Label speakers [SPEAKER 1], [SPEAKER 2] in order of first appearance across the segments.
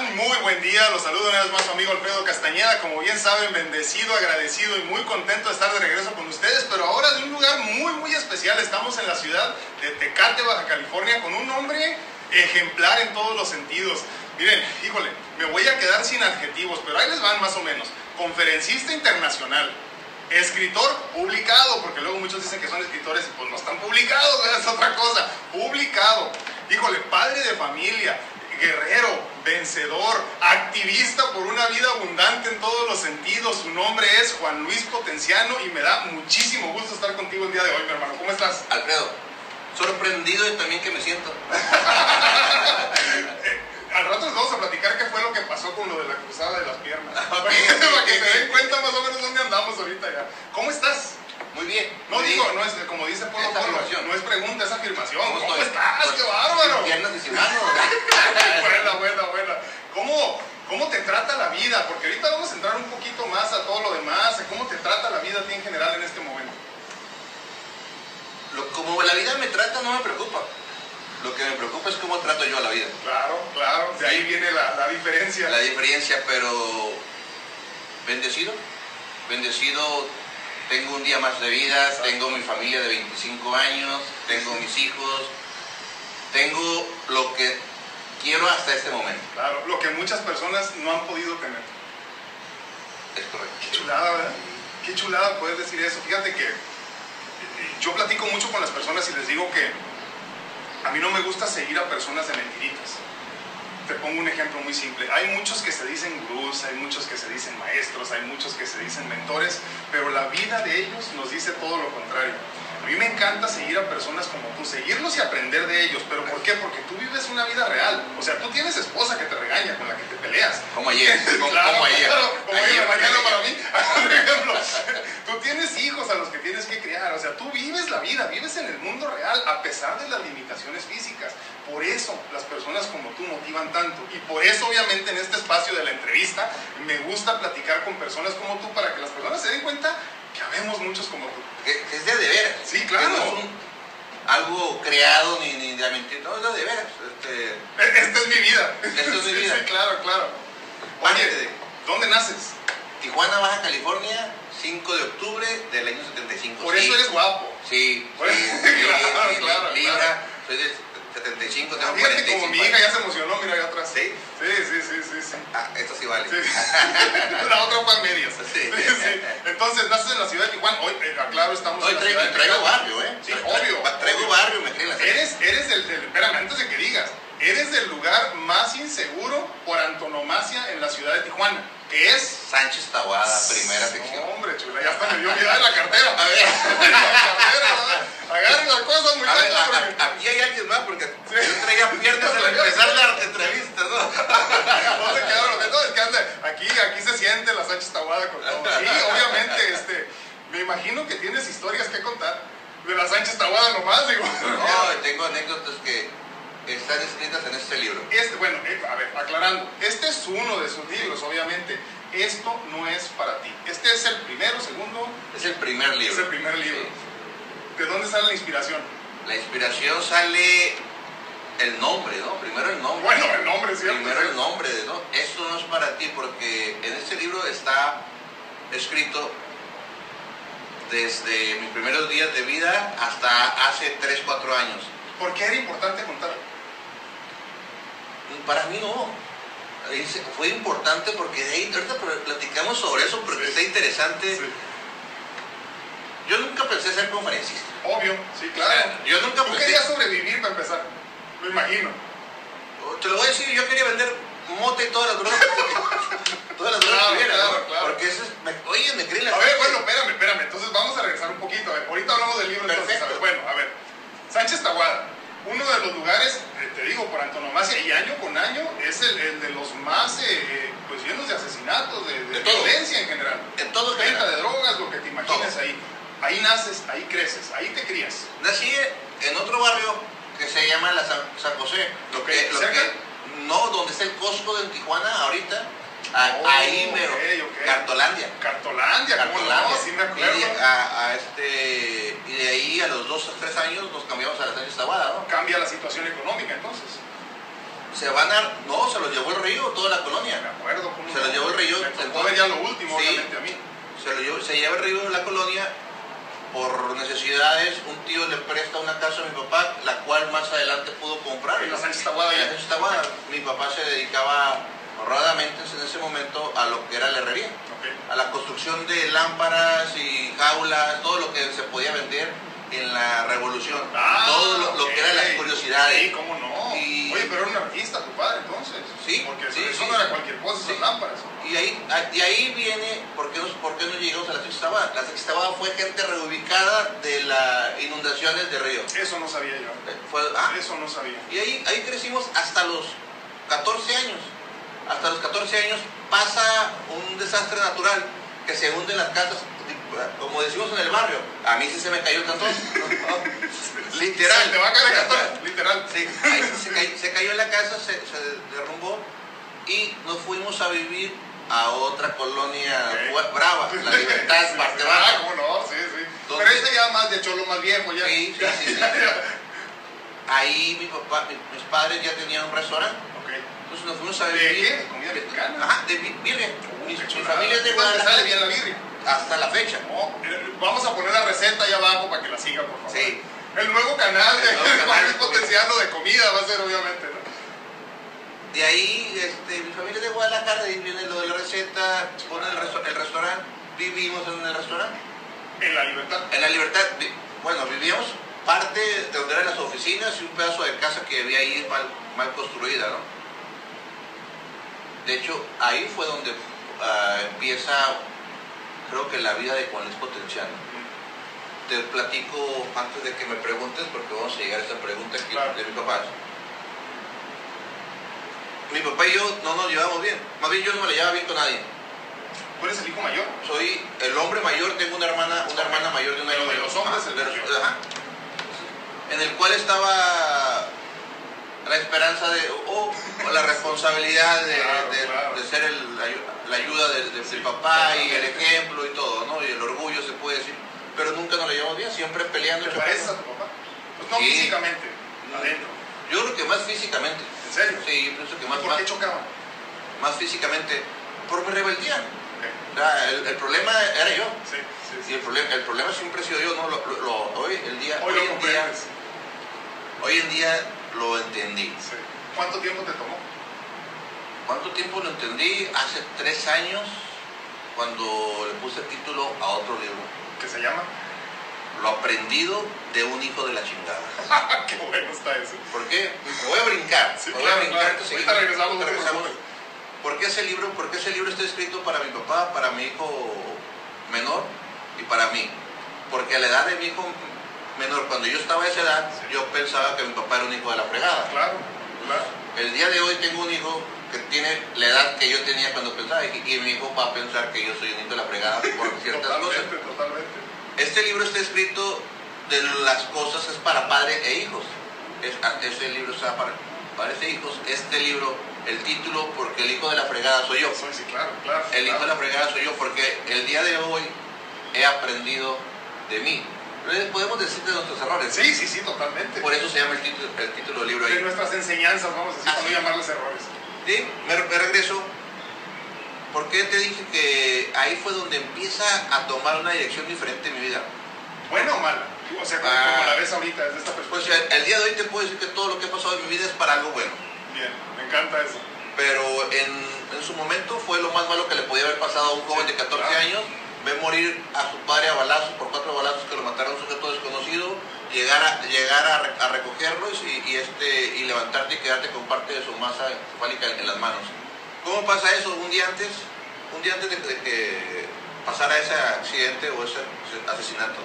[SPEAKER 1] Muy buen día. Los saludo una vez más su amigo Alfredo Castañeda. Como bien saben, bendecido, agradecido y muy contento de estar de regreso con ustedes, pero ahora de un lugar muy, muy especial. Estamos en la ciudad de Tecate, Baja California, con un hombre ejemplar en todos los sentidos. Miren, híjole, me voy a quedar sin adjetivos, pero ahí les van más o menos. Conferencista internacional, escritor publicado, porque luego muchos dicen que son escritores y pues no están publicados, es otra cosa. Publicado, híjole, padre de familia, guerrero, vencedor, activista por una vida abundante en todos los sentidos. Su nombre es Juan Luis Potenciano y me da muchísimo gusto estar contigo el día de hoy, mi hermano. ¿Cómo estás?
[SPEAKER 2] Alfredo, sorprendido y también que me siento.
[SPEAKER 1] Eh, al rato les vamos a platicar qué fue lo que pasó con lo de la cruzada de las piernas. Para que se den cuenta más o menos dónde andamos ahorita ya. ¿Cómo estás?
[SPEAKER 2] Muy bien.
[SPEAKER 1] No
[SPEAKER 2] muy
[SPEAKER 1] digo,
[SPEAKER 2] bien.
[SPEAKER 1] no es como dice Polo Polo, no es pregunta, es afirmación.
[SPEAKER 2] ¿Cómo
[SPEAKER 1] ¿Cómo, estás?
[SPEAKER 2] Pues,
[SPEAKER 1] ¡Qué bárbaro!
[SPEAKER 2] piernas y
[SPEAKER 1] buena, buena, buena. ¿Cómo, ¿Cómo te trata la vida? Porque ahorita vamos a entrar un poquito más a todo lo demás, a cómo te trata la vida a ti en general en este momento.
[SPEAKER 2] Lo- como la vida me trata no me preocupa. Lo que me preocupa es cómo trato yo a la vida.
[SPEAKER 1] Claro, claro, de ahí viene la, la diferencia.
[SPEAKER 2] La diferencia, pero bendecido. Bendecido, tengo un día más de vida, tengo mi familia de 25 años, tengo mis hijos, tengo lo que quiero hasta este momento.
[SPEAKER 1] Claro, lo que muchas personas no han podido tener.
[SPEAKER 2] Es correcto.
[SPEAKER 1] Qué chulada, ¿verdad? Qué chulada poder decir eso. Fíjate que eh, yo platico mucho con las personas y les digo que a mí no me gusta seguir a personas de mentiritas. Te pongo un ejemplo muy simple. Hay muchos que se dicen gurús, hay muchos que se dicen maestros, hay muchos que se dicen mentores, pero la vida de ellos nos dice todo lo contrario. A mí me encanta seguir a personas como tú, seguirlos y aprender de ellos. ¿Pero por qué? Porque tú vives una vida real. O sea, tú tienes esposa que te regaña, con la que te peleas.
[SPEAKER 2] Como ayer, como,
[SPEAKER 1] Claro,
[SPEAKER 2] como ayer.
[SPEAKER 1] claro, como ayer,
[SPEAKER 2] Ayer,
[SPEAKER 1] mañana para mí. Por ejemplo, tú tienes hijos a los que tienes que criar. O sea, tú vives la vida, vives en el mundo real a pesar de las limitaciones físicas. Por eso las personas como tú motivan tanto. Y por eso, obviamente, en este espacio de la entrevista, me gusta platicar con personas como tú para que las personas se den cuenta que habemos muchos como tú.
[SPEAKER 2] Que, que es de de veras.
[SPEAKER 1] Sí,
[SPEAKER 2] Que
[SPEAKER 1] claro.
[SPEAKER 2] no es un- algo creado ni, ni de mentira. No, es de de veras. Este,
[SPEAKER 1] Esta es mi vida.
[SPEAKER 2] Esta es mi
[SPEAKER 1] Sí,
[SPEAKER 2] vida.
[SPEAKER 1] sí, claro, claro. Oye, ¿dónde naces?
[SPEAKER 2] Tijuana, Baja California, 5 de octubre del año 75.
[SPEAKER 1] Por
[SPEAKER 2] Sí,
[SPEAKER 1] eso eres guapo.
[SPEAKER 2] Sí,
[SPEAKER 1] Por-
[SPEAKER 2] sí, sí,
[SPEAKER 1] Claro,
[SPEAKER 2] sí,
[SPEAKER 1] claro,
[SPEAKER 2] Libra,
[SPEAKER 1] claro.
[SPEAKER 2] soy de 75, tengo
[SPEAKER 1] Fíjate
[SPEAKER 2] 45
[SPEAKER 1] como mi hija ya se emocionó, mira allá atrás.
[SPEAKER 2] ¿Sí?
[SPEAKER 1] Sí, sí, sí, sí. sí.
[SPEAKER 2] Ah, esto sí vale.
[SPEAKER 1] Sí. La otra fue a medias.
[SPEAKER 2] Sí.
[SPEAKER 1] Entonces, naces en la ciudad de Tijuana. Hoy, eh, aclaro, estamos
[SPEAKER 2] No, y
[SPEAKER 1] en la
[SPEAKER 2] traigo,
[SPEAKER 1] ciudad de
[SPEAKER 2] traigo barrio, ¿eh?
[SPEAKER 1] Sí, obvio.
[SPEAKER 2] Traigo barrio, me creen la
[SPEAKER 1] Eres, eres del, del- espérame, antes de que digas, eres del lugar más inseguro por antonomasia en la ciudad de Tijuana, que es...
[SPEAKER 2] Sánchez Tahuada, primera sección.
[SPEAKER 1] No, hombre, chula, ya hasta me dio vida de la cartera.
[SPEAKER 2] A ver.
[SPEAKER 1] La. Agarren las cosas,
[SPEAKER 2] A
[SPEAKER 1] muchachos.
[SPEAKER 2] a-
[SPEAKER 1] porque-
[SPEAKER 2] a- aquí hay alguien más porque yo traía piernas al empezar la entrevista, ¿no?
[SPEAKER 1] No se quedaron, no, es que anda, aquí, aquí se siente la Sánchez Tahuada con todo. Sí, obviamente, este, me imagino que tienes historias que contar de la Sánchez Tahuada nomás, digo.
[SPEAKER 2] No, tengo anécdotas que están escritas en este libro.
[SPEAKER 1] Este, bueno, eh, a ver, aclarando, este es uno de sus libros, obviamente. Esto no es para ti. Este es el primero, segundo,
[SPEAKER 2] Es el primer libro.
[SPEAKER 1] es el primer libro.
[SPEAKER 2] Sí.
[SPEAKER 1] ¿De dónde sale la inspiración?
[SPEAKER 2] La inspiración sale el nombre, ¿no? Primero el nombre.
[SPEAKER 1] Bueno, el nombre, ¿cierto?
[SPEAKER 2] Primero el nombre, ¿no? Esto no es para ti porque en este libro está escrito desde mis primeros días de vida hasta hace 3, 4 años.
[SPEAKER 1] ¿Por qué era importante contar?
[SPEAKER 2] Para mí no. Fue importante porque de ahí, ahorita pl- platicamos sobre eso porque
[SPEAKER 1] Sí.
[SPEAKER 2] está interesante.
[SPEAKER 1] Sí,
[SPEAKER 2] Yo nunca pensé ser conferencista.
[SPEAKER 1] obvio, sí,
[SPEAKER 2] O
[SPEAKER 1] claro.
[SPEAKER 2] sea, yo nunca
[SPEAKER 1] Tú
[SPEAKER 2] pensé.
[SPEAKER 1] querías sobrevivir para empezar, me imagino.
[SPEAKER 2] Te lo voy a decir, yo quería vender mote y todas las drogas. todas las drogas
[SPEAKER 1] Claro,
[SPEAKER 2] que hubiera,
[SPEAKER 1] claro,
[SPEAKER 2] ¿no?
[SPEAKER 1] claro.
[SPEAKER 2] Porque eso es. me- oye, me creen la
[SPEAKER 1] A ver, bueno, espérame, espérame. Entonces vamos a regresar un poquito. A ver, ahorita hablamos del libro. Entonces, a ver,
[SPEAKER 2] Perfecto.
[SPEAKER 1] bueno, a ver. Sánchez Tahuada, uno de los lugares, eh, te digo, por antonomasia y año con año, es el, el de los más eh, eh, pues llenos de asesinatos, de, de violencia en general.
[SPEAKER 2] En todo
[SPEAKER 1] Venta
[SPEAKER 2] general.
[SPEAKER 1] de drogas, lo que te imagines
[SPEAKER 2] Todo.
[SPEAKER 1] ahí. Ahí naces, ahí creces, ahí te crías.
[SPEAKER 2] Nací en otro barrio que se llama la San, San José. Lo que, lo que- no, donde está el Costco de Tijuana ahorita. A-
[SPEAKER 1] Oh,
[SPEAKER 2] ahí, pero.
[SPEAKER 1] ok, ok.
[SPEAKER 2] Cartolandia.
[SPEAKER 1] Cartolandia, ¿cómo
[SPEAKER 2] Cartolandia.
[SPEAKER 1] no? Sí me
[SPEAKER 2] y,
[SPEAKER 1] acuerdo.
[SPEAKER 2] de, a, a este, y de ahí a los dos o tres años nos cambiamos a la Sánchez Tahuada, ¿no?
[SPEAKER 1] Cambia la situación económica entonces.
[SPEAKER 2] se van a... No, se los llevó el río, toda la colonia.
[SPEAKER 1] Me acuerdo. ¿cómo
[SPEAKER 2] Se los llevó el río.
[SPEAKER 1] Me ya lo último,
[SPEAKER 2] Sí.
[SPEAKER 1] obviamente, a mí.
[SPEAKER 2] se, lo llevó- se lleva el río de la colonia por necesidades. Un tío le presta una casa a mi papá, la cual más adelante pudo comprar.
[SPEAKER 1] En la Sánchez Tahuada, ya.
[SPEAKER 2] En la Sánchez Tahuada. Mi papá se dedicaba honradamente en ese momento a lo que era la herrería,
[SPEAKER 1] Ok.
[SPEAKER 2] a la construcción de lámparas y jaulas, todo lo que se podía vender en la revolución,
[SPEAKER 1] Ah,
[SPEAKER 2] todo lo, lo que eran las curiosidades.
[SPEAKER 1] Sí, cómo no.
[SPEAKER 2] Y-
[SPEAKER 1] Oye, pero era un artista tu padre entonces.
[SPEAKER 2] Sí,
[SPEAKER 1] Porque
[SPEAKER 2] sí,
[SPEAKER 1] eso
[SPEAKER 2] sí,
[SPEAKER 1] no era cualquier cosa, esas lámparas.
[SPEAKER 2] Y ahí, de ahí viene, ¿por qué, nos, por qué no llegamos a la Sextabada? La Sextabada fue gente reubicada de las inundaciones de río.
[SPEAKER 1] Eso no sabía yo.
[SPEAKER 2] Eh, Fue, ah,
[SPEAKER 1] Eso no sabía.
[SPEAKER 2] y ahí, ahí crecimos hasta los 14 años. Hasta los 14 años pasa un desastre natural que se hunden las casas, como decimos en el barrio. A mí sí se me cayó el cantón. Literal.
[SPEAKER 1] Se te va a caer el cantón, literal.
[SPEAKER 2] Sí, ahí se, cayó, se cayó en la casa, se, se derrumbó y nos fuimos a vivir a otra colonia brava, La Libertad,
[SPEAKER 1] Sí,
[SPEAKER 2] parte baja.
[SPEAKER 1] Ah, cómo no, sí, sí.
[SPEAKER 2] ¿Dónde?
[SPEAKER 1] Pero este ya más de cholo más viejo, ya.
[SPEAKER 2] Sí, sí, sí, sí. Ahí mi papá, mi- mis padres ya tenían un restaurante. Entonces nos fuimos a
[SPEAKER 1] ¿De
[SPEAKER 2] vivir.
[SPEAKER 1] qué? ¿Comida mexicana?
[SPEAKER 2] Ajá, de bi- birria. Mi, familia es de
[SPEAKER 1] ¿Cuándo te sale
[SPEAKER 2] Guadalajara
[SPEAKER 1] bien la birria?
[SPEAKER 2] hasta la fecha.
[SPEAKER 1] No, eh, vamos a poner la receta ahí abajo para que la sigan, por favor.
[SPEAKER 2] Sí.
[SPEAKER 1] El nuevo canal de
[SPEAKER 2] de
[SPEAKER 1] Potenciano de comida va a ser, obviamente, ¿no?
[SPEAKER 2] De ahí, este, mi familia es de Guadalajara, de ahí viene lo de la receta, pone el, resto- el restaurante, vivimos en el restaurante.
[SPEAKER 1] En la libertad.
[SPEAKER 2] En la libertad, bueno, vivíamos parte de donde eran las oficinas y un pedazo de casa que había ahí mal, mal construida, ¿no? De hecho, ahí fue donde ah, empieza, creo que la vida de Juan Luis Potenciano. Te platico antes de que me preguntes, porque vamos a llegar a esta pregunta aquí
[SPEAKER 1] Claro.
[SPEAKER 2] de mi papá. Mi papá y yo no nos llevamos bien. Más bien yo no me la llevaba bien con nadie.
[SPEAKER 1] Tú eres el hijo mayor.
[SPEAKER 2] Soy el hombre mayor, tengo una hermana, una hermana mayor de un año
[SPEAKER 1] Pero de
[SPEAKER 2] mayor.
[SPEAKER 1] los hombres, el mayor.
[SPEAKER 2] ajá. En el cual estaba la esperanza de, o, o la responsabilidad de,
[SPEAKER 1] Claro,
[SPEAKER 2] de-
[SPEAKER 1] claro.
[SPEAKER 2] de ser el- la, ayu- la ayuda de, de- del papá y el ejemplo y todo, ¿no? Y el orgullo se puede decir. Pero nunca nos la llevamos bien, siempre peleando.
[SPEAKER 1] ¿Te pareces a tu papá? Pues no
[SPEAKER 2] Sí.
[SPEAKER 1] físicamente, adentro.
[SPEAKER 2] Yo creo que más físicamente.
[SPEAKER 1] ¿En serio?
[SPEAKER 2] Sí, yo pienso que más,
[SPEAKER 1] ¿Por qué chocaban?
[SPEAKER 2] más físicamente. Por mi rebeldía.
[SPEAKER 1] Ok.
[SPEAKER 2] O sea, el, el problema era yo.
[SPEAKER 1] Sí, sí,
[SPEAKER 2] Y
[SPEAKER 1] sí.
[SPEAKER 2] el problema, el problema siempre ha sido yo, ¿no? Lo, lo- lo- hoy, el día,
[SPEAKER 1] Hoy
[SPEAKER 2] en día, hoy en día lo entendí.
[SPEAKER 1] Sí. ¿Cuánto tiempo te tomó?
[SPEAKER 2] ¿Cuánto tiempo lo entendí? Hace tres años, cuando le puse título a otro libro.
[SPEAKER 1] ¿Qué se llama?
[SPEAKER 2] Lo aprendido de un hijo de la chingada.
[SPEAKER 1] qué bueno está eso.
[SPEAKER 2] ¿Por qué? Me voy a brincar.
[SPEAKER 1] Sí,
[SPEAKER 2] me voy
[SPEAKER 1] claro,
[SPEAKER 2] a brincar.
[SPEAKER 1] claro. Ahorita regresamos,
[SPEAKER 2] Ahorita regresamos. ¿Por qué ese libro? Porque ese libro está escrito para mi papá, para mi hijo menor y para mí. Porque a la edad de mi hijo menor, cuando yo estaba a esa edad,
[SPEAKER 1] Sí.
[SPEAKER 2] yo pensaba que mi papá era un hijo de la fregada.
[SPEAKER 1] Claro, claro.
[SPEAKER 2] El día de hoy tengo un hijo que tiene la edad que yo tenía cuando pensaba y, y mi hijo va a pensar que yo soy un hijo de la fregada por ciertas cosas.
[SPEAKER 1] Totalmente.
[SPEAKER 2] Este libro está escrito de las cosas es para padre e hijos. Es, este libro está para padres e hijos. Este libro, el título, porque el hijo de la fregada soy yo.
[SPEAKER 1] Soy, sí, claro, claro.
[SPEAKER 2] El hijo de la fregada soy yo porque el día de hoy he aprendido de mí. Podemos decir de nuestros errores.
[SPEAKER 1] Sí, sí, sí, totalmente.
[SPEAKER 2] Por eso se llama el título, el título del libro
[SPEAKER 1] De
[SPEAKER 2] ahí.
[SPEAKER 1] nuestras enseñanzas, vamos a decir, para no
[SPEAKER 2] Así.
[SPEAKER 1] llamarles errores.
[SPEAKER 2] Sí, me, me regreso. ¿Por qué te dije que ahí fue donde empieza a tomar una dirección diferente en mi vida?
[SPEAKER 1] ¿Buena o mala? O sea, como,
[SPEAKER 2] Ah.
[SPEAKER 1] como la ves ahorita desde esta
[SPEAKER 2] Pues
[SPEAKER 1] perspectiva.
[SPEAKER 2] el, el día de hoy te puedo decir que todo lo que ha pasado en mi vida es para algo bueno.
[SPEAKER 1] Bien, me encanta eso.
[SPEAKER 2] Pero en, en su momento fue lo más malo que le podía haber pasado a un joven de 14
[SPEAKER 1] claro.
[SPEAKER 2] años. Ver morir a su padre a balazos por cuatro balazos que lo mataron un sujeto desconocido, llegar a, llegar a, re- a recogerlos y, este, y levantarte y quedarte con parte de su masa encefálica en, las manos. ¿Cómo pasa eso? Un día antes, un día antes de, de que pasara ese accidente o ese, asesinato,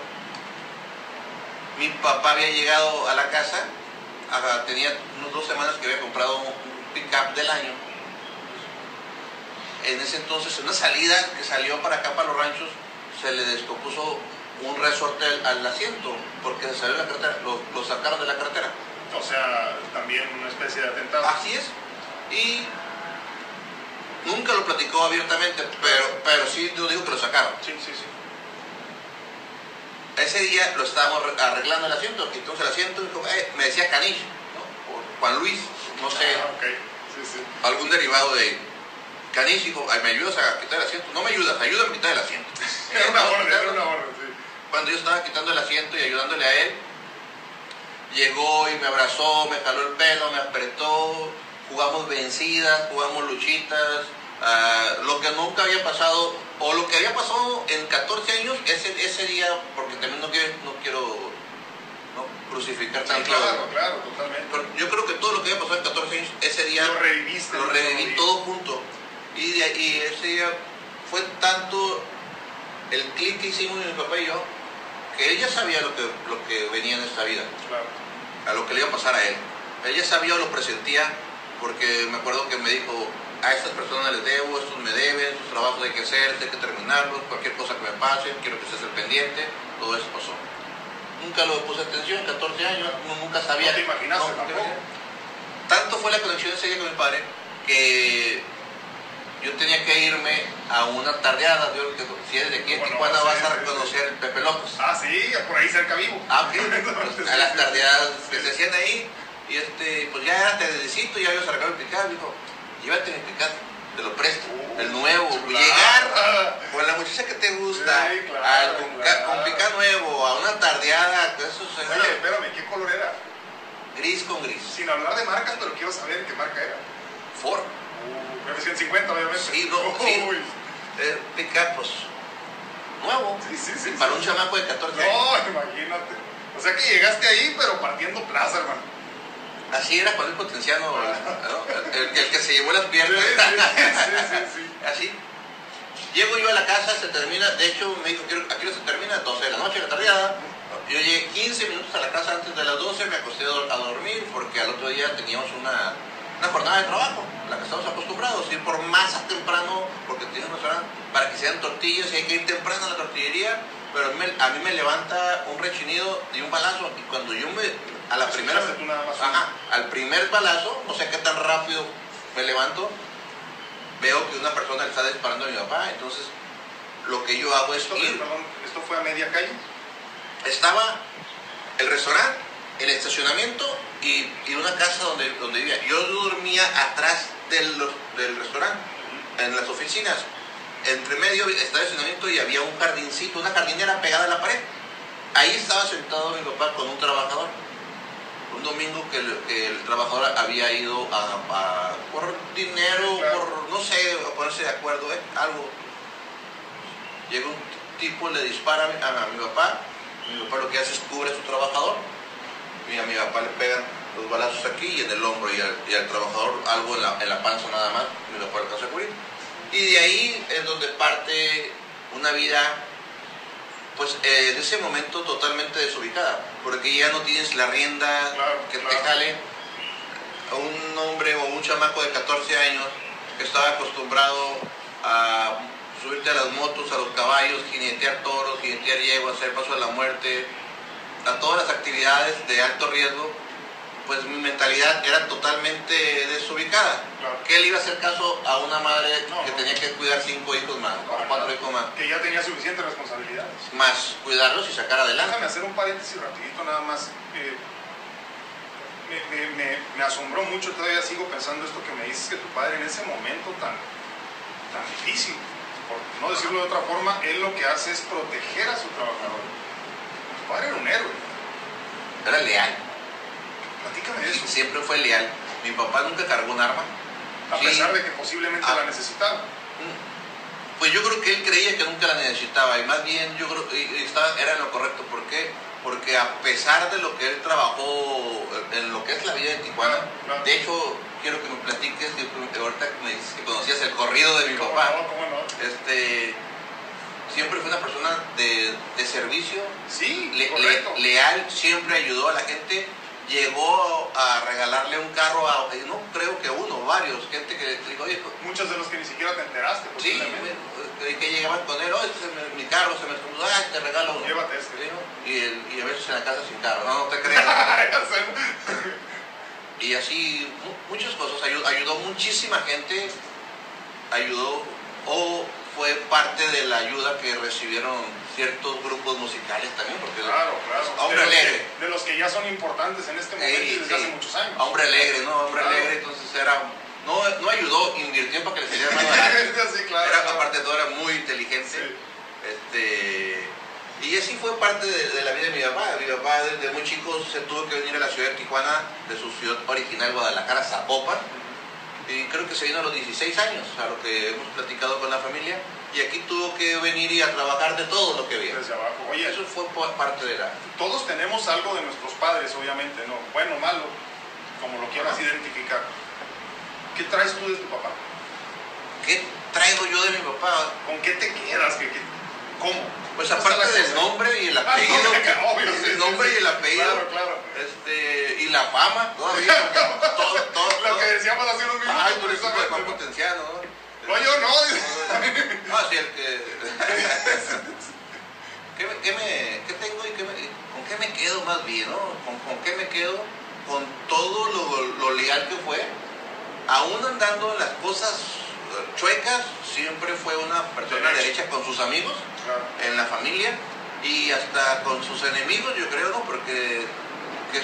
[SPEAKER 2] mi papá había llegado a la casa, tenía unas dos semanas que había comprado un pick-up del año. En ese entonces, en una salida que salió para acá, para los ranchos, se le descompuso un resorte al, al asiento, porque se salió de la carretera, lo, lo sacaron de la carretera.
[SPEAKER 1] O sea, también una especie de atentado.
[SPEAKER 2] Así es. Y nunca lo platicó abiertamente, pero, pero sí yo digo que lo sacaron.
[SPEAKER 1] Sí, sí, sí.
[SPEAKER 2] Ese día lo estábamos re- arreglando el asiento, quitamos el asiento, y dijo, eh, me decía Canish, ¿no? O Juan Luis, no sé,
[SPEAKER 1] Ah, ok. Sí, sí.
[SPEAKER 2] algún derivado de "Ay, ¿me ayudas a quitar el asiento? No me ayudas, ayúdame a quitar el asiento.
[SPEAKER 1] Era una orden, era una orden, sí.
[SPEAKER 2] Cuando yo estaba quitando el asiento y ayudándole a él, llegó y me abrazó, me jaló el pelo, me apretó, jugamos vencidas, jugamos luchitas, ah, lo que nunca había pasado, o lo que había pasado en 14 años, ese, ese día, porque también no quiero, no quiero ¿no? crucificar
[SPEAKER 1] Sí,
[SPEAKER 2] tanto.
[SPEAKER 1] claro, claro, totalmente.
[SPEAKER 2] Pero yo creo que todo lo que había pasado en 14 años, ese día
[SPEAKER 1] Lo reviviste.
[SPEAKER 2] lo reviví todo junto. Y, de- y ese día fue tanto el clic que hicimos mi papá y yo, que él ya sabía lo que, lo que venía en esta vida,
[SPEAKER 1] Claro.
[SPEAKER 2] a lo que le iba a pasar a él. Él ya sabía o lo presentía, porque me acuerdo que me dijo, a estas personas les debo, estos me deben, sus trabajos hay que hacer, hay que terminarlos, cualquier cosa que me pase, quiero que estés al pendiente, todo eso pasó. Nunca lo puse atención, 14 años, no- nunca sabía.
[SPEAKER 1] No te imaginaste
[SPEAKER 2] No,
[SPEAKER 1] tampoco.
[SPEAKER 2] tanto fue la conexión ese día con mi padre que yo tenía que irme a una tardeada. Yo, que si eres de aquí en Tijuana vas a reconocer el Pepe López.
[SPEAKER 1] Ah, sí, por ahí cerca vivo.
[SPEAKER 2] Ah, ok. A las tardeadas que se hacían ahí. Y este, pues ya era tardecito, ya había sacado el picado. Dijo, llévate mi picado, te lo presto.
[SPEAKER 1] Uh,
[SPEAKER 2] el nuevo.
[SPEAKER 1] chulada.
[SPEAKER 2] Llegar con la muchacha que te gusta,
[SPEAKER 1] Sí, claro,
[SPEAKER 2] al- con,
[SPEAKER 1] claro.
[SPEAKER 2] con picado nuevo, a una tardeada, eso es
[SPEAKER 1] Oye, espérame, ¿qué color era?
[SPEAKER 2] gris con gris.
[SPEAKER 1] Sin hablar de marcas, pero quiero saber qué marca era.
[SPEAKER 2] Ford.
[SPEAKER 1] Uh, F-150, obviamente.
[SPEAKER 2] Sí, no, sí. Eh, pickup, pues, nuevo.
[SPEAKER 1] Sí, sí, sí.
[SPEAKER 2] Para
[SPEAKER 1] sí.
[SPEAKER 2] un chamaco de 14 años.
[SPEAKER 1] No, imagínate. O sea que llegaste ahí, pero partiendo plaza, hermano.
[SPEAKER 2] Así era con el potenciano, ¿no? el, el que se llevó las piernas.
[SPEAKER 1] sí, sí, sí, sí.
[SPEAKER 2] Así. Llego yo a la casa, se termina, de hecho me dijo, "Quiero- ¿a qué hora se termina? 12 de la noche, la tardeada. Yo llegué 15 minutos a la casa antes de las 12, me acosté a dormir porque al otro día teníamos una, una jornada de trabajo, la que estamos acostumbrados, ir por masa temprano, porque tiene un restaurante, para que sean tortillas y hay que ir temprano a la tortillería, pero a mí, me- levanta un rechinido y un balazo y cuando yo me, a la primera, ajá, al primer balazo, no sé qué tan rápido me levanto, veo que una persona le está disparando a mi papá, entonces lo que yo hago es
[SPEAKER 1] Esto,
[SPEAKER 2] ir.
[SPEAKER 1] perdón, ¿esto fue a media calle?
[SPEAKER 2] Estaba el restaurante, el estacionamiento y, y una casa donde, donde vivía. Yo dormía atrás del, del restaurante, en las oficinas. Entre medio estaba el estacionamiento y había un jardincito, una jardinera pegada a la pared. Ahí estaba sentado mi papá con un trabajador. Un domingo que el, que el trabajador había ido a, a- por dinero, por no sé, a ponerse de acuerdo, ¿eh? algo. Llega un tipo, le dispara a a mi papá. Mi papá lo que hace es cubre a su trabajador. Y a mi papá le pegan los balazos aquí y en el hombro y al, y al trabajador algo en la, en la panza nada más. Mi papá lo alcanza a cubrir. Y de ahí es donde parte una vida, pues eh, en ese momento totalmente desubicada. Porque ya no tienes la rienda
[SPEAKER 1] Claro,
[SPEAKER 2] que te
[SPEAKER 1] claro.
[SPEAKER 2] jale a un hombre o un chamaco de 14 años que estaba acostumbrado a subirte a las motos, a los caballos, jinetear toros, jinetear yeguas, hacer paso de la muerte, a todas las actividades de alto riesgo, pues mi mentalidad era totalmente desubicada.
[SPEAKER 1] Claro.
[SPEAKER 2] ¿Qué le iba a hacer caso a una madre
[SPEAKER 1] No,
[SPEAKER 2] que
[SPEAKER 1] no.
[SPEAKER 2] tenía que cuidar cinco hijos más,
[SPEAKER 1] No,
[SPEAKER 2] o cuatro hijos más,
[SPEAKER 1] Que ya tenía suficientes responsabilidades.
[SPEAKER 2] más cuidarlos y sacar adelante?
[SPEAKER 1] Déjame hacer un paréntesis rapidito nada más. Eh, me, me- me- me asombró mucho, todavía sigo pensando esto que me dices, que tu padre en ese momento tan, tan difícil, por no decirlo de otra forma, él lo que hace es proteger a su trabajador. Padre era un héroe.
[SPEAKER 2] Era leal,
[SPEAKER 1] Platícame eso.
[SPEAKER 2] siempre fue leal. Mi papá nunca cargó un arma.
[SPEAKER 1] A
[SPEAKER 2] Sí.
[SPEAKER 1] pesar de que posiblemente
[SPEAKER 2] Ah.
[SPEAKER 1] la necesitaba.
[SPEAKER 2] Pues yo creo que él creía que nunca la necesitaba y más bien yo creo que estaba, era lo correcto. ¿Por qué? Porque a pesar de lo que él trabajó en lo que es la vida de Tijuana, de hecho quiero que me platiques, que ahorita me dices que conocías el corrido de mi
[SPEAKER 1] ¿Cómo
[SPEAKER 2] papá,
[SPEAKER 1] no? ¿Cómo no?
[SPEAKER 2] este, siempre fue una persona de, de servicio,
[SPEAKER 1] Sí,
[SPEAKER 2] le-
[SPEAKER 1] correcto.
[SPEAKER 2] le- leal, siempre ayudó a la gente, llegó a regalarle un carro a, no creo que uno, varios, gente que le dijo, oye, pues,
[SPEAKER 1] Muchos de los que ni siquiera te enteraste,
[SPEAKER 2] Sí,
[SPEAKER 1] posiblemente.
[SPEAKER 2] que, que llegaban con él, es mi, carro se me escondió, ah, te regalo uno.
[SPEAKER 1] Llévate este.
[SPEAKER 2] Y, el- y a veces en la casa sin carro, no, no te creas. Y así, mu- muchas cosas, ayudó, ayudó muchísima gente, ayudó, o fue parte de la ayuda que recibieron ciertos grupos musicales también, porque
[SPEAKER 1] Claro, claro.
[SPEAKER 2] Hombre
[SPEAKER 1] de,
[SPEAKER 2] alegre.
[SPEAKER 1] que, de los que ya son importantes en este momento y
[SPEAKER 2] Sí,
[SPEAKER 1] desde
[SPEAKER 2] sí.
[SPEAKER 1] hace muchos años.
[SPEAKER 2] hombre alegre, ¿no? Hombre
[SPEAKER 1] Claro,
[SPEAKER 2] alegre, era, no, no ayudó, invirtió para que le saliera más barato.
[SPEAKER 1] sí, claro.
[SPEAKER 2] Era,
[SPEAKER 1] claro.
[SPEAKER 2] aparte de todo, era muy inteligente.
[SPEAKER 1] Sí.
[SPEAKER 2] Este, y así fue parte de, de la vida de mi papá. Mi papá desde muy chico se tuvo que venir a la ciudad de Tijuana, de su ciudad original, Guadalajara, Zapopan. Y creo que se vino a los 16 años, a lo que hemos platicado con la familia. Y aquí tuvo que venir y a trabajar de todo lo que había.
[SPEAKER 1] Desde abajo. Oye,
[SPEAKER 2] Eso fue parte de la...
[SPEAKER 1] todos tenemos algo de nuestros padres, obviamente, ¿no? Bueno, malo, como lo quieras identificar. ¿Qué traes tú de tu papá?
[SPEAKER 2] ¿Qué traigo yo de mi papá?
[SPEAKER 1] ¿Con qué te quedas? ¿Qué, qué- ¿Cómo?
[SPEAKER 2] Pues
[SPEAKER 1] ¿Cómo está
[SPEAKER 2] aparte del nombre y el
[SPEAKER 1] Ah,
[SPEAKER 2] apellido.
[SPEAKER 1] no, obvio, sí,
[SPEAKER 2] el nombre y el apellido.
[SPEAKER 1] Claro, claro.
[SPEAKER 2] Este, y la fama, todavía. todo, todo,
[SPEAKER 1] Lo que decíamos hace unos minutos.
[SPEAKER 2] Ay, eres hijo de Juan
[SPEAKER 1] ¿no?
[SPEAKER 2] Potenciano, ¿no?
[SPEAKER 1] Yo no.
[SPEAKER 2] No, sí, el que... ¿Qué, me, qué, me- qué tengo y qué me- con qué me quedo más bien, no? ¿Con, con qué me quedo? Con todo lo, lo leal que fue. Aún andando en las cosas eh, chuecas, siempre fue una persona derecha con sus amigos. En la familia y hasta con sus enemigos, yo creo, ¿no? Porque que,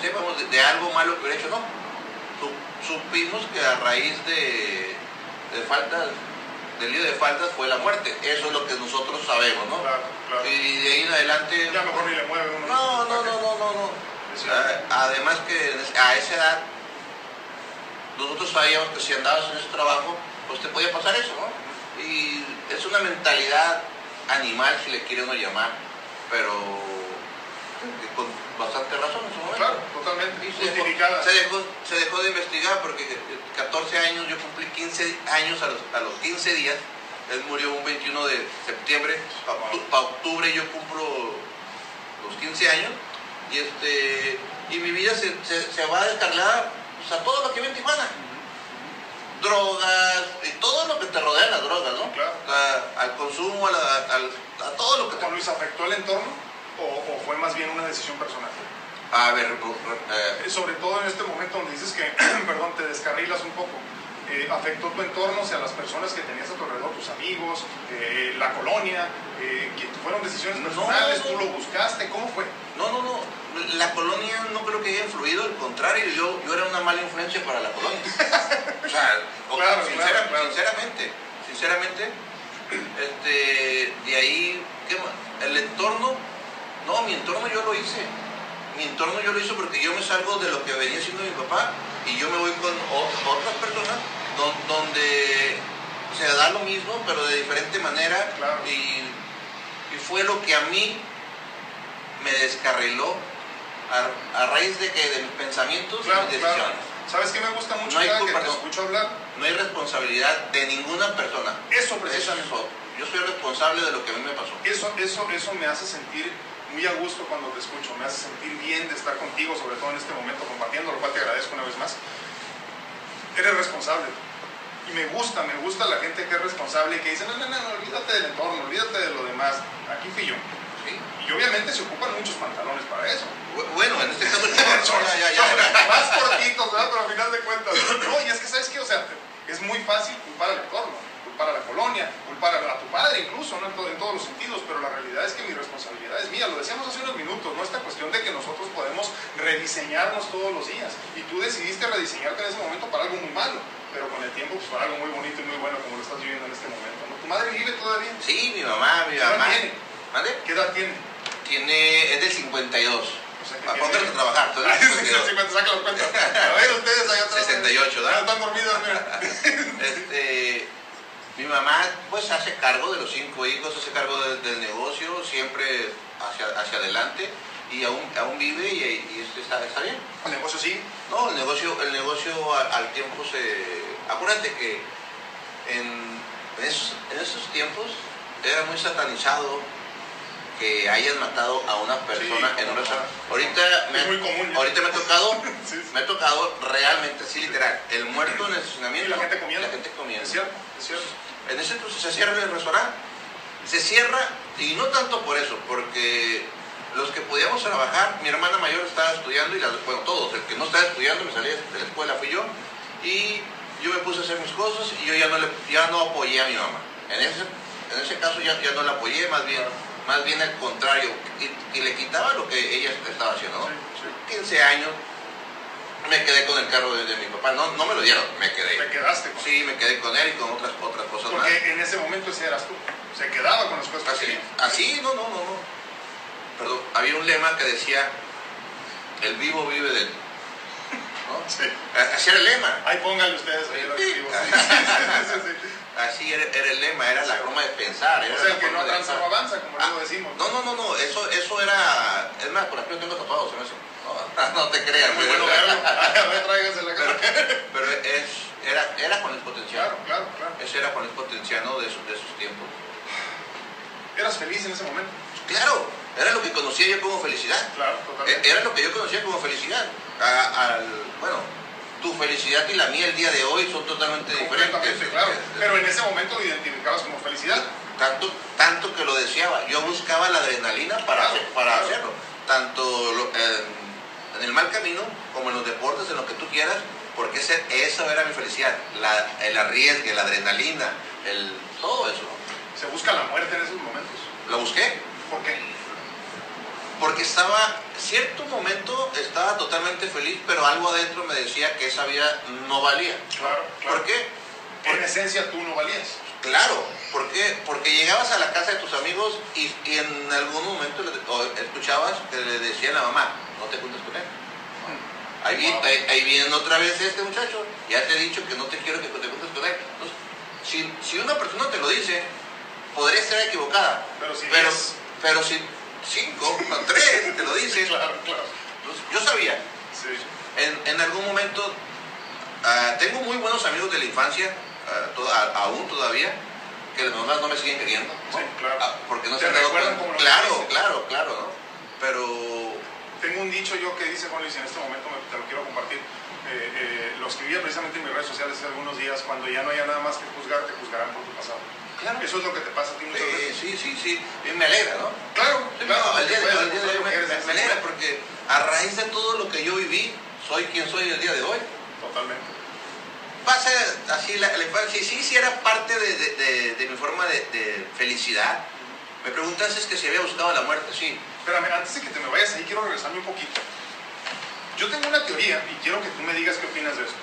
[SPEAKER 2] sepamos de, de algo malo que hubiera hecho, no. Su- supimos que a raíz de, de faltas, del lío de faltas fue la muerte. Eso es lo que nosotros sabemos, ¿no?
[SPEAKER 1] Claro, claro.
[SPEAKER 2] Y de ahí en adelante...
[SPEAKER 1] Ya mejor ni le mueve uno.
[SPEAKER 2] No, no, no, no, no, no.
[SPEAKER 1] Sí.
[SPEAKER 2] Ah, Además que a esa edad nosotros sabíamos que si andabas en ese trabajo, pues te podía pasar eso, ¿no? Y es una mentalidad animal, si le quiere uno llamar, pero con bastante razón en su momento.
[SPEAKER 1] Claro, totalmente.
[SPEAKER 2] Y se dejó, se, dejó, se dejó de investigar porque 14 años, yo cumplí 15 años a los, a los 15 días. Él murió un 21 de septiembre. Para octubre yo cumplo los 15 años. Y, este, y mi vida se, se, se va a descargar pues, a todo lo que ve en Tijuana. Drogas, y todo lo que te rodea las drogas, ¿no?
[SPEAKER 1] Claro.
[SPEAKER 2] A- al consumo, a, la- al- a todo lo que te...
[SPEAKER 1] ¿Juan Luis afectó el entorno o, o fue más bien una decisión personal?
[SPEAKER 2] A ver, eh,
[SPEAKER 1] Eh, Sobre todo en este momento donde dices que, perdón, te descarrilas un poco. Eh, afectó tu entorno, o sea, las personas que tenías a tu alrededor, tus amigos, eh, la colonia, eh, que fueron decisiones
[SPEAKER 2] No,
[SPEAKER 1] personales,
[SPEAKER 2] no.
[SPEAKER 1] tú lo buscaste, ¿cómo fue?
[SPEAKER 2] No, no, no. La colonia no creo que haya influido, al contrario, yo, yo era una mala influencia para la colonia. O sea, o-
[SPEAKER 1] Claro,
[SPEAKER 2] sincera-
[SPEAKER 1] claro, claro.
[SPEAKER 2] sinceramente, sinceramente, este, de ahí, ¿qué más? El entorno, no, mi entorno yo lo hice. Mi entorno yo lo hice porque yo me salgo de lo que venía siendo mi papá y yo me voy con ot- otras personas don- donde se da lo mismo, pero de diferente manera.
[SPEAKER 1] Claro.
[SPEAKER 2] Y, y fue lo que a mí me descarriló a, a raíz de que de mis pensamientos y
[SPEAKER 1] Claro,
[SPEAKER 2] mis
[SPEAKER 1] claro.
[SPEAKER 2] decisiones.
[SPEAKER 1] ¿Sabes qué me gusta mucho
[SPEAKER 2] No hay
[SPEAKER 1] que
[SPEAKER 2] culpa,
[SPEAKER 1] te
[SPEAKER 2] no.
[SPEAKER 1] escucho hablar?
[SPEAKER 2] No hay responsabilidad de ninguna persona.
[SPEAKER 1] Eso precisamente.
[SPEAKER 2] Eso, yo soy responsable de lo que a mí me pasó.
[SPEAKER 1] Eso, eso, eso me hace sentir muy a gusto cuando te escucho, me hace sentir bien de estar contigo, sobre todo en este momento compartiendo, lo cual te agradezco una vez más. Eres responsable. Y me gusta, me gusta la gente que es responsable y que dice, no, no, no, olvídate del entorno, olvídate de lo demás. Aquí fui yo.
[SPEAKER 2] ¿sí?
[SPEAKER 1] Y obviamente se ocupan muchos pantalones para eso.
[SPEAKER 2] Bu- Bueno, en este caso, ya, ya, ya.
[SPEAKER 1] Más cortitos, ¿verdad? Pero al final de cuentas. No, y es que, ¿sabes qué? O sea, es muy fácil culpar al entorno, culpar a la colonia, culpar a, a tu padre incluso, ¿no? En, todo- en todos los sentidos, pero la realidad es que mi responsabilidad es mía. Lo decíamos hace unos minutos, ¿no? Esta cuestión de que nosotros podemos rediseñarnos todos los días. Y tú decidiste rediseñarte en ese momento para algo muy malo, pero con el tiempo, pues para algo muy bonito y muy bueno como lo estás viviendo en este momento, ¿no? ¿Tu madre vive todavía?
[SPEAKER 2] Sí, mi mamá, mi
[SPEAKER 1] ¿Qué edad
[SPEAKER 2] mamá.
[SPEAKER 1] tiene?
[SPEAKER 2] ¿Vale?
[SPEAKER 1] ¿Qué edad tiene?
[SPEAKER 2] Tiene, es del 52.
[SPEAKER 1] O sea, que
[SPEAKER 2] a trabajar. todo el
[SPEAKER 1] Ay, sí,
[SPEAKER 2] 52.
[SPEAKER 1] sí, sí, saca los cuentas. A ver, ustedes allá atrás.
[SPEAKER 2] 68, ¿verdad?
[SPEAKER 1] Ya están dormidos, mira.
[SPEAKER 2] Este, mi mamá pues hace cargo de los cinco hijos, hace cargo de- del negocio, siempre hacia, hacia adelante y aún, aún vive y, y este está, está bien.
[SPEAKER 1] El negocio sí.
[SPEAKER 2] No, el negocio, el negocio al, al tiempo se... Acuérdate que en, en esos, en esos tiempos era muy satanizado que hayan matado a una persona
[SPEAKER 1] Sí,
[SPEAKER 2] en un restaurante. Ahorita me,
[SPEAKER 1] común
[SPEAKER 2] ahorita me ha tocado,
[SPEAKER 1] Sí, sí.
[SPEAKER 2] me ha tocado realmente, sí literal, el muerto en el estacionamiento.
[SPEAKER 1] Y la gente comiendo.
[SPEAKER 2] La gente comiendo.
[SPEAKER 1] Es cierto, es cierto.
[SPEAKER 2] En ese entonces se cierra el restaurante. Se cierra, y no tanto por eso, porque los que podíamos trabajar, mi hermana mayor estaba estudiando, y la, bueno, todos, el que no estaba estudiando, me salí de la escuela, fui yo, y yo me puse a hacer mis cosas, y yo ya no, le, ya no apoyé a mi mamá. En ese, en ese caso ya, ya no la apoyé, más bien, más bien al contrario, y, y le quitaba lo que ella estaba haciendo, ¿no?
[SPEAKER 1] Sí, sí.
[SPEAKER 2] 15 años, Me quedé con el carro de, de mi papá. No, no me lo dieron, me quedé.
[SPEAKER 1] Te quedaste con
[SPEAKER 2] Sí, me quedé con él y con otras, otras cosas más.
[SPEAKER 1] Porque en ese momento ese eras tú. Se quedaba con las cosas
[SPEAKER 2] Así, así, no, no, no, no. Perdón, había un lema que decía, el vivo vive del... ¿no?
[SPEAKER 1] Sí.
[SPEAKER 2] Así era el lema.
[SPEAKER 1] Ahí pónganle ustedes ahí el
[SPEAKER 2] Sí.
[SPEAKER 1] Sí, sí, sí.
[SPEAKER 2] Así era, era el era la forma de pensar. Era
[SPEAKER 1] O sea, el que no avanza no avanza, como
[SPEAKER 2] Ah,
[SPEAKER 1] luego decimos.
[SPEAKER 2] No, no, no, no, eso, eso era... Es más, por aquí lo tengo tatuado, se me hace. No, no te creas.
[SPEAKER 1] Muy bueno verlo. La
[SPEAKER 2] Pero,
[SPEAKER 1] cara.
[SPEAKER 2] pero es, era, era Juan Luis Potenciano.
[SPEAKER 1] Claro, claro, claro.
[SPEAKER 2] Ese era Juan Luis Potenciano de, esos- de esos tiempos.
[SPEAKER 1] ¿Eras feliz en ese momento?
[SPEAKER 2] Claro, era lo que conocía yo como felicidad.
[SPEAKER 1] Claro, totalmente.
[SPEAKER 2] Era lo que yo conocía como felicidad. A- al, bueno, tu felicidad y la mía el día de hoy son totalmente diferentes.
[SPEAKER 1] Claro. Pero en ese momento lo identificabas como felicidad.
[SPEAKER 2] Tanto, tanto que lo deseaba. Yo buscaba la adrenalina para,
[SPEAKER 1] Claro,
[SPEAKER 2] hacer- para
[SPEAKER 1] claro.
[SPEAKER 2] hacerlo. Tanto lo- en, en el mal camino como en los deportes, en lo que tú quieras, porque ese, eso era mi felicidad. La, el arriesgue, la adrenalina, el, todo eso.
[SPEAKER 1] Se busca la muerte en esos momentos.
[SPEAKER 2] Lo busqué.
[SPEAKER 1] ¿Por qué?
[SPEAKER 2] Porque estaba, cierto momento estaba totalmente feliz, pero algo adentro me decía que esa vida no valía.
[SPEAKER 1] Claro, claro.
[SPEAKER 2] ¿Por qué?
[SPEAKER 1] En esencia tú no valías.
[SPEAKER 2] Claro, ¿por qué? Porque llegabas a la casa de tus amigos y, y en algún momento escuchabas que le decían a mamá, no te juntes con él. Ahí, vi-
[SPEAKER 1] Wow.
[SPEAKER 2] ahí, ahí viene otra vez este muchacho, ya te he dicho que no te quiero que te juntes con él. Entonces, si, si una persona te lo dice, podría estar equivocada,
[SPEAKER 1] Pero si
[SPEAKER 2] pero, pero si cinco o tres te lo dicen,
[SPEAKER 1] Claro, claro.
[SPEAKER 2] yo sabía,
[SPEAKER 1] Sí.
[SPEAKER 2] en, en algún momento, ah, tengo muy buenos amigos de la infancia, a- aún todavía, que nomás no me siguen queriendo. ¿no?
[SPEAKER 1] Sí, claro.
[SPEAKER 2] Ah, porque no
[SPEAKER 1] ¿Te
[SPEAKER 2] se han dado
[SPEAKER 1] recuerdan
[SPEAKER 2] cuenta. Claro, claro, claro, ¿no? Pero,
[SPEAKER 1] Tengo un dicho yo que dice Juan Luis, en este momento me- te lo quiero compartir. Eh, eh, lo escribía precisamente en mis redes sociales hace algunos días. Cuando ya no haya nada más que juzgar, te juzgarán por tu pasado.
[SPEAKER 2] Claro,
[SPEAKER 1] Eso es lo que te pasa a ti muchas
[SPEAKER 2] eh,
[SPEAKER 1] veces.
[SPEAKER 2] sí, sí, sí, y me alegra, ¿no?
[SPEAKER 1] Claro,
[SPEAKER 2] Sí,
[SPEAKER 1] claro.
[SPEAKER 2] no, el día de
[SPEAKER 1] puedes
[SPEAKER 2] el día de hoy me, alegra porque a raíz de todo lo que yo viví, soy quien soy el día de hoy.
[SPEAKER 1] Totalmente.
[SPEAKER 2] Pasa así la, la infancia, sí, sí era parte de, de- de- de mi forma de, de felicidad. Me preguntas es que si había buscado la muerte, sí.
[SPEAKER 1] Espérame, antes de que te me vayas ahí, quiero regresarme un poquito. Yo tengo una teoría y quiero que tú me digas qué opinas de esto.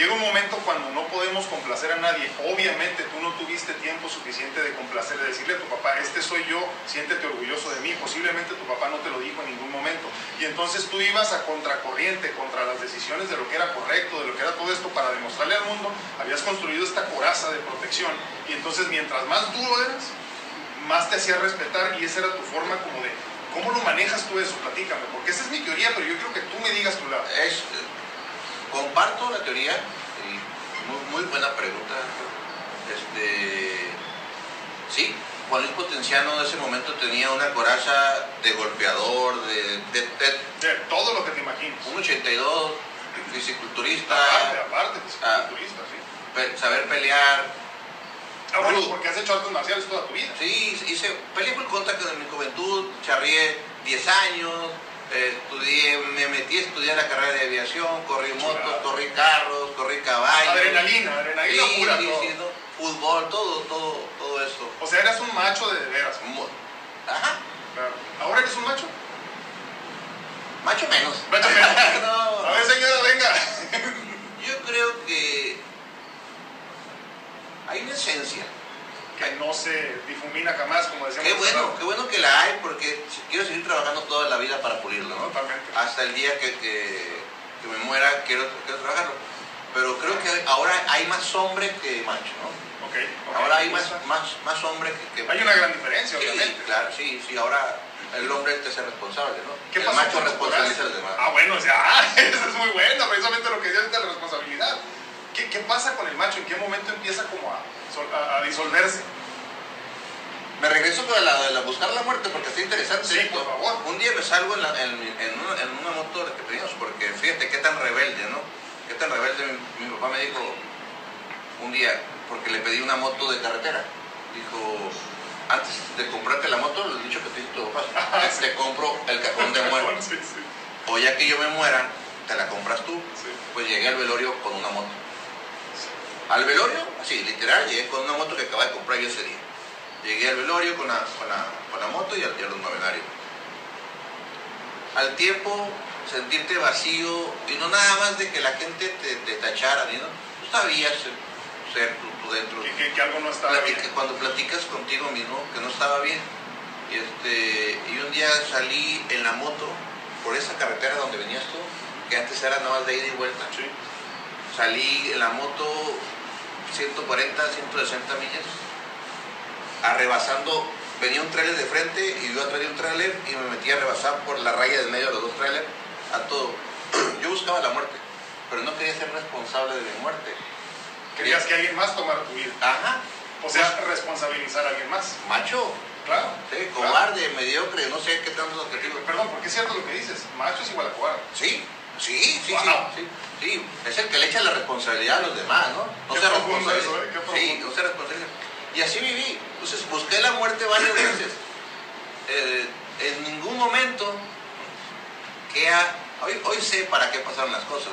[SPEAKER 1] Llega un momento cuando no podemos complacer a nadie. Obviamente tú no tuviste tiempo suficiente de complacer, de decirle a tu papá, este soy yo, siéntete orgulloso de mí. Posiblemente tu papá no te lo dijo en ningún momento. Y entonces tú ibas a contracorriente contra las decisiones de lo que era correcto, de lo que era todo esto, para demostrarle al mundo, habías construido esta coraza de protección. Y entonces mientras más duro eras, más te hacía respetar y esa era tu forma como de, ¿cómo lo manejas tú eso? Platícame, porque esa es mi teoría, pero yo quiero que tú me digas tu lado.
[SPEAKER 2] Comparto la teoría, y muy, muy buena pregunta. Este, sí, Juan Luis Potenciano en ese momento tenía una coraza de golpeador, de, de, de
[SPEAKER 1] De todo lo que te imaginas.
[SPEAKER 2] un 82, fisiculturista,
[SPEAKER 1] Aparte, aparte, pues,
[SPEAKER 2] Ah.
[SPEAKER 1] turista, sí.
[SPEAKER 2] pe- saber pelear.
[SPEAKER 1] Ah, bueno, porque has hecho artes marciales toda tu vida.
[SPEAKER 2] Sí, hice, peleé por contra que en mi juventud, charrié 10 años, estudié, me metí a estudiar la carrera de aviación, corrí motos, corrí carros, corrí caballos.
[SPEAKER 1] Adrenalina, adrenalina
[SPEAKER 2] Sí,
[SPEAKER 1] pura
[SPEAKER 2] sí,
[SPEAKER 1] todo.
[SPEAKER 2] sí, ¿no? Fútbol, todo, todo, todo eso.
[SPEAKER 1] O sea, eras un macho de veras.
[SPEAKER 2] Mo- Ajá,
[SPEAKER 1] Claro. ¿Ahora eres un macho?
[SPEAKER 2] macho menos.
[SPEAKER 1] Macho menos.
[SPEAKER 2] No,
[SPEAKER 1] A ver, señora, venga.
[SPEAKER 2] yo creo que hay una esencia.
[SPEAKER 1] Que no se difumina jamás, como decíamos.
[SPEAKER 2] Qué bueno, qué bueno que la hay porque quiero seguir trabajando toda la vida para pulirlo, ¿no?
[SPEAKER 1] Totalmente.
[SPEAKER 2] hasta el día que, que- que me muera quiero, quiero trabajarlo. Pero creo que ahora hay más hombre que macho, ¿no?
[SPEAKER 1] Ok. ok.
[SPEAKER 2] Ahora hay más, más, más hombre que, que
[SPEAKER 1] Hay una gran diferencia,
[SPEAKER 2] Sí,
[SPEAKER 1] obviamente.
[SPEAKER 2] claro, sí, sí, ahora el hombre es que ser responsable, ¿no?
[SPEAKER 1] ¿Qué
[SPEAKER 2] el macho responsabiliza a los demás.
[SPEAKER 1] Ah, bueno, o sea, ah, eso es muy bueno, precisamente lo que decías de la responsabilidad. ¿Qué, qué pasa con el macho? ¿En qué momento empieza como a, sol- a- a disolverse?
[SPEAKER 2] Me regreso a la, a la buscar la muerte porque está interesante
[SPEAKER 1] Sí,
[SPEAKER 2] esto.
[SPEAKER 1] por favor.
[SPEAKER 2] Un día me salgo en, la- en, en una, en una moto que teníamos porque fíjate qué tan rebelde, ¿no? Qué tan rebelde mi, mi papá me dijo un día porque le pedí una moto de carretera. Dijo, antes de comprarte la moto, le he dicho que te tu papá,
[SPEAKER 1] Ajá,
[SPEAKER 2] te, te compro el cajón de muerte.
[SPEAKER 1] Sí,
[SPEAKER 2] O ya que yo me muera, te la compras tú. Pues llegué al velorio con una moto. Al velorio, así, literal, llegué con una moto que acababa de comprar yo ese día. Llegué al velorio con la, con la, con la moto y al, y a los novenarios. Al tiempo sentirte vacío y no nada más de que la gente te, te tachara, ¿no? Tú sabías ser tú, dentro.
[SPEAKER 1] Que, que, algo no estaba bien.
[SPEAKER 2] Cuando platicas contigo mismo, que no estaba bien. Y, este, y un día salí en la moto por esa carretera donde venías tú, que antes era nada más de ida y vuelta.
[SPEAKER 1] Sí.
[SPEAKER 2] Salí en la moto 140, 160 millas, arrebasando, venía un trailer de frente y yo atrás de un trailer y me metí a rebasar por la raya del medio de los dos trailers a todo. Yo buscaba la muerte, pero no quería ser responsable de mi muerte.
[SPEAKER 1] Querías que alguien más tomara tu vida.
[SPEAKER 2] Ajá.
[SPEAKER 1] O sea, responsabilizar a alguien más.
[SPEAKER 2] Macho.
[SPEAKER 1] Claro.
[SPEAKER 2] Sí, cobarde, mediocre, no sé qué tantos objetivos.
[SPEAKER 1] Perdón, porque es cierto lo que dices. Macho es igual a cobarde.
[SPEAKER 2] Sí, sí, sí, sí, sí, Es el que le echa la responsabilidad a los demás, ¿no? No
[SPEAKER 1] se responsable. ¿eh?
[SPEAKER 2] sí, no se responsable. Y así viví. Entonces busqué la muerte varias veces. Eh, en ningún momento que hoy, hoy sé para qué pasaron las cosas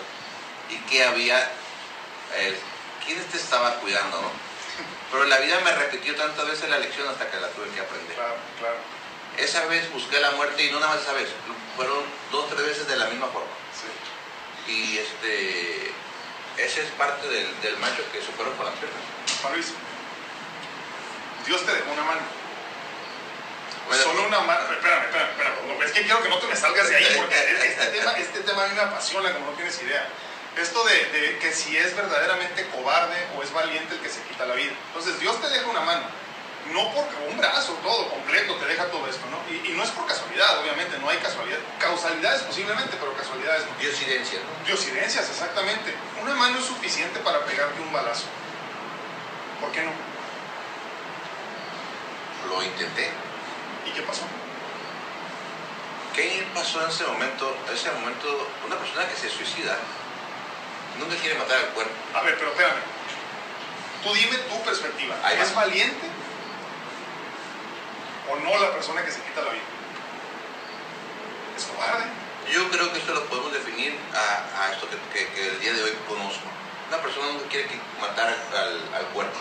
[SPEAKER 2] y qué había, eh, quién te estaba cuidando, ¿no? Pero la vida me repitió tantas veces la lección hasta que la tuve que aprender.
[SPEAKER 1] Claro, claro.
[SPEAKER 2] Esa vez busqué la muerte y no nada más esa vez, fueron dos, tres veces de la misma forma. Y este, ese es parte del, del macho que superó con las piernas.
[SPEAKER 1] Juan Luis, Dios te dejó una mano. Solo una mano. Espérame, espérame, espérame. Es que quiero que no te me salgas de ahí porque este tema, este tema a mí me apasiona como no tienes idea esto de, que si es verdaderamente cobarde o es valiente el que se quita la vida. Entonces Dios te deja una mano, no porque un brazo, todo completo, te deja todo esto, ¿no? Y, no es por casualidad, obviamente, no hay casualidad. Causalidades posiblemente, pero casualidades no.
[SPEAKER 2] Diosidencias, ¿no?
[SPEAKER 1] Diosidencias, exactamente. Una mano es suficiente para pegarte un balazo. ¿Por qué no?
[SPEAKER 2] Lo intenté.
[SPEAKER 1] ¿Y qué pasó?
[SPEAKER 2] ¿Qué pasó en ese momento? En ese momento, una persona que se suicida nunca quiere matar al cuerpo.
[SPEAKER 1] A ver, pero espérame. Tú dime tu perspectiva. ¿Es valiente o no la persona que se quita la vida? ¿Es cobarde?
[SPEAKER 2] Yo creo que esto lo podemos definir a, esto que, el día de hoy conozco. Una persona no quiere matar al, cuerpo,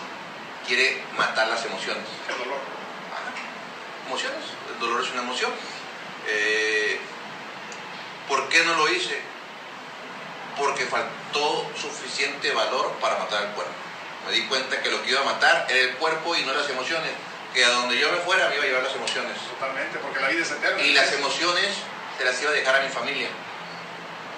[SPEAKER 2] quiere matar las emociones.
[SPEAKER 1] El dolor.
[SPEAKER 2] Emociones. El dolor es una emoción. Eh, ¿Por qué no lo hice? porque faltó suficiente valor para matar al cuerpo. Me di cuenta que lo que iba a matar era el cuerpo y no las emociones, que a donde yo me fuera me iba a llevar las emociones.
[SPEAKER 1] Totalmente, porque la vida es eterna.
[SPEAKER 2] Y las emociones se las iba a dejar a mi familia.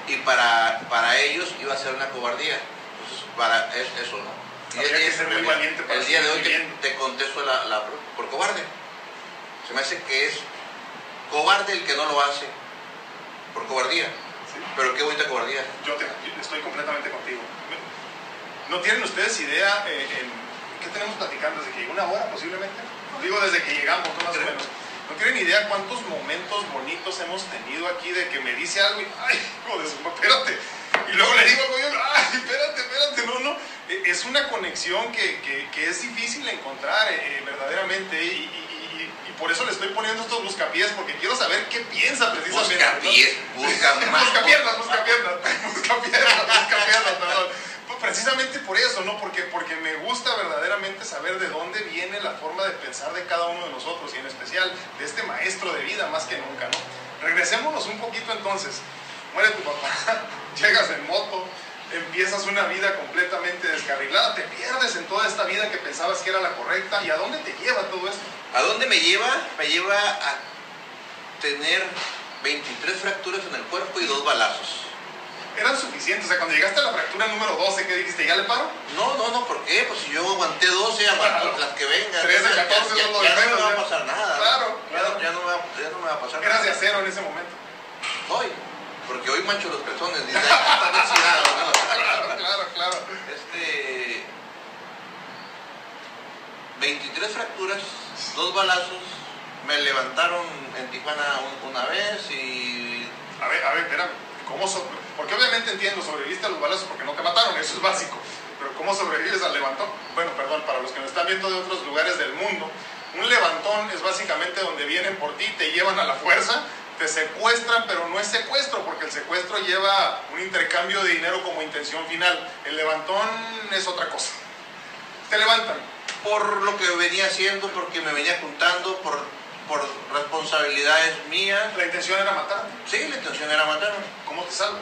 [SPEAKER 2] Y para, para ellos iba a ser una cobardía. Entonces, para eso, ¿no?
[SPEAKER 1] Y el, que ser muy valiente
[SPEAKER 2] el día de hoy te, contesto la, la, por cobarde. Se me hace que es cobarde el que no lo hace por cobardía. Pero qué bonita cobardía.
[SPEAKER 1] Yo, estoy completamente contigo. ¿No tienen ustedes idea eh, en qué tenemos platicando desde que llegó una hora posiblemente? Digo desde que llegamos, no más o menos. No tienen idea cuántos momentos bonitos hemos tenido aquí de que me dice algo y, ay, joder, espérate. Y luego le digo algo y yo, ay, espérate, espérate, no, no. E, es una conexión que, que, que es difícil encontrar eh, verdaderamente y, por eso le estoy poniendo estos buscapiés, porque quiero saber qué piensa precisamente.
[SPEAKER 2] Buscapiés, busca más.
[SPEAKER 1] Buscapiernas, buscapiernas, buscapiernas, buscapiernas, perdón. Precisamente por eso, ¿no? Porque, porque me gusta verdaderamente saber de dónde viene la forma de pensar de cada uno de nosotros y en especial de este maestro de vida más que nunca, ¿no? Regresémonos un poquito entonces. Muere tu papá, llegas en moto, empiezas una vida completamente descarrilada, te pierdes en toda esta vida que pensabas que era la correcta. ¿Y a dónde te lleva todo esto?
[SPEAKER 2] ¿A dónde me lleva? Me lleva a tener 23 fracturas en el cuerpo y dos balazos.
[SPEAKER 1] ¿Eran suficientes? O sea, cuando llegaste a la fractura número 12, ¿qué dijiste? ¿Ya le paro?
[SPEAKER 2] No, no, no, ¿por qué? Pues si yo aguanté 12, aguanto las que vengan.
[SPEAKER 1] 13, 14,
[SPEAKER 2] ya,
[SPEAKER 1] no,
[SPEAKER 2] ya no me va a pasar nada.
[SPEAKER 1] Claro,
[SPEAKER 2] claro. Ya, no, me va, ya no me va a pasar
[SPEAKER 1] Eras nada. Eras de acero en ese momento.
[SPEAKER 2] Hoy, porque hoy mancho los pezones. Dice,
[SPEAKER 1] claro, claro, claro.
[SPEAKER 2] Este... 23 fracturas dos balazos, me levantaron en Tijuana una vez y...
[SPEAKER 1] A ver, a ver, espérame, ¿cómo Porque obviamente entiendo, sobreviviste a los balazos porque no te mataron, eso es básico. Pero ¿cómo sobrevives al levantón? Bueno, perdón, para los que nos están viendo de otros lugares del mundo, un levantón es básicamente donde vienen por ti, te llevan a la fuerza, te secuestran, pero no es secuestro, porque el secuestro lleva un intercambio de dinero como intención final. El levantón es otra cosa. Te levantan,
[SPEAKER 2] por lo que venía haciendo, porque me venía juntando, por por responsabilidades mías.
[SPEAKER 1] La intención era matar.
[SPEAKER 2] Sí, la intención era matarme.
[SPEAKER 1] ¿Cómo te salvas?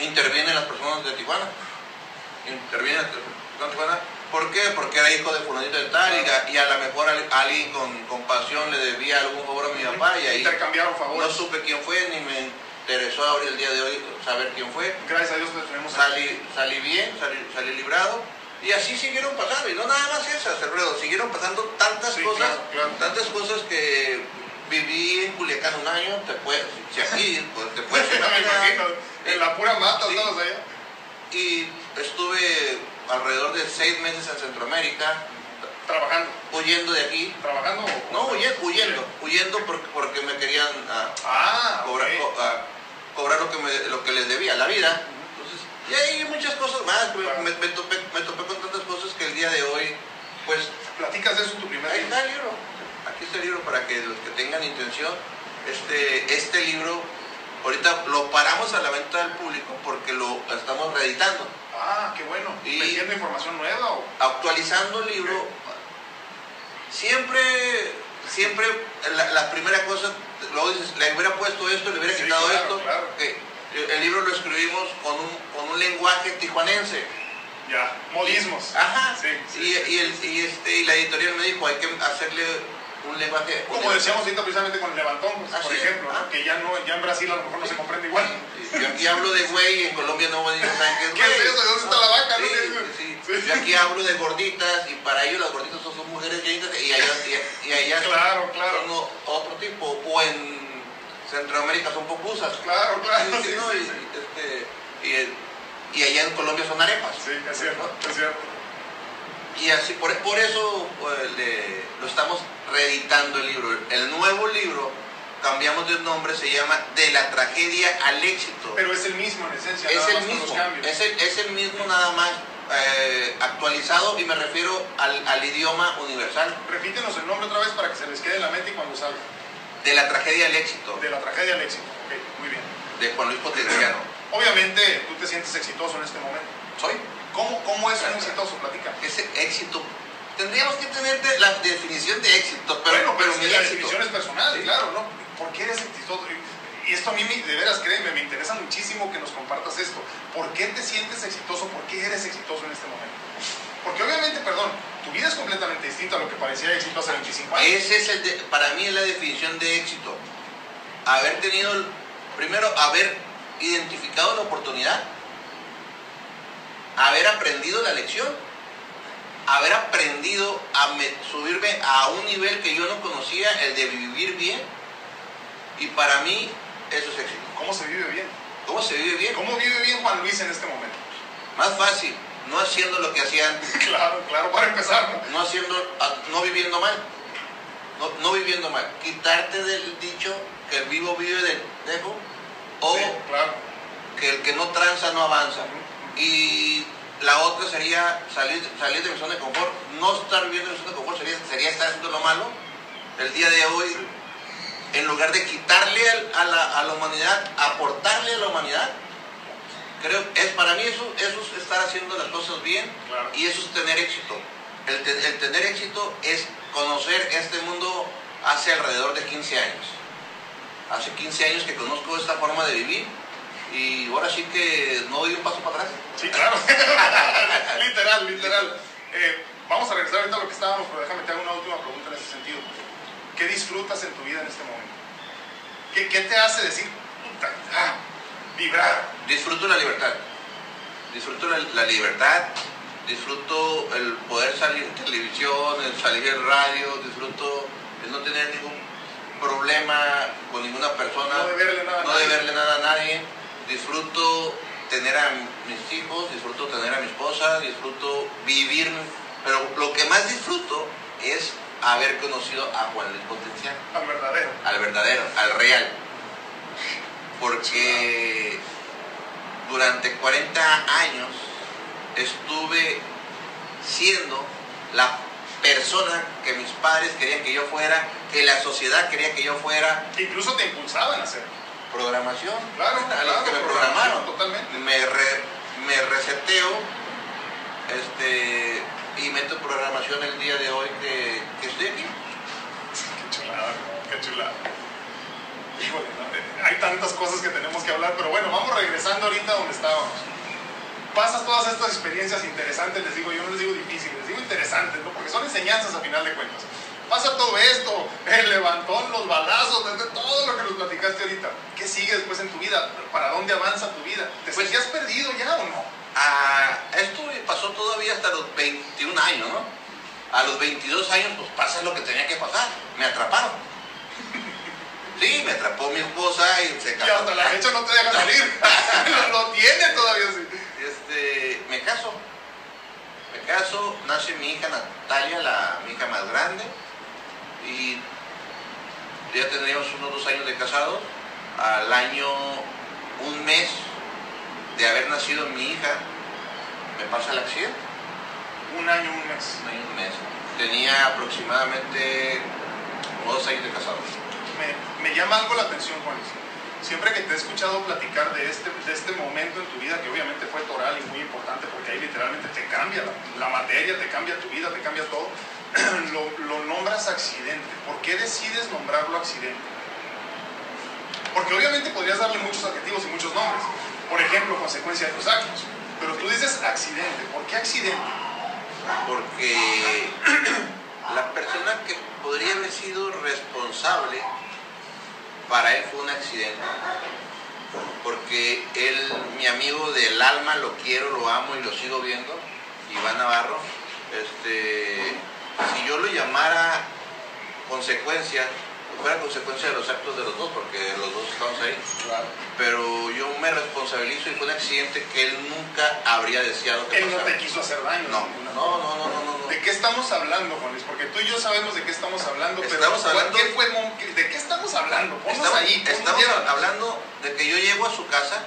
[SPEAKER 2] Intervienen las personas de Tijuana. Intervienen las personas de Tijuana. ¿Por qué? Porque era hijo de fulanito de tal y a- y a lo mejor al- alguien con compasión le debía algún favor a mi papá y ahí
[SPEAKER 1] Intercambiaron
[SPEAKER 2] no
[SPEAKER 1] favores.
[SPEAKER 2] supe quién fue ni me interesó ahora el día de hoy saber quién fue.
[SPEAKER 1] Gracias a Dios pues tenemos
[SPEAKER 2] Salí, salí bien, salí, salí librado. Y así siguieron pasando, y no nada más esas, Alfredo, siguieron pasando tantas
[SPEAKER 1] Sí,
[SPEAKER 2] cosas,
[SPEAKER 1] claro, claro.
[SPEAKER 2] tantas cosas que viví en Culiacán un año, te puedes, si aquí, pues te puedes imaginar. Sí.
[SPEAKER 1] allá.
[SPEAKER 2] Y estuve alrededor de seis meses en Centroamérica,
[SPEAKER 1] Trabajando.
[SPEAKER 2] huyendo de aquí.
[SPEAKER 1] ¿Trabajando? o-
[SPEAKER 2] No, huyendo, huyendo, huyendo porque, porque me querían ah,
[SPEAKER 1] Ah,
[SPEAKER 2] cobrar, co- ah, cobrar lo, que me, lo que les debía, la vida. Entonces, y hay muchas cosas más, me,
[SPEAKER 1] Claro.
[SPEAKER 2] me- me topé, me topé con tantas cosas que el día de hoy, pues,
[SPEAKER 1] Platicas de eso en tu primer
[SPEAKER 2] ahí
[SPEAKER 1] libro.
[SPEAKER 2] está el libro. Aquí está el libro para que los que tengan intención, este, este libro, ahorita lo paramos a la venta al público porque lo estamos reeditando.
[SPEAKER 1] Ah, qué bueno.
[SPEAKER 2] Y-
[SPEAKER 1] ¿Metiendo información nueva o...?
[SPEAKER 2] actualizando el libro, siempre, siempre la, la primera cosa, luego dices, le hubiera puesto esto, le hubiera
[SPEAKER 1] Sí,
[SPEAKER 2] quitado
[SPEAKER 1] claro,
[SPEAKER 2] esto.
[SPEAKER 1] claro.
[SPEAKER 2] el libro lo escribimos con un, con un lenguaje tijuanense.
[SPEAKER 1] Ya, modismos.
[SPEAKER 2] Ajá.
[SPEAKER 1] Sí, sí,
[SPEAKER 2] y,
[SPEAKER 1] sí.
[SPEAKER 2] y el, y, este, y la editorial me dijo, hay que hacerle un lenguaje...
[SPEAKER 1] Como decíamos ahorita precisamente con el levantón, pues,
[SPEAKER 2] Así
[SPEAKER 1] por
[SPEAKER 2] es.
[SPEAKER 1] ejemplo, ¿no?
[SPEAKER 2] Ah.
[SPEAKER 1] que ya no ya en Brasil a lo mejor no se comprende igual.
[SPEAKER 2] Sí, Yo aquí hablo de güey y en Colombia no no saben qué es
[SPEAKER 1] ¿Qué es eso? ¿De dónde está la vaca? no?
[SPEAKER 2] Sí, sí, sí. Yo aquí hablo de gorditas y para ellos las gorditas son, son mujeres lindas y allá, y, y allá son-
[SPEAKER 1] Claro, claro.
[SPEAKER 2] son otro tipo. O en Centroamérica son popusas.
[SPEAKER 1] Claro, claro,
[SPEAKER 2] Sí,
[SPEAKER 1] sí,
[SPEAKER 2] ¿no?
[SPEAKER 1] sí,
[SPEAKER 2] y,
[SPEAKER 1] sí.
[SPEAKER 2] este, y- y allá en Colombia son arepas.
[SPEAKER 1] Sí, es cierto, es cierto.
[SPEAKER 2] Y así, por, por eso pues, le- lo estamos reeditando el libro. El nuevo libro, cambiamos de nombre, se llama De la tragedia al éxito.
[SPEAKER 1] Pero es el mismo en esencia,
[SPEAKER 2] Es el mismo, es el, es el mismo nada más eh, actualizado y me refiero al, al idioma universal.
[SPEAKER 1] Repítenos el nombre otra vez para que se les quede en la mente y cuando salga.
[SPEAKER 2] De la tragedia al éxito,
[SPEAKER 1] De la tragedia al éxito. Ok, muy bien.
[SPEAKER 2] de Juan Luis Potenciano.
[SPEAKER 1] Obviamente tú te sientes exitoso en este momento.
[SPEAKER 2] Soy
[SPEAKER 1] ¿Cómo, cómo es un exitoso? Platica.
[SPEAKER 2] ese éxito. Tendríamos que tener de- la definición de éxito, pero,
[SPEAKER 1] bueno, pero,
[SPEAKER 2] pero mi
[SPEAKER 1] la
[SPEAKER 2] éxito.
[SPEAKER 1] definición es personal,
[SPEAKER 2] Sí.
[SPEAKER 1] claro, ¿no? ¿Por qué eres exitoso? Y esto a mí, de veras, créeme, me interesa muchísimo que nos compartas esto. ¿Por qué te sientes exitoso? ¿Por qué eres exitoso en este momento? Porque obviamente, perdón, tu vida es completamente distinta a lo que parecía éxito hace 25 años.
[SPEAKER 2] Ese es el de- para mí es la definición de éxito. Haber tenido, primero, haber identificado la oportunidad, haber aprendido la lección, haber aprendido a me- subirme a un nivel que yo no conocía, el de vivir bien. Y para mí, eso es éxito.
[SPEAKER 1] ¿Cómo se vive bien?
[SPEAKER 2] ¿Cómo se vive bien?
[SPEAKER 1] ¿Cómo vive bien Juan Luis en este momento?
[SPEAKER 2] Más fácil, no haciendo lo que hacía antes.
[SPEAKER 1] Claro, claro, para empezar, ¿no?
[SPEAKER 2] no haciendo, ah, no viviendo mal, no, no viviendo mal, quitarte del dicho que el vivo vive del dejo o
[SPEAKER 1] Sí, claro.
[SPEAKER 2] que el que no tranza no avanza. Y la otra sería salir, salir de mi zona de confort, no estar viviendo en mi zona de confort sería, sería estar haciendo lo malo. El día de hoy, en lugar de quitarle a la, a la humanidad, aportarle a la humanidad, creo es para mí eso, eso es estar haciendo las cosas bien
[SPEAKER 1] Claro.
[SPEAKER 2] y eso es tener éxito. El, te- el tener éxito es conocer este mundo hace alrededor de 15 años. Hace 15 años que conozco esta forma de vivir y ahora sí que no doy un paso para atrás.
[SPEAKER 1] Sí, claro. literal, literal. Eh, vamos a regresar ahorita a lo que estábamos, pero déjame te hago una última pregunta en ese sentido. ¿Qué disfrutas en tu vida en este momento? ¿Qué, qué te hace decir, puta, ah, vibrar?
[SPEAKER 2] Disfruto la libertad. Disfruto la, la libertad. Disfruto el poder salir en televisión, el salir en radio. Disfruto el no tener ningún problema con ninguna persona.
[SPEAKER 1] No deberle nada a
[SPEAKER 2] no
[SPEAKER 1] nadie.
[SPEAKER 2] deberle nada a nadie. Disfruto tener a mis hijos, disfruto tener a mi esposa, disfruto vivir. Pero lo que más disfruto es haber conocido a Juan Luis Potencial
[SPEAKER 1] Al verdadero.
[SPEAKER 2] al verdadero, al real. Porque durante 40 años estuve siendo la persona que mis padres querían que yo fuera, que la sociedad quería que yo fuera.
[SPEAKER 1] Incluso te impulsaban a hacer
[SPEAKER 2] programación.
[SPEAKER 1] Claro,
[SPEAKER 2] a
[SPEAKER 1] claro,
[SPEAKER 2] que me programaron.
[SPEAKER 1] Totalmente.
[SPEAKER 2] Me, re, me reseteo este, y meto programación el día de hoy que, que estoy aquí.
[SPEAKER 1] Qué chulada, qué chulada. Híjole, eh, hay tantas cosas que tenemos que hablar, pero bueno, vamos regresando ahorita donde estábamos. Pasas todas estas experiencias interesantes, les digo, yo no les digo difíciles, les digo interesantes, ¿no? porque son enseñanzas a final de cuentas. Pasa todo esto, el levantón, los balazos, todo lo que nos platicaste ahorita. ¿Qué sigue después en tu vida? ¿Para dónde avanza tu vida? ¿Te
[SPEAKER 2] Pues-
[SPEAKER 1] sentías perdido ya o no?
[SPEAKER 2] Ah, esto pasó todavía hasta los 21 años, ¿no? A los 22 años, pues pasa lo que tenía que pasar. Me atraparon. Sí, me atrapó mi esposa y se
[SPEAKER 1] Y hasta la fecha no te deja salir. lo, lo tiene todavía así.
[SPEAKER 2] Este, me caso. Me caso, nace mi hija Natalia, la, mi hija más grande. Y ya tendríamos unos dos años de casados. Al año, un mes de haber nacido mi hija, me pasa el accidente.
[SPEAKER 1] Un año, un mes.
[SPEAKER 2] Un año, un mes. Tenía aproximadamente como dos años de casados.
[SPEAKER 1] Me, me llama algo la atención, Juan. Siempre que te he escuchado platicar de este, de este momento en tu vida, que obviamente fue toral y muy importante, porque ahí literalmente te cambia la, la materia, te cambia tu vida, te cambia todo, lo, nombras accidente. ¿Por qué decides nombrarlo accidente? Porque obviamente podrías darle muchos adjetivos y muchos nombres. Por ejemplo, consecuencia de tus actos. Pero tú dices accidente. ¿Por qué accidente?
[SPEAKER 2] porque la persona que podría haber sido responsable para él fue un accidente. Porque él, mi amigo del alma, lo quiero, lo amo y lo sigo viendo, Iván Navarro, este, si yo lo llamara consecuencia, fuera consecuencia de los actos de los dos, porque los dos estamos ahí, pero yo me responsabilizo y fue un accidente que él nunca habría deseado que
[SPEAKER 1] Él no
[SPEAKER 2] pasara.
[SPEAKER 1] te quiso hacer daño.
[SPEAKER 2] No, no, no, no, no, no, no.
[SPEAKER 1] ¿De qué estamos hablando, Juan Luis? Porque tú y yo sabemos de qué estamos hablando, pero
[SPEAKER 2] Estamos hablando-
[SPEAKER 1] ¿qué fue el mom- ¿de qué estamos hablando? Ponnos
[SPEAKER 2] Estamos,
[SPEAKER 1] ahí.
[SPEAKER 2] estamos hablando de que yo llego a su casa,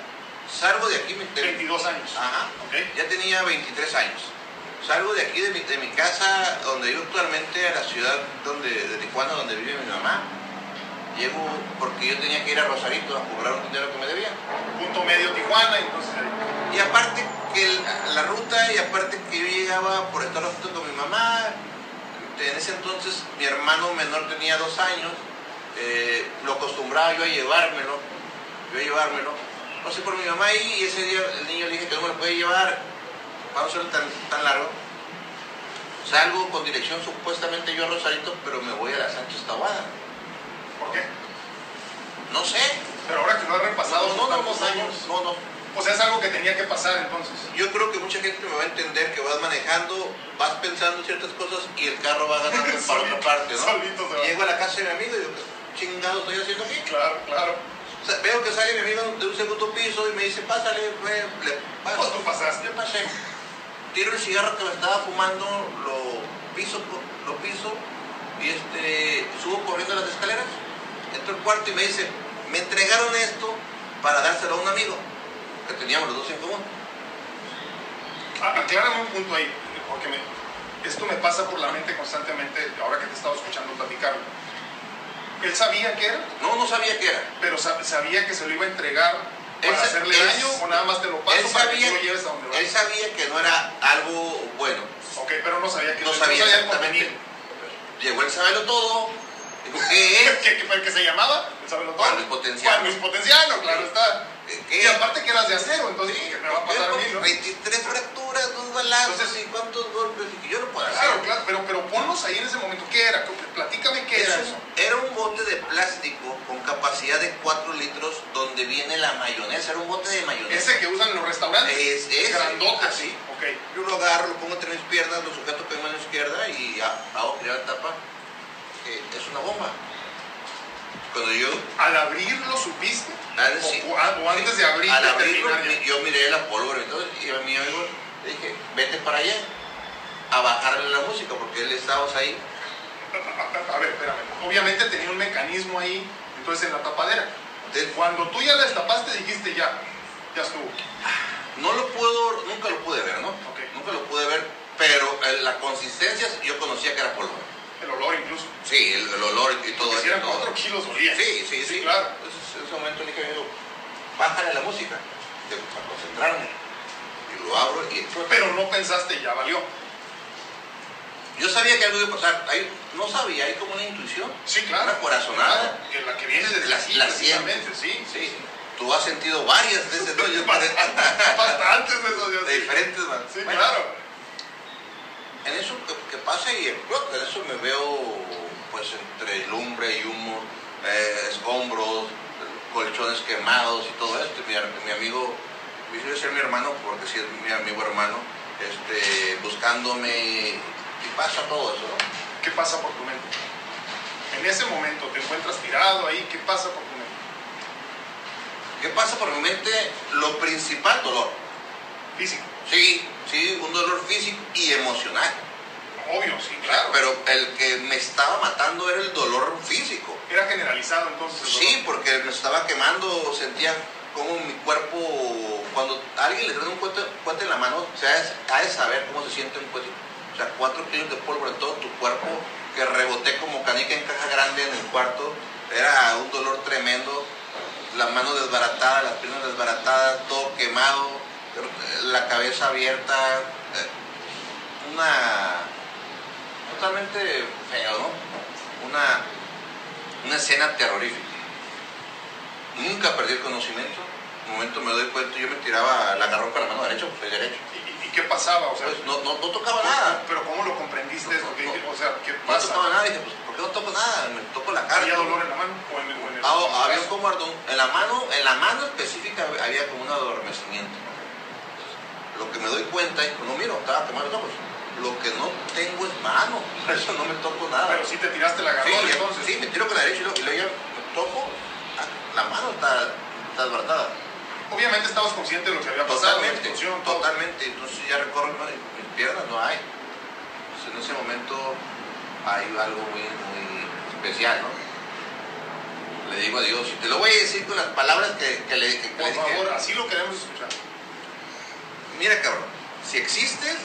[SPEAKER 2] salgo de aquí, me- de-
[SPEAKER 1] 22 años.
[SPEAKER 2] Ajá.
[SPEAKER 1] ¿ok?
[SPEAKER 2] ya tenía 23 años. Salgo de aquí, de mi, de mi casa, donde yo actualmente, a la ciudad donde, de Tijuana, donde vive mi mamá. Llego porque yo tenía que ir a Rosarito a cobrar un dinero que me debían.
[SPEAKER 1] Punto medio Tijuana, entonces.
[SPEAKER 2] Y aparte que el- la ruta, y aparte que yo llegaba por estar junto con mi mamá, en ese entonces mi hermano menor tenía dos años, eh, lo acostumbraba yo a llevármelo, yo a llevármelo. Pasé por mi mamá ahí y ese día el niño le dije que no me lo puede llevar, para no ser tan, tan largo. Salgo con dirección supuestamente yo a Rosarito, pero me voy a la Sánchez Tahuada.
[SPEAKER 1] ¿Por qué?
[SPEAKER 2] No sé.
[SPEAKER 1] Pero ahora que lo has repasado
[SPEAKER 2] no, no, no,
[SPEAKER 1] años,
[SPEAKER 2] no, no.
[SPEAKER 1] o sea, es algo que tenía que pasar entonces.
[SPEAKER 2] Yo creo que mucha gente me va a entender que vas manejando, vas pensando ciertas cosas y el carro va ganando para
[SPEAKER 1] Solito,
[SPEAKER 2] otra parte, ¿no?
[SPEAKER 1] solito se va.
[SPEAKER 2] Llego a la casa de mi amigo y digo, ¿qué chingado estoy haciendo aquí?
[SPEAKER 1] Claro, claro.
[SPEAKER 2] O sea, veo que sale mi amigo de un segundo piso y me dice, pásale, le
[SPEAKER 1] Pues
[SPEAKER 2] paso.
[SPEAKER 1] tú pasaste.
[SPEAKER 2] Yo pasé. Tiro el cigarro que me estaba fumando, lo piso, lo piso y este, subo corriendo las escaleras, entro al cuarto y me dice, me entregaron esto para dárselo a un amigo que teníamos los dos en común.
[SPEAKER 1] Ah, aclárame un punto ahí, porque me- esto me pasa por la mente constantemente ahora que te estaba escuchando platicarlo. Él sabía que era,
[SPEAKER 2] No, no sabía qué era.
[SPEAKER 1] pero sa- sabía que se lo iba a entregar para hacerle
[SPEAKER 2] él-
[SPEAKER 1] daño o nada más te lo paso
[SPEAKER 2] él
[SPEAKER 1] para que
[SPEAKER 2] sabía-
[SPEAKER 1] tú lo lleves a donde
[SPEAKER 2] Él
[SPEAKER 1] vas.
[SPEAKER 2] sabía que no era algo bueno.
[SPEAKER 1] Ok, pero no sabía que
[SPEAKER 2] No sabía
[SPEAKER 1] el
[SPEAKER 2] exactamente. Llegó el saberlo todo. Dijo, ¿qué es?
[SPEAKER 1] ¿Qué, qué fue el que se llamaba? ¿El sabelo todo?
[SPEAKER 2] Juan Luis Potenciano.
[SPEAKER 1] Juan Luis Potenciano, claro está.
[SPEAKER 2] ¿Qué?
[SPEAKER 1] Y aparte que eras de acero, entonces ¿qué me va a pasar a mí, no?
[SPEAKER 2] 23 fracturas, dos balazos
[SPEAKER 1] Entonces-
[SPEAKER 2] y cuántos golpes. Y que yo no puedo hacer.
[SPEAKER 1] Claro, claro, pero, pero ponlos ahí en ese momento. ¿Qué era? Platícame qué
[SPEAKER 2] Es
[SPEAKER 1] era eso.
[SPEAKER 2] era un bote de plástico con capacidad de 4 litros donde viene la mayonesa. Era un bote de mayonesa.
[SPEAKER 1] Ese que usan en los restaurantes.
[SPEAKER 2] Es ese.
[SPEAKER 1] Grandote,
[SPEAKER 2] Así.
[SPEAKER 1] sí. Ok.
[SPEAKER 2] Yo lo agarro, lo pongo entre mis piernas, lo sujeto con mi mano izquierda y ha- hago girar la tapa. que es una bomba. Cuando yo
[SPEAKER 1] Al abrirlo supiste.
[SPEAKER 2] Al,
[SPEAKER 1] O-
[SPEAKER 2] sí.
[SPEAKER 1] o, a- o antes de abrir,
[SPEAKER 2] Al abrirlo, yo miré la pólvora entonces, y a mi amigo le dije, vete para allá a bajarle la música porque él estaba ahí.
[SPEAKER 1] A, a- a ver, espérame. Obviamente tenía un mecanismo ahí, entonces en la tapadera.
[SPEAKER 2] Entonces,
[SPEAKER 1] Cuando tú ya la destapaste, dijiste ya, ya estuvo.
[SPEAKER 2] no lo puedo, nunca lo pude ver, ¿no?
[SPEAKER 1] Ok.
[SPEAKER 2] Nunca lo pude ver, pero eh, la consistencia yo conocía que era pólvora.
[SPEAKER 1] El olor incluso.
[SPEAKER 2] Sí, el, el olor y todo
[SPEAKER 1] Porque si
[SPEAKER 2] eso.
[SPEAKER 1] eran. 4 kilos olía.
[SPEAKER 2] Sí, sí, sí.
[SPEAKER 1] claro.
[SPEAKER 2] En ese momento le dije, amigo, bájale la música, de- para concentrarme. Y lo abro y.
[SPEAKER 1] Pero no pensaste, ya valió.
[SPEAKER 2] Yo sabía que algo iba a pasar, ahí, no sabía, hay como una intuición.
[SPEAKER 1] Sí, claro.
[SPEAKER 2] Una corazonada.
[SPEAKER 1] Claro, la que viene desde
[SPEAKER 2] La-
[SPEAKER 1] sí.
[SPEAKER 2] Sí. tú has sentido varias veces, ¿no? Yo-
[SPEAKER 1] Bastantes de esos,
[SPEAKER 2] de diferentes man-
[SPEAKER 1] Sí,
[SPEAKER 2] Bueno,
[SPEAKER 1] claro.
[SPEAKER 2] En eso que, que pasa y explota, en eso me veo pues entre lumbre y humo, eh, escombros, colchones quemados y todo esto. Mi, mi amigo, yo ser mi hermano, porque si es mi amigo hermano, este, buscándome y pasa todo eso, ¿no?
[SPEAKER 1] ¿Qué pasa por tu mente? En ese momento te encuentras tirado ahí, ¿qué pasa por tu mente?
[SPEAKER 2] ¿Qué pasa por mi mente? Lo principal, dolor.
[SPEAKER 1] Físico.
[SPEAKER 2] Sí, sí, un dolor físico y emocional.
[SPEAKER 1] Obvio, sí, claro.
[SPEAKER 2] Pero el que me estaba matando era el dolor físico. Sí, porque me estaba quemando, sentía como mi cuerpo, cuando alguien le trae un cuete en la mano, o sea, es- ha de saber cómo se siente un cuete. O sea, cuatro kilos de pólvora en todo tu cuerpo, que reboté como canica en caja grande en el cuarto, era un dolor tremendo, las manos desbaratadas, las piernas desbaratadas, todo quemado, la cabeza abierta, eh, una totalmente feo, ¿no? Una, una escena terrorífica. Nunca perdí el conocimiento. En un momento me doy cuenta, yo me tiraba la agarrón con la mano derecha, pues soy derecho.
[SPEAKER 1] ¿Y, y qué pasaba? O sea,
[SPEAKER 2] Pues no, no, no tocaba nada.
[SPEAKER 1] Pero ¿cómo lo comprendiste qué- o sea, ¿qué
[SPEAKER 2] No tocaba nada. Dije, pues, ¿por qué no toco nada? Me toco la cara.
[SPEAKER 1] ¿Había dolor en la mano o en, el- o en el
[SPEAKER 2] Ah,
[SPEAKER 1] el
[SPEAKER 2] había
[SPEAKER 1] brazo?
[SPEAKER 2] como ardón. En la mano, en la mano específica había como un adormecimiento. Lo que me doy cuenta es que no miro, estaba quemando los ojos. Lo que no tengo es mano, por eso no me toco nada.
[SPEAKER 1] Pero sí te tiraste la
[SPEAKER 2] Sí,
[SPEAKER 1] agarrón
[SPEAKER 2] ya-
[SPEAKER 1] entonces.
[SPEAKER 2] sí, me tiro con la derecha y luego, y luego ya me toco, ah, la mano está, está desbaratada.
[SPEAKER 1] Obviamente estabas consciente de lo que había pasado, la
[SPEAKER 2] Totalmente,
[SPEAKER 1] todo.
[SPEAKER 2] totalmente. Entonces ya recorro mis piernas, no hay. Entonces en ese momento hay algo muy, muy especial, ¿no? Le digo a Dios, y te lo voy a decir con las palabras que, que le, que le
[SPEAKER 1] Por
[SPEAKER 2] dije.
[SPEAKER 1] favor, así lo queremos escuchar.
[SPEAKER 2] Mira, cabrón, si existes,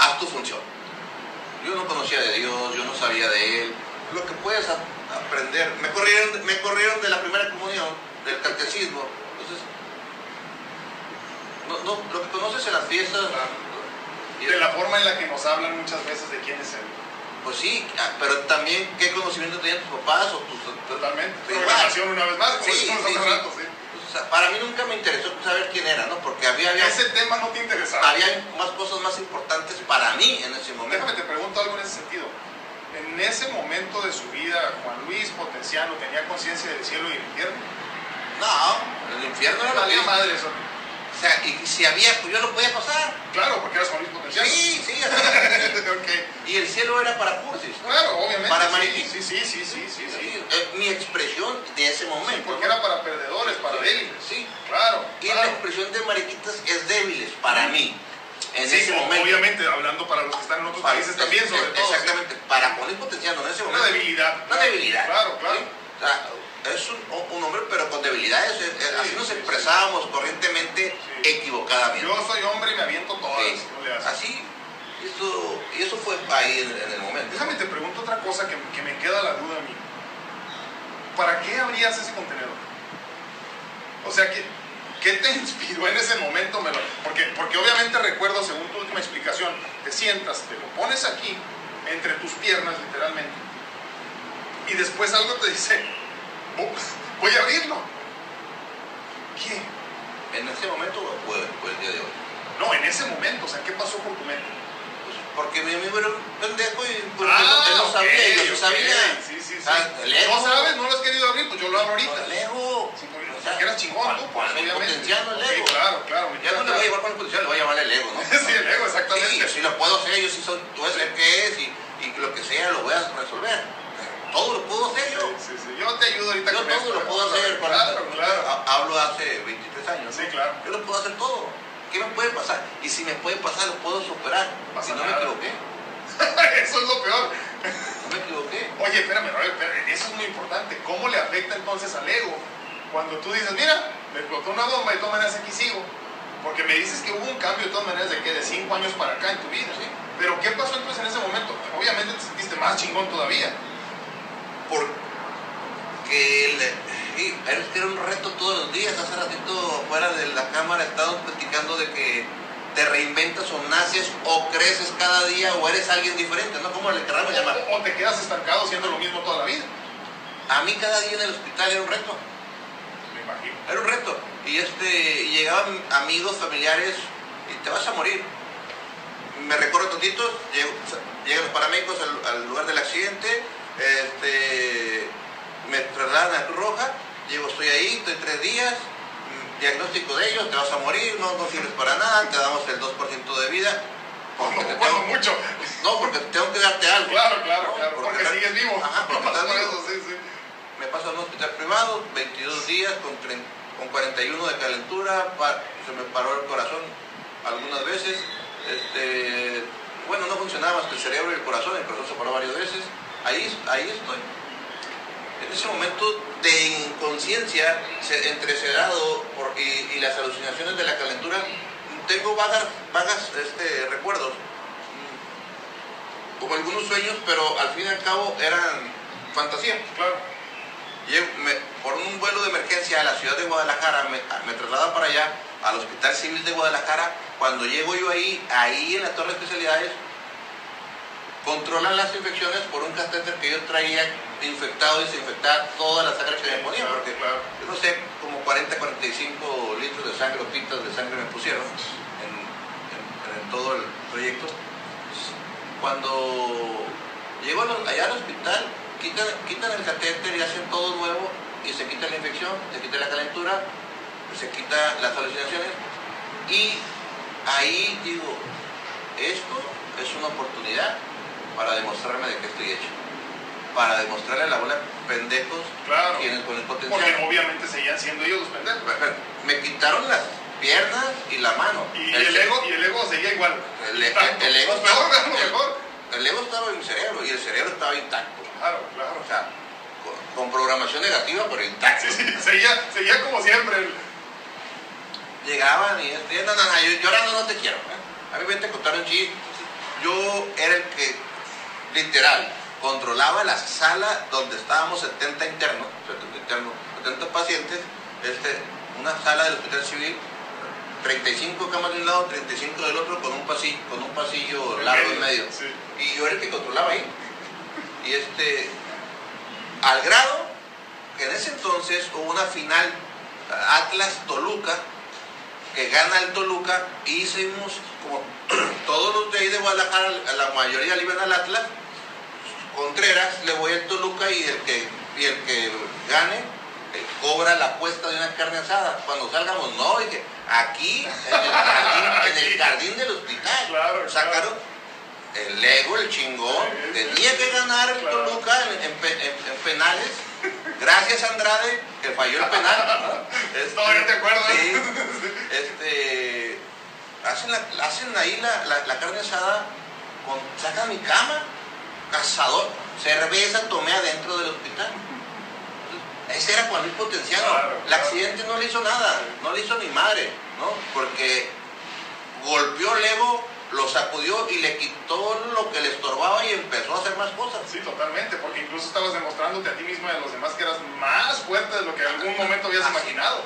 [SPEAKER 2] haz tu función. Yo no conocía de Dios, yo no sabía de Él. Lo que puedes aprender. Me corrieron, me corrieron de la primera comunión, del catecismo. Entonces, no, no, lo que conoces en las fiestas. y-
[SPEAKER 1] De la forma en la que nos hablan muchas veces de quién es Él.
[SPEAKER 2] Pues sí, ah, pero también qué conocimiento tenían tus papás o tus.
[SPEAKER 1] Totalmente. Programación una vez más, como
[SPEAKER 2] Sí, sí, sí.
[SPEAKER 1] rato, sí.
[SPEAKER 2] O sea, para mí nunca me interesó saber quién era, ¿no? Porque había, había,
[SPEAKER 1] Ese tema no te interesaba.
[SPEAKER 2] había más cosas más importantes para mí en ese momento.
[SPEAKER 1] Déjame te pregunto algo en ese sentido. En ese momento de su vida, Juan Luis Potenciano tenía conciencia del cielo y el infierno.
[SPEAKER 2] No, el infierno era
[SPEAKER 1] Valía madre eso.
[SPEAKER 2] O sea, y si había, pues yo lo podía pasar.
[SPEAKER 1] Claro, porque eras Juan Luis Potenciano.
[SPEAKER 2] Sí, sí, así.
[SPEAKER 1] ok.
[SPEAKER 2] Y el cielo era para cursis.
[SPEAKER 1] Claro, obviamente.
[SPEAKER 2] Para mariquitas.
[SPEAKER 1] sí, sí, sí, sí, sí, sí.
[SPEAKER 2] Es mi expresión de ese
[SPEAKER 1] Sí,
[SPEAKER 2] momento.
[SPEAKER 1] porque
[SPEAKER 2] ¿no?
[SPEAKER 1] era para perdedores, para
[SPEAKER 2] Sí,
[SPEAKER 1] débiles.
[SPEAKER 2] Sí.
[SPEAKER 1] Claro,
[SPEAKER 2] Y la expresión de mariquitas es débiles para mí. En
[SPEAKER 1] Sí,
[SPEAKER 2] ese momento.
[SPEAKER 1] obviamente, hablando para los que están en otros
[SPEAKER 2] Para-
[SPEAKER 1] países también, sobre todo.
[SPEAKER 2] Exactamente. Para poner potenciando en ese
[SPEAKER 1] Una
[SPEAKER 2] momento.
[SPEAKER 1] debilidad.
[SPEAKER 2] Una
[SPEAKER 1] claro.
[SPEAKER 2] debilidad.
[SPEAKER 1] Claro, claro.
[SPEAKER 2] ¿sí? O sea, es un, un hombre, pero con debilidades. Así nos expresábamos corrientemente, equivocadamente.
[SPEAKER 1] Yo soy hombre y me aviento haces.
[SPEAKER 2] Así, y eso, eso fue ahí en, en el momento.
[SPEAKER 1] Déjame te pregunto otra cosa que, que me queda la duda a mí. ¿Para qué abrías ese contenedor? O sea, ¿qué, qué te inspiró en ese momento? Porque, porque obviamente recuerdo, según tu última explicación, te sientas, te lo pones aquí, entre tus piernas literalmente, y después algo te dice, "Oh, voy a abrirlo. ¿Qué?
[SPEAKER 2] En ese momento fue, fue el día de hoy.
[SPEAKER 1] No, en ese momento, o sea, ¿qué pasó por tu mente?
[SPEAKER 2] Pues, porque mi amigo era un pendejo y porque
[SPEAKER 1] Ah,
[SPEAKER 2] no, él no sabía yo
[SPEAKER 1] ok.
[SPEAKER 2] sabía.
[SPEAKER 1] Sí, sí, sí.
[SPEAKER 2] Ah, el ego.
[SPEAKER 1] No sabes, no lo has querido abrir, pues yo lo abro ahorita.
[SPEAKER 2] El ego.
[SPEAKER 1] Sí,
[SPEAKER 2] O sea,
[SPEAKER 1] porque eras chingón tú, pues, obviamente.
[SPEAKER 2] Ego.
[SPEAKER 1] claro, claro.
[SPEAKER 2] Ya no le voy a llevar con el potencial, le voy a llamar el ego, ¿no?
[SPEAKER 1] Sí, el ego, exactamente.
[SPEAKER 2] Sí, yo sí lo puedo hacer, yo sí soy, tú ves el que es y, y lo que sea lo voy a resolver. Todo lo puedo hacer yo.
[SPEAKER 1] Sí, sí, sí. Yo te ayudo ahorita
[SPEAKER 2] Yo
[SPEAKER 1] con
[SPEAKER 2] todo
[SPEAKER 1] esto,
[SPEAKER 2] lo puedo hacer.
[SPEAKER 1] Claro, claro.
[SPEAKER 2] ha- Hablo hace 23 años.
[SPEAKER 1] Sí, claro.
[SPEAKER 2] Yo lo puedo hacer todo. ¿Qué me puede pasar? Y si me puede pasar, lo puedo superar.
[SPEAKER 1] Pasa
[SPEAKER 2] si no
[SPEAKER 1] nada.
[SPEAKER 2] me equivoqué,
[SPEAKER 1] Eso es lo peor.
[SPEAKER 2] no me equivoqué.
[SPEAKER 1] Oye, espérame, ver, espérame, eso es muy importante. ¿Cómo le afecta entonces al ego? Cuando tú dices, mira, me explotó una bomba y de todas maneras aquí sigo. Porque me dices que hubo un cambio de todas maneras de que de 5 años para acá en tu vida.
[SPEAKER 2] Sí.
[SPEAKER 1] Pero ¿qué pasó entonces en ese momento? Obviamente te sentiste más chingón todavía.
[SPEAKER 2] Porque el- sí, que era un reto todos los días. Hace ratito fuera de la cámara estábamos platicando de que te reinventas o naces o creces cada día o eres alguien diferente, ¿no? ¿Cómo le queramos llamar?
[SPEAKER 1] O, te quedas estancado siendo lo mismo toda la vida.
[SPEAKER 2] A mí cada día en el hospital era un reto.
[SPEAKER 1] Me imagino.
[SPEAKER 2] Era un reto. Y este, llegaban amigos, familiares, y te vas a morir. Me recorro tantito, llego- llegan los paramédicos al, al lugar del accidente, este, me trasladan a Cruz Roja, llego, estoy ahí, estoy tres días, mm, diagnóstico de ellos, te vas a morir, no, no sirves para nada, te damos el 2% de vida. Porque te tengo-
[SPEAKER 1] mucho.
[SPEAKER 2] no, porque tengo que darte algo.
[SPEAKER 1] Claro, claro,
[SPEAKER 2] No,
[SPEAKER 1] claro. Porque sigues vivo.
[SPEAKER 2] Ajá, porque estás
[SPEAKER 1] Por
[SPEAKER 2] vivo.
[SPEAKER 1] eso, sí, sí.
[SPEAKER 2] Me paso a un hospital privado, 22 días con, tre- con 41 de calentura, pa- se me paró el corazón algunas veces. Este, bueno, no funcionaba más que el cerebro y el corazón, el corazón se paró varias veces. Ahí, ahí estoy. En ese momento de inconsciencia, se- entrecerado por, y, y las alucinaciones de la calentura, tengo vagas, vagas este, recuerdos, como algunos sueños, pero al fin y al cabo eran fantasía.
[SPEAKER 1] Claro.
[SPEAKER 2] Llego- me- por un vuelo de emergencia a la ciudad de Guadalajara, me, me trasladan para allá, al Hospital Civil de Guadalajara. Cuando llego yo ahí, ahí en la torre de especialidades, controlan las infecciones por un catéter que yo traía infectado y desinfectar toda la sangre que me ponían, porque yo no sé, como 40, 45 litros de sangre o pintas de sangre me pusieron en, todo el proyecto. Cuando llego allá al hospital, quitan, quitan el catéter y hacen todo nuevo y se quita la infección, se quita la calentura, se quita las alucinaciones y ahí digo, esto es una oportunidad para demostrarme de qué estoy hecho, para demostrarle a la bola de pendejos
[SPEAKER 1] Claro.
[SPEAKER 2] quienes con el potencial.
[SPEAKER 1] Porque obviamente seguían siendo ellos los pendejos.
[SPEAKER 2] Me quitaron las piernas y la mano.
[SPEAKER 1] Y el ego, y el ego seguía igual.
[SPEAKER 2] El, el- el ego estaba, el, el ego estaba en mi cerebro y el cerebro estaba intacto.
[SPEAKER 1] Claro, claro.
[SPEAKER 2] O sea, con, con programación negativa, pero intacto.
[SPEAKER 1] Sí, sí, seguía, seguía como siempre. el-
[SPEAKER 2] Llegaban y este, no, no, no, yo llorando no te quiero. ¿eh? A mí vente a contar un chiste. Yo era el que, literal, controlaba la sala donde estábamos 70 internos, 70 internos, 70 pacientes, este, una sala del hospital civil, 35 camas de un lado, 35 del otro, con un pasillo, con un pasillo largo en medio.
[SPEAKER 1] Sí.
[SPEAKER 2] Y yo era el que controlaba ahí. Y este, al grado que en ese entonces hubo una final Atlas-Toluca, que gana el Toluca, y hicimos como todos los de ahí de Guadalajara, la mayoría le iban al Atlas, Contreras le voy al Toluca y el que, y el que gane eh, cobra la apuesta de una carne asada. Cuando salgamos, no, dije, aquí, en el jardín, en el jardín del hospital,
[SPEAKER 1] Claro,
[SPEAKER 2] sacaron el ego, el chingón, tenía que ganar el
[SPEAKER 1] Claro.
[SPEAKER 2] Toluca en, en pe- en- en penales. Gracias Andrade, que falló el penal.
[SPEAKER 1] Todavía te acuerdas.
[SPEAKER 2] Sí. Este, hacen, la- hacen ahí la, la- la carne asada, con, sacan mi cama, cazador, cerveza tomé adentro del hospital. Ese era Juan Luis Potenciano.
[SPEAKER 1] Claro,
[SPEAKER 2] el accidente no le hizo nada, no le hizo ni madre, ¿no? Porque golpeó el ego, lo sacudió y le quitó lo que le estorbaba y empezó a hacer más cosas.
[SPEAKER 1] Sí, totalmente, porque incluso estabas demostrándote a ti mismo y a los demás que eras más fuerte de lo que en algún momento habías
[SPEAKER 2] Así.
[SPEAKER 1] imaginado.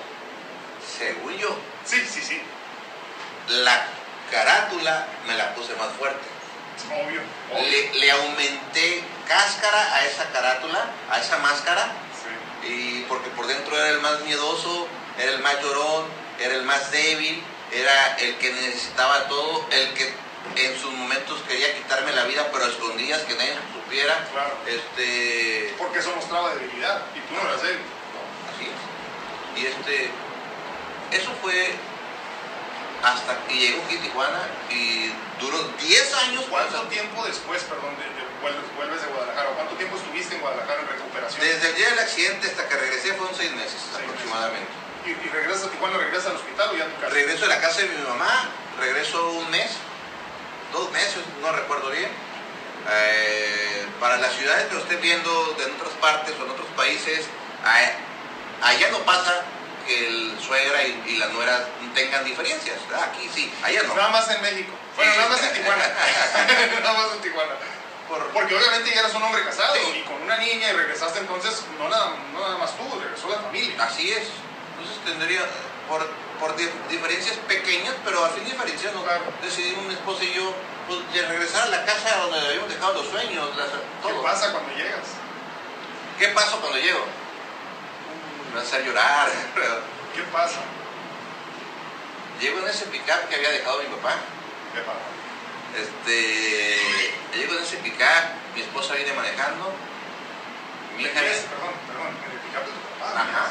[SPEAKER 2] Según yo,
[SPEAKER 1] Sí, sí, sí,
[SPEAKER 2] la carátula me la puse más fuerte.
[SPEAKER 1] Obvio. obvio.
[SPEAKER 2] Le, le aumenté cáscara a esa carátula, a esa máscara,
[SPEAKER 1] Sí.
[SPEAKER 2] y porque por dentro era el más miedoso, era el más llorón, era el más débil, era el que necesitaba todo, el que en sus momentos quería quitarme la vida, pero a escondidas que nadie supiera.
[SPEAKER 1] Claro.
[SPEAKER 2] Este,
[SPEAKER 1] Porque eso mostraba debilidad y tú no eras débil.
[SPEAKER 2] así es. Y este, eso fue hasta que llegó aquí a Tijuana y duró 10 años.
[SPEAKER 1] ¿Cuánto tiempo después, perdón, de, de- vuelves, de Guadalajara? ¿O ¿Cuánto tiempo estuviste en Guadalajara en recuperación?
[SPEAKER 2] Desde el día del accidente hasta que regresé fueron 6 meses
[SPEAKER 1] meses.
[SPEAKER 2] aproximadamente.
[SPEAKER 1] ¿Y, y regresas a Tijuana, regresas al hospital o ya a tu casa?
[SPEAKER 2] Regreso a la casa de mi mamá, regreso un mes, dos meses, no recuerdo bien. Eh, para las ciudades que lo estén viendo de en otras partes o en otros países, allá no pasa que el suegra y, y la nuera tengan diferencias. ¿verdad? Aquí sí, allá no.
[SPEAKER 1] Nada más en México. Bueno,
[SPEAKER 2] Sí.
[SPEAKER 1] nada más en Tijuana. nada más en Tijuana.
[SPEAKER 2] Por-
[SPEAKER 1] Porque obviamente ya eras un hombre casado
[SPEAKER 2] Sí.
[SPEAKER 1] y con una niña y regresaste entonces, no nada, no nada más tú, regresó la familia.
[SPEAKER 2] Así es. Entonces tendría, por, por di- diferencias pequeñas, pero al fin diferencias, ¿no?
[SPEAKER 1] Claro.
[SPEAKER 2] decidimos mi esposa y yo pues, de regresar a la casa donde habíamos dejado los sueños, las-
[SPEAKER 1] ¿Qué pasa cuando llegas?
[SPEAKER 2] ¿Qué pasó cuando llego? Me a hacer llorar.
[SPEAKER 1] ¿Qué pasa?
[SPEAKER 2] Llego en ese pickup que había dejado mi papá.
[SPEAKER 1] ¿Qué pasa?
[SPEAKER 2] Este, llego en ese pickup, mi esposa viene manejando. Mi hija.
[SPEAKER 1] Perdón, perdón, en el pickup de tu papá.
[SPEAKER 2] Ajá.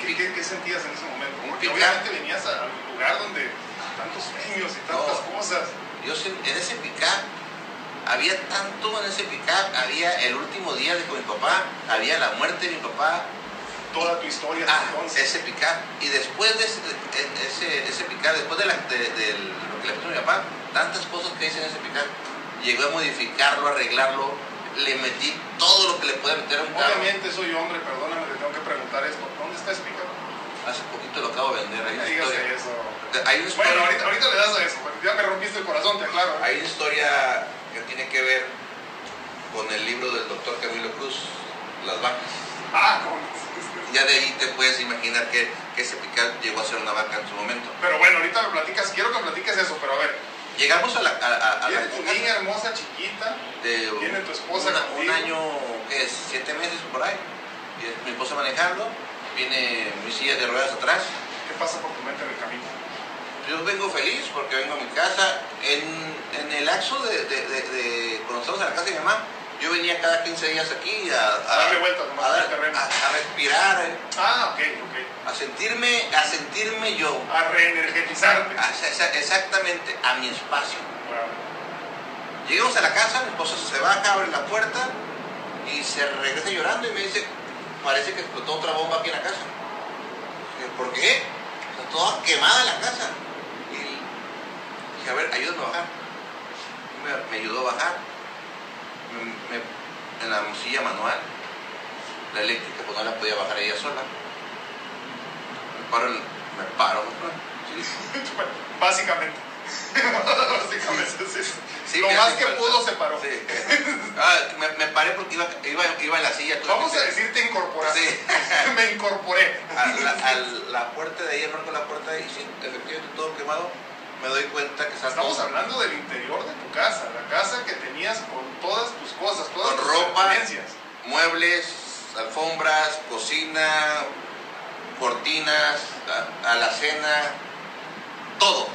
[SPEAKER 1] ¿Qué,
[SPEAKER 2] pick-
[SPEAKER 1] qué, qué sentías en ese momento? Porque obviamente venías al lugar donde tantos sueños y tantas
[SPEAKER 2] No.
[SPEAKER 1] cosas.
[SPEAKER 2] Yo en ese pickup había tanto en ese pickup, había el último día de con mi papá, había la muerte de mi papá,
[SPEAKER 1] Toda tu historia
[SPEAKER 2] ah,
[SPEAKER 1] entonces.
[SPEAKER 2] ese pickup y después de ese, de- ese, ese pickup, después de, la, de, de lo que le pasó a mi papá, tantas cosas que hice en ese pickup, llegó a modificarlo, arreglarlo, le metí todo lo que le puede meter a un carro.
[SPEAKER 1] Obviamente soy hombre, perdóname, te tengo que preguntar esto. ¿Dónde está ese pickup?
[SPEAKER 2] Hace poquito lo acabo de vender, hay una historia.
[SPEAKER 1] eso.
[SPEAKER 2] Hay una historia,
[SPEAKER 1] Bueno, ahorita, ahorita le das a eso, ya me rompiste el corazón, te aclaro. ¿eh?
[SPEAKER 2] hay una historia que tiene que ver con el libro del doctor Camilo Cruz, Las vacas.
[SPEAKER 1] Ah, con...
[SPEAKER 2] Ya de ahí te puedes imaginar que, que ese picar llegó a ser una vaca en su momento.
[SPEAKER 1] Pero bueno, ahorita me platicas, quiero que me platiques eso, pero a ver,
[SPEAKER 2] Llegamos a la, a, a- a la
[SPEAKER 1] tu niña hermosa, chiquita,
[SPEAKER 2] de
[SPEAKER 1] tiene tu esposa
[SPEAKER 2] una- un año, ¿qué es? Siete meses por ahí. Mi esposa manejando, viene mi silla de ruedas atrás.
[SPEAKER 1] ¿qué pasa por tu mente en el camino?
[SPEAKER 2] Yo vengo feliz porque vengo a mi casa. En, en el de, de, de, de cuando estamos en la casa de mi mamá, yo venía cada 15 días aquí a, a,
[SPEAKER 1] Darle vueltas nomás
[SPEAKER 2] a, dar- respirar, eh,
[SPEAKER 1] Ah, ok, ok.
[SPEAKER 2] a sentirme, a sentirme yo.
[SPEAKER 1] A reenergetizarte.
[SPEAKER 2] exactamente a mi espacio.
[SPEAKER 1] Claro.
[SPEAKER 2] Llegamos a la casa, mi esposa se baja, abre la puerta y se regresa llorando y me dice, parece que explotó otra bomba aquí en la casa. Dije, ¿Por qué? Está toda quemada la casa. Y dije, a ver, ayúdame a bajar. Me, me ayudó a bajar. Me- en la silla manual, la eléctrica, pues no la podía bajar ella sola. Me paro, el- me paro. Sí,
[SPEAKER 1] Básicamente. Básicamente, sí.
[SPEAKER 2] Sí,
[SPEAKER 1] Lo más que
[SPEAKER 2] falta.
[SPEAKER 1] pudo se paró.
[SPEAKER 2] Sí. Ah, me, me paré porque iba, iba, iba en la silla.
[SPEAKER 1] Vamos a decir te incorporaste.
[SPEAKER 2] Sí.
[SPEAKER 1] Me incorporé.
[SPEAKER 2] A la, a la puerta de ahí, arranco la puerta y sí, efectivamente todo quemado. Me doy cuenta que está
[SPEAKER 1] Estamos
[SPEAKER 2] todo
[SPEAKER 1] hablando del interior de tu casa, la casa que tenías con todas tus cosas, todas
[SPEAKER 2] Con
[SPEAKER 1] tus
[SPEAKER 2] ropa. muebles, alfombras, cocina, cortinas, alacena, todo.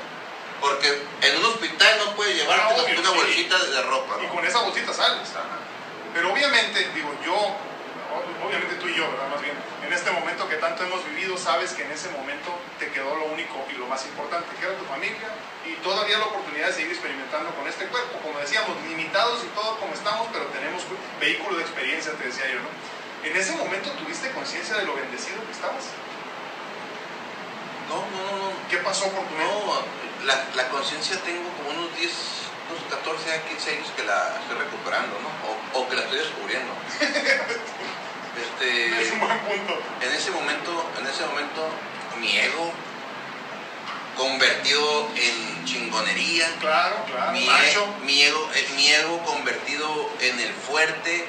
[SPEAKER 2] Porque en un hospital no puedes llevarte
[SPEAKER 1] Ah, obvio,
[SPEAKER 2] una
[SPEAKER 1] sí.
[SPEAKER 2] bolsita de ropa.
[SPEAKER 1] Y
[SPEAKER 2] ¿no?
[SPEAKER 1] con esa bolsita sales. Pero obviamente, digo, yo, obviamente tú y yo, ¿verdad? Más bien, en este momento que tanto hemos vivido, sabes que en ese momento te quedó lo único y lo más importante, que era tu familia, y todavía la oportunidad de seguir experimentando con este cuerpo. Como decíamos, limitados y todo como estamos, pero tenemos vehículo de experiencia, te decía yo, ¿no? En ese momento tuviste conciencia de lo bendecido que estabas.
[SPEAKER 2] No, no, no, no.
[SPEAKER 1] ¿Qué pasó por tu mente?
[SPEAKER 2] No, la, la conciencia tengo como unos 10, unos 14 a 15 años que la estoy recuperando, ¿no? O, o que la estoy descubriendo. Este,
[SPEAKER 1] Es un buen punto.
[SPEAKER 2] en ese momento, en ese momento, mi ego convertido en chingonería,
[SPEAKER 1] Claro, claro.
[SPEAKER 2] mi,
[SPEAKER 1] Macho.
[SPEAKER 2] e- mi ego, eh, mi ego convertido en el fuerte,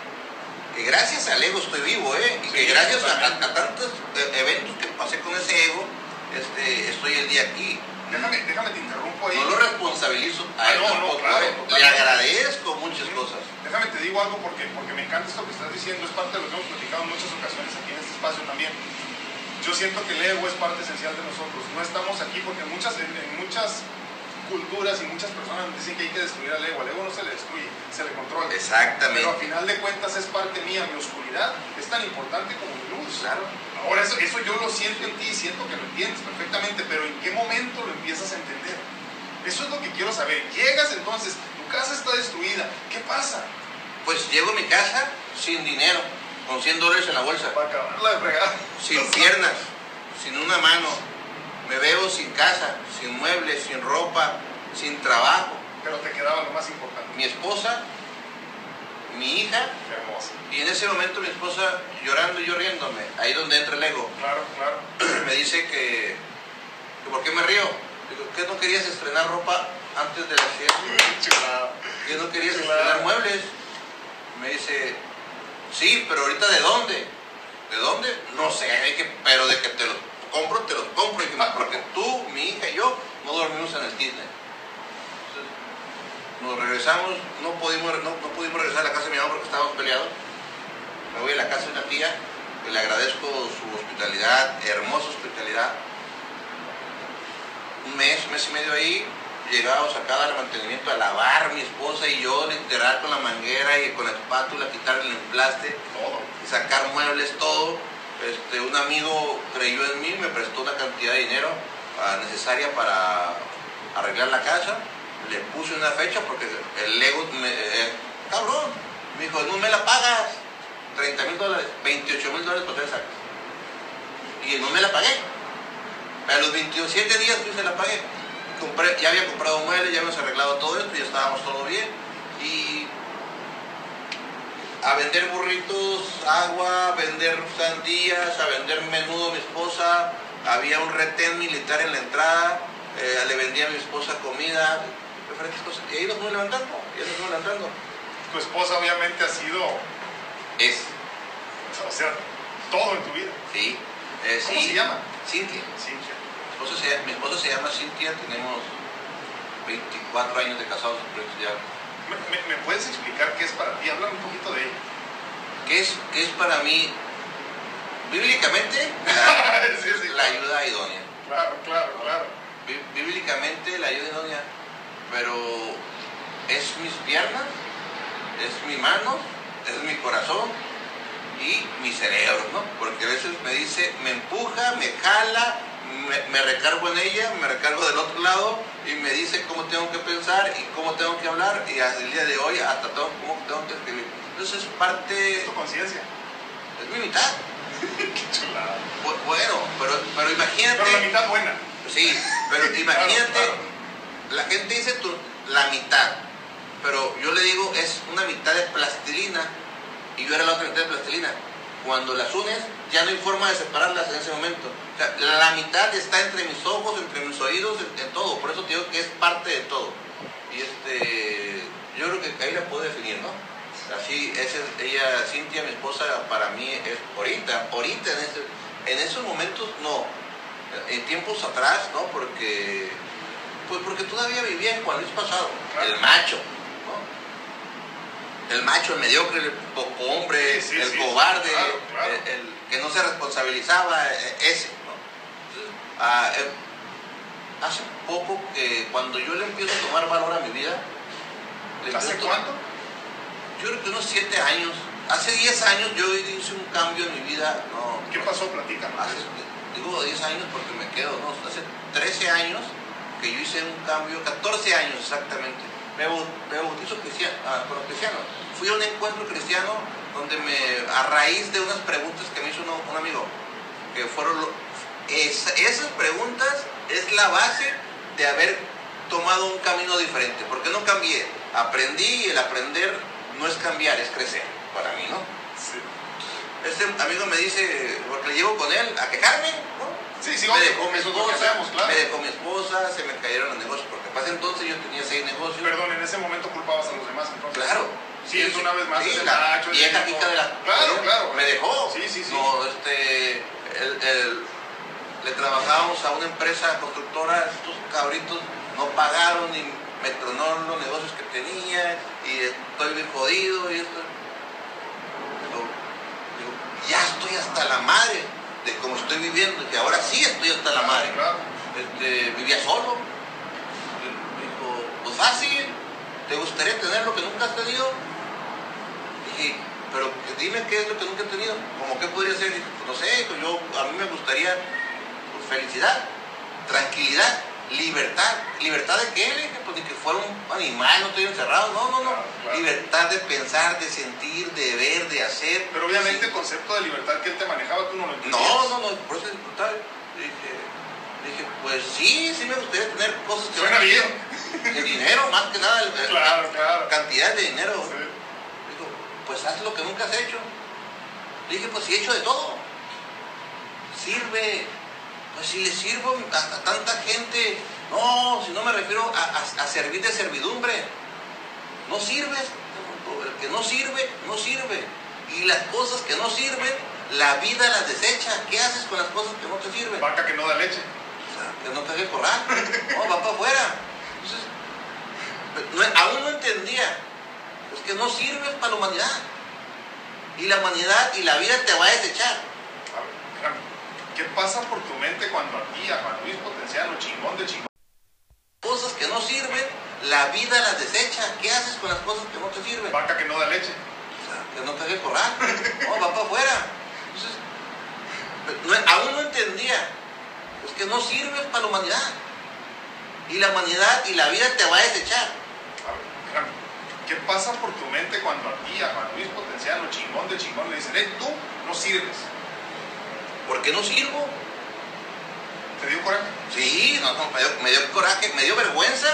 [SPEAKER 2] que gracias al ego estoy vivo, ¿eh? Y que gracias a, a tantos eh, eventos que pasé con ese ego, este, estoy el día aquí.
[SPEAKER 1] Déjame, déjame te interrumpo ahí.
[SPEAKER 2] No lo responsabilizo a
[SPEAKER 1] Ah,
[SPEAKER 2] él
[SPEAKER 1] no, no,
[SPEAKER 2] tampoco,
[SPEAKER 1] claro,
[SPEAKER 2] ¿eh? Le agradezco muchas cosas.
[SPEAKER 1] Déjame te digo algo porque, porque me encanta esto que estás diciendo, es parte de lo que hemos platicado en muchas ocasiones aquí en este espacio también. Yo siento que el ego es parte esencial de nosotros. No estamos aquí porque en muchas, en, en muchas culturas y muchas personas dicen que hay que destruir al ego. Al ego no se le destruye, se le controla. Pero a
[SPEAKER 2] Exactamente.
[SPEAKER 1] final de cuentas es parte mía, mi oscuridad es tan importante como mi luz.
[SPEAKER 2] Claro.
[SPEAKER 1] Ahora eso, eso yo lo siento en ti, siento que lo entiendes perfectamente, pero ¿en qué momento lo empiezas a entender? Eso es lo que quiero saber. Llegas entonces, tu casa está destruida, ¿qué pasa?
[SPEAKER 2] Pues llego a mi casa sin dinero, con 100 dólares en la bolsa,
[SPEAKER 1] Para acabarla de fregar.
[SPEAKER 2] sin piernas, sin una mano. Me veo sin casa, sin muebles, sin ropa, sin trabajo.
[SPEAKER 1] Pero te quedaba lo más importante.
[SPEAKER 2] Mi esposa, mi hija,
[SPEAKER 1] Qué hermoso.
[SPEAKER 2] y en ese momento mi esposa llorando y yo riéndome, ahí donde entra el ego.
[SPEAKER 1] Claro, claro.
[SPEAKER 2] me dice que, que ¿por qué me río? Digo, ¿qué no querías estrenar ropa antes del accidente?
[SPEAKER 1] Chulada.
[SPEAKER 2] ¿Qué no querías estrenar muebles? Me dice, sí, pero ahorita ¿de dónde? ¿De dónde? No sé, pero de que te los compro, te los compro. Y dije, porque tú, mi hija y yo no dormimos en el Disney. Entonces, nos regresamos, no pudimos, no, no pudimos regresar a la casa de mi mamá porque estábamos peleados. Me voy a la casa de una tía, le agradezco su hospitalidad, hermosa hospitalidad. Un mes, mes y medio ahí, llegábamos a cada mantenimiento a lavar mi esposa y yo, literal, con la manguera y con la espátula, quitar el emplaste,
[SPEAKER 1] Todo.
[SPEAKER 2] sacar muebles, todo. Este, un amigo creyó en mí, me prestó una cantidad de dinero ah, necesaria para arreglar la casa. Le puse una fecha porque el Lego, me, eh, cabrón, me dijo, no me la pagas. 30 mil dólares, 28 mil dólares por tres sacas. Y no me la pagué. A los 27 días que se la pagué. Ya había comprado muebles, ya habíamos arreglado todo esto, ya estábamos todo bien. Y a vender burritos, agua, a vender sandías, a vender menudo mi esposa. Había un retén militar en la entrada, eh, le vendía a mi esposa comida, diferentes cosas. Y ahí nos fuimos levantando, y ahí nos fuimos levantando.
[SPEAKER 1] Tu esposa obviamente ha sido,
[SPEAKER 2] Es,
[SPEAKER 1] o sea, todo en tu vida.
[SPEAKER 2] sí. eh,
[SPEAKER 1] ¿Cómo
[SPEAKER 2] sí.
[SPEAKER 1] se llama?
[SPEAKER 2] Cintia.
[SPEAKER 1] Cintia.
[SPEAKER 2] Mi esposa, se, mi esposa se llama Cintia, tenemos 24 años de casados, ya.
[SPEAKER 1] ¿Me, me, me puedes explicar qué es para ti? Háblame un poquito de ella.
[SPEAKER 2] ¿Qué es, qué es para mí, bíblicamente,
[SPEAKER 1] sí, sí,
[SPEAKER 2] la ayuda idónea?
[SPEAKER 1] Claro, claro, claro.
[SPEAKER 2] Bí- bíblicamente la ayuda idónea, pero es mis piernas, es mi mano, es mi corazón y mi cerebro, ¿no? Porque a veces me dice, me empuja, me jala, me, me recargo en ella, me recargo del otro lado y me dice cómo tengo que pensar y cómo tengo que hablar y hasta el día de hoy hasta todo, cómo tengo que escribir. Entonces es parte,
[SPEAKER 1] Es tu conciencia.
[SPEAKER 2] es mi mitad.
[SPEAKER 1] Qué chulada.
[SPEAKER 2] Bu- Bueno, pero, pero imagínate...
[SPEAKER 1] Pero la mitad buena.
[SPEAKER 2] Sí, pero imagínate,
[SPEAKER 1] Claro,
[SPEAKER 2] la gente dice tu, la mitad, pero yo le digo es una mitad de plastilina y yo era la otra mitad de plastilina. Cuando las unes, ya no hay forma de separarlas en ese momento. La mitad está entre mis ojos, entre mis oídos, en, en todo. Por eso te digo que es parte de todo. Y este, yo creo que ahí la puedo definir, ¿no? Así, es- ella, Cintia, mi esposa, para mí es ahorita, ahorita en, ese, en esos momentos no, en tiempos atrás, ¿no? Porque, pues porque todavía vivía en Juan Luis pasado,
[SPEAKER 1] Claro.
[SPEAKER 2] el macho, ¿no? El macho, el mediocre, el poco hombre,
[SPEAKER 1] Sí, sí,
[SPEAKER 2] el
[SPEAKER 1] sí,
[SPEAKER 2] cobarde,
[SPEAKER 1] claro, claro.
[SPEAKER 2] El, el que no se responsabilizaba, eh, ese, ah, eh, hace poco que cuando yo le empiezo a tomar valor a mi vida,
[SPEAKER 1] ¿Hace cuánto?
[SPEAKER 2] Yo creo que unos 7 años, hace 10 años yo hice un cambio en mi vida, no,
[SPEAKER 1] ¿Qué pasó? Platícanos.
[SPEAKER 2] hace, digo 10 años porque me quedo, ¿no? Hace 13 años que yo hice un cambio, 14 años exactamente. Me, me bautizo cristiano, ah, cristiano. Fui a un encuentro cristiano donde me, a raíz de unas preguntas que me hizo uno- un amigo, que fueron, lo- es- esas preguntas es la base de haber tomado un camino diferente, porque no cambié, aprendí y el aprender no es cambiar, es crecer, para mí, ¿no?
[SPEAKER 1] Sí,
[SPEAKER 2] Este amigo me dice, porque le llevo con él a quejarme, ¿no?
[SPEAKER 1] sí, sí
[SPEAKER 2] me dejó mi esposa,
[SPEAKER 1] claro.
[SPEAKER 2] me dejó mi esposa, se me cayeron los negocios, porque para entonces yo tenía seis negocios.
[SPEAKER 1] Perdón, en ese momento culpabas a los demás, entonces.
[SPEAKER 2] Claro.
[SPEAKER 1] Sí, es una vez más
[SPEAKER 2] Sí, la vieja de la...
[SPEAKER 1] Claro, claro.
[SPEAKER 2] Me dejó.
[SPEAKER 1] Sí, sí, sí.
[SPEAKER 2] No, este... el- el- le trabajábamos a una empresa constructora, estos cabritos no pagaron y me tronaron los negocios que tenía y estoy bien jodido y esto. Digo, ya estoy hasta la madre de cómo estoy viviendo, que ahora sí estoy hasta la madre. Este, vivía solo. Dijo, pues fácil, ¿te gustaría tener lo que nunca has tenido? Dije, pero dime qué es lo que nunca he tenido. ¿Cómo qué podría ser? Pues no sé, yo, a mí me gustaría felicidad, tranquilidad, libertad. ¿Libertad de qué? Pues de que fuera un animal, no estoy encerrado. No, no, no.
[SPEAKER 1] Claro, claro.
[SPEAKER 2] Libertad de pensar, de sentir, de ver, de hacer.
[SPEAKER 1] Pero obviamente
[SPEAKER 2] Sí.
[SPEAKER 1] el concepto de libertad que él te manejaba, tú no lo entendías.
[SPEAKER 2] No, no, no, por eso es brutal. Dije, dije, pues sí, sí me gustaría tener cosas que
[SPEAKER 1] Suena bien.
[SPEAKER 2] El dinero, más que nada, el-
[SPEAKER 1] claro.
[SPEAKER 2] la cantidad de dinero.
[SPEAKER 1] Sí.
[SPEAKER 2] Digo, pues haz lo que nunca has hecho. Le dije, pues sí he hecho de todo. Sirve. Pues si le sirvo a, a tanta gente. No, si no me refiero a, a- a servir de servidumbre. No sirves. El que no sirve, no sirve. Y las cosas que no sirven, la vida las desecha. ¿Qué haces con las cosas que no te sirven?
[SPEAKER 1] Vaca que no da leche.
[SPEAKER 2] O sea, que no te deje corral. No, va para afuera. Entonces, no- aún no entendía. Es que no sirves para la humanidad. Y la humanidad y la vida te va a desechar.
[SPEAKER 1] ¿Qué pasa por tu mente cuando aquí a Juan Luis Potenciano, chingón de chingón?
[SPEAKER 2] Cosas que no sirven, la vida las desecha. ¿Qué haces con las cosas que no te sirven?
[SPEAKER 1] Vaca que no da leche.
[SPEAKER 2] O sea, que no te deje corral. No, va para afuera. Entonces, no- aún no entendía. Es que no sirves para la humanidad. Y la humanidad y la vida te va a desechar.
[SPEAKER 1] A ver, espérame. ¿Qué pasa por tu mente cuando aquí a Juan Luis Potenciano, chingón de chingón, le dicen, hey, tú no sirves?
[SPEAKER 2] ¿Por qué no sirvo?
[SPEAKER 1] ¿Te dio coraje?
[SPEAKER 2] Sí, no, no, me, dio, me dio coraje, me dio vergüenza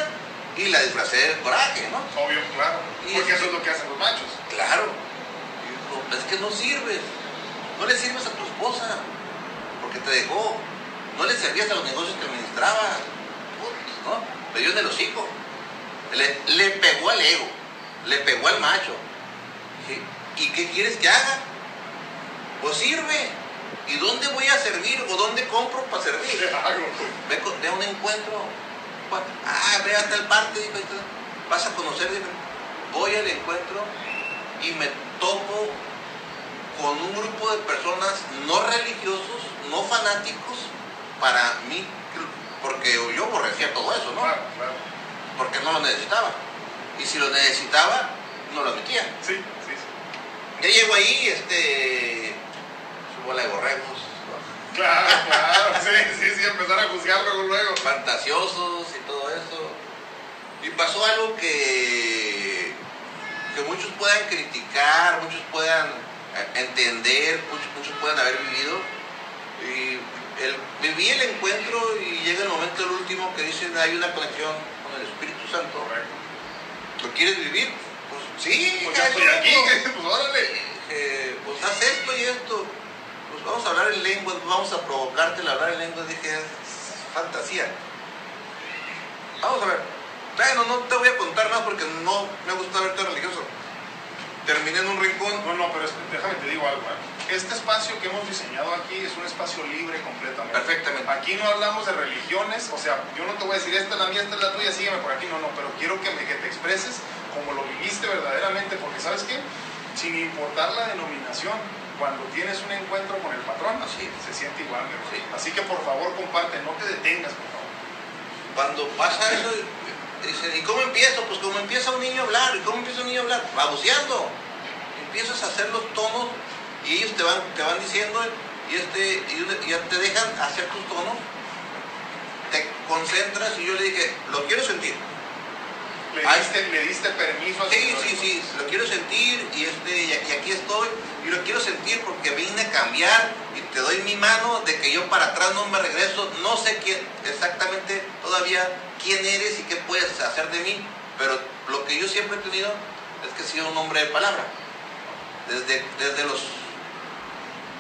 [SPEAKER 2] y la disfracé de coraje, ¿no?
[SPEAKER 1] Obvio, claro.
[SPEAKER 2] Y
[SPEAKER 1] Porque
[SPEAKER 2] es-
[SPEAKER 1] eso es lo que hacen los machos.
[SPEAKER 2] Claro. Dijo, es que no sirves. No le sirves a tu esposa. Porque te dejó. No le servías a los negocios que administraba. Putz, ¿no? Le dio en el hocico. Le, le pegó al ego. Le pegó al macho. ¿Y qué quieres que haga? Pues sirve. ¿Y dónde voy a servir? ¿O dónde compro para servir?
[SPEAKER 1] ¿Qué hago?
[SPEAKER 2] Ve, un encuentro. Pues, Ah, ve a tal parte. Vas a conocer. Voy al encuentro y me topo con un grupo de personas no religiosos, no fanáticos, para mí, porque yo aborrecía todo eso, ¿no?
[SPEAKER 1] Claro, claro.
[SPEAKER 2] Porque no lo necesitaba. Y si lo necesitaba, no lo admitía.
[SPEAKER 1] Sí, sí, sí.
[SPEAKER 2] Ya llego ahí, este, bola de borregos, ¿no?
[SPEAKER 1] Claro, claro. Sí, sí, sí, empezar a juzgar luego, luego.
[SPEAKER 2] fantasiosos y todo eso. Y pasó algo que, que muchos puedan criticar, muchos puedan entender, muchos, muchos puedan haber vivido. Y el, viví el encuentro y llega el momento el último que dicen hay una conexión con el Espíritu Santo. ¿Lo quieres vivir? Pues sí,
[SPEAKER 1] Pues ya estoy aquí, pues órale.
[SPEAKER 2] Eh, pues haz esto y esto. Vamos a hablar en lengua, vamos a provocarte el hablar en lengua. Dije, es fantasía. Vamos a ver. Bueno, no te voy a contar más porque no me gusta verte religioso. Terminé en un rincón.
[SPEAKER 1] No, no, pero es- déjame te digo algo. ¿eh? Este espacio que hemos diseñado aquí es un espacio libre completamente.
[SPEAKER 2] Perfectamente.
[SPEAKER 1] Aquí no hablamos de religiones, o sea, yo no te voy a decir esta es la mía, esta es la tuya, sígueme por aquí, no, no, pero quiero que, me, que te expreses como lo viviste verdaderamente, porque ¿sabes qué? Sin importar la denominación, cuando tienes un encuentro con el patrón,
[SPEAKER 2] Así.
[SPEAKER 1] se siente igual, hermano.
[SPEAKER 2] Sí.
[SPEAKER 1] Así que por favor comparte, no te detengas, por favor.
[SPEAKER 2] Cuando pasa eso, dicen, ¿y cómo empiezo? Pues como empieza un niño a hablar. ¿Y cómo empieza un niño a hablar? Baboseando. Empiezas a hacer los tonos y ellos te van, te van diciendo y, este, y ya te dejan hacer tus tonos. Te concentras y yo le dije, lo quiero sentir.
[SPEAKER 1] Le diste, le diste permiso a
[SPEAKER 2] Sí, sí, sí, lo quiero sentir y, este, y aquí, aquí estoy y lo quiero sentir porque vine a cambiar y te doy mi mano de que yo para atrás no me regreso, no sé quién exactamente todavía quién eres y qué puedes hacer de mí, pero lo que yo siempre he tenido es que he sido un hombre de palabra. Desde, desde los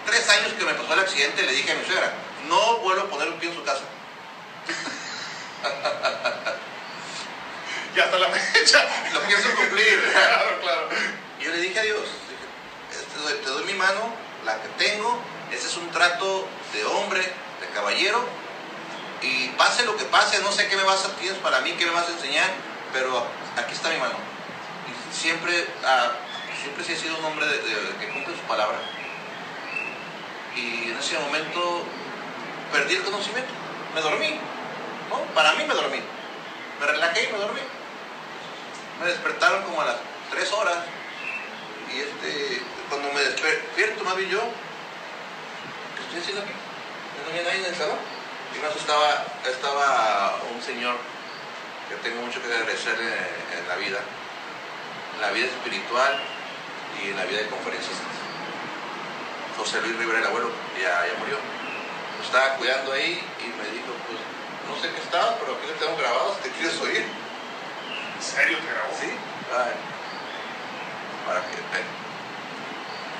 [SPEAKER 2] tres años que me pasó el accidente le dije a mi suegra, no vuelvo a poner un pie en su casa.
[SPEAKER 1] Y hasta la fecha.
[SPEAKER 2] Lo pienso cumplir.
[SPEAKER 1] claro, claro.
[SPEAKER 2] Y yo le dije a Dios, dije, "Este, doy- te doy mi mano, la que tengo, ese es un trato de hombre, de caballero, y pase lo que pase, no sé qué me vas a tienes para mí, qué me vas a enseñar, pero aquí está mi mano. Y siempre, ah, siempre sí he sido un hombre de- de- que cumple su palabra. Y en ese momento perdí el conocimiento, me dormí, ¿no? Para mí me dormí. Me relajé y me dormí. Me despertaron como a las 3 horas. Y este, cuando me despierto, más bien yo, ¿qué estoy haciendo aquí? No había nadie en el salón. Y más estaba, estaba un señor que tengo mucho que agradecerle en, la vida, en la vida espiritual y en la vida de conferencias. José Luis Rivera, el abuelo, ya, ya murió. Lo estaba cuidando ahí y me dijo, pues, no sé qué estaba, pero aquí lo tengo grabado, te quieres oír.
[SPEAKER 1] ¿En serio te grabó?
[SPEAKER 2] Sí. Ay. Para que ven.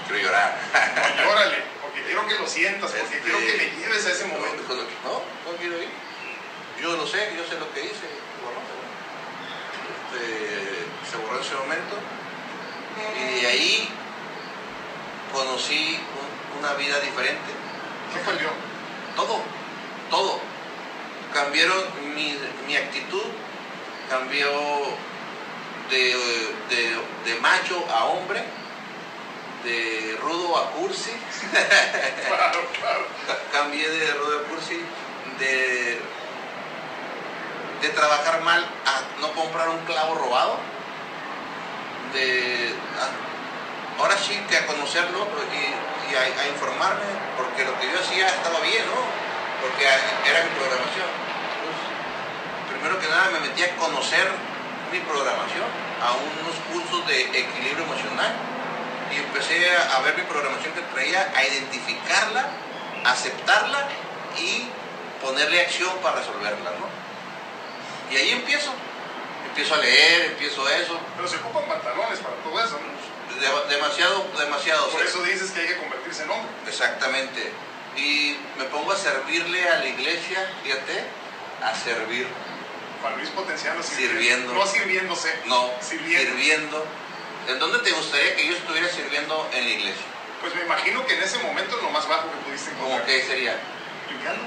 [SPEAKER 2] Quiero llorar.
[SPEAKER 1] No, llórale, porque quiero que lo sientas, porque
[SPEAKER 2] Este,
[SPEAKER 1] quiero que le lleves a ese momento.
[SPEAKER 2] no, no quiero ir. Yo lo sé, yo sé lo que hice. Este, se borró en ese momento. Y de ahí conocí un- una vida diferente.
[SPEAKER 1] ¿Qué cambió?
[SPEAKER 2] Todo, todo. Cambiaron mi, mi actitud, cambió de, de- de macho a hombre de rudo a cursi.
[SPEAKER 1] Claro, claro.
[SPEAKER 2] Cambié de rudo a cursi, de, de trabajar mal a no comprar un clavo robado, de a- ahora sí que a conocerlo y, y a, a informarme, porque lo que yo hacía estaba bien, ¿no? Porque era mi programación. Primero que nada me metí a conocer mi programación, a unos cursos de equilibrio emocional y empecé a, ver mi programación que traía, a identificarla, aceptarla y ponerle acción para resolverla, ¿no? Y ahí empiezo. Empiezo a leer, empiezo eso.
[SPEAKER 1] Pero se ocupan pantalones para todo eso, ¿no?
[SPEAKER 2] De- demasiado, demasiado.
[SPEAKER 1] Por eso dices que hay que convertirse en hombre.
[SPEAKER 2] Exactamente. Y me pongo a servirle a la iglesia, fíjate, a servir.
[SPEAKER 1] Juan Luis Potenciano
[SPEAKER 2] Sirviendo.
[SPEAKER 1] No sirviéndose.
[SPEAKER 2] No,
[SPEAKER 1] Sirviendo.
[SPEAKER 2] sirviendo. ¿En dónde te gustaría que yo estuviera sirviendo en la iglesia?
[SPEAKER 1] Pues me imagino que en ese momento es lo más bajo que pudiste encontrar.
[SPEAKER 2] ¿Cómo que sería?
[SPEAKER 1] Limpiando.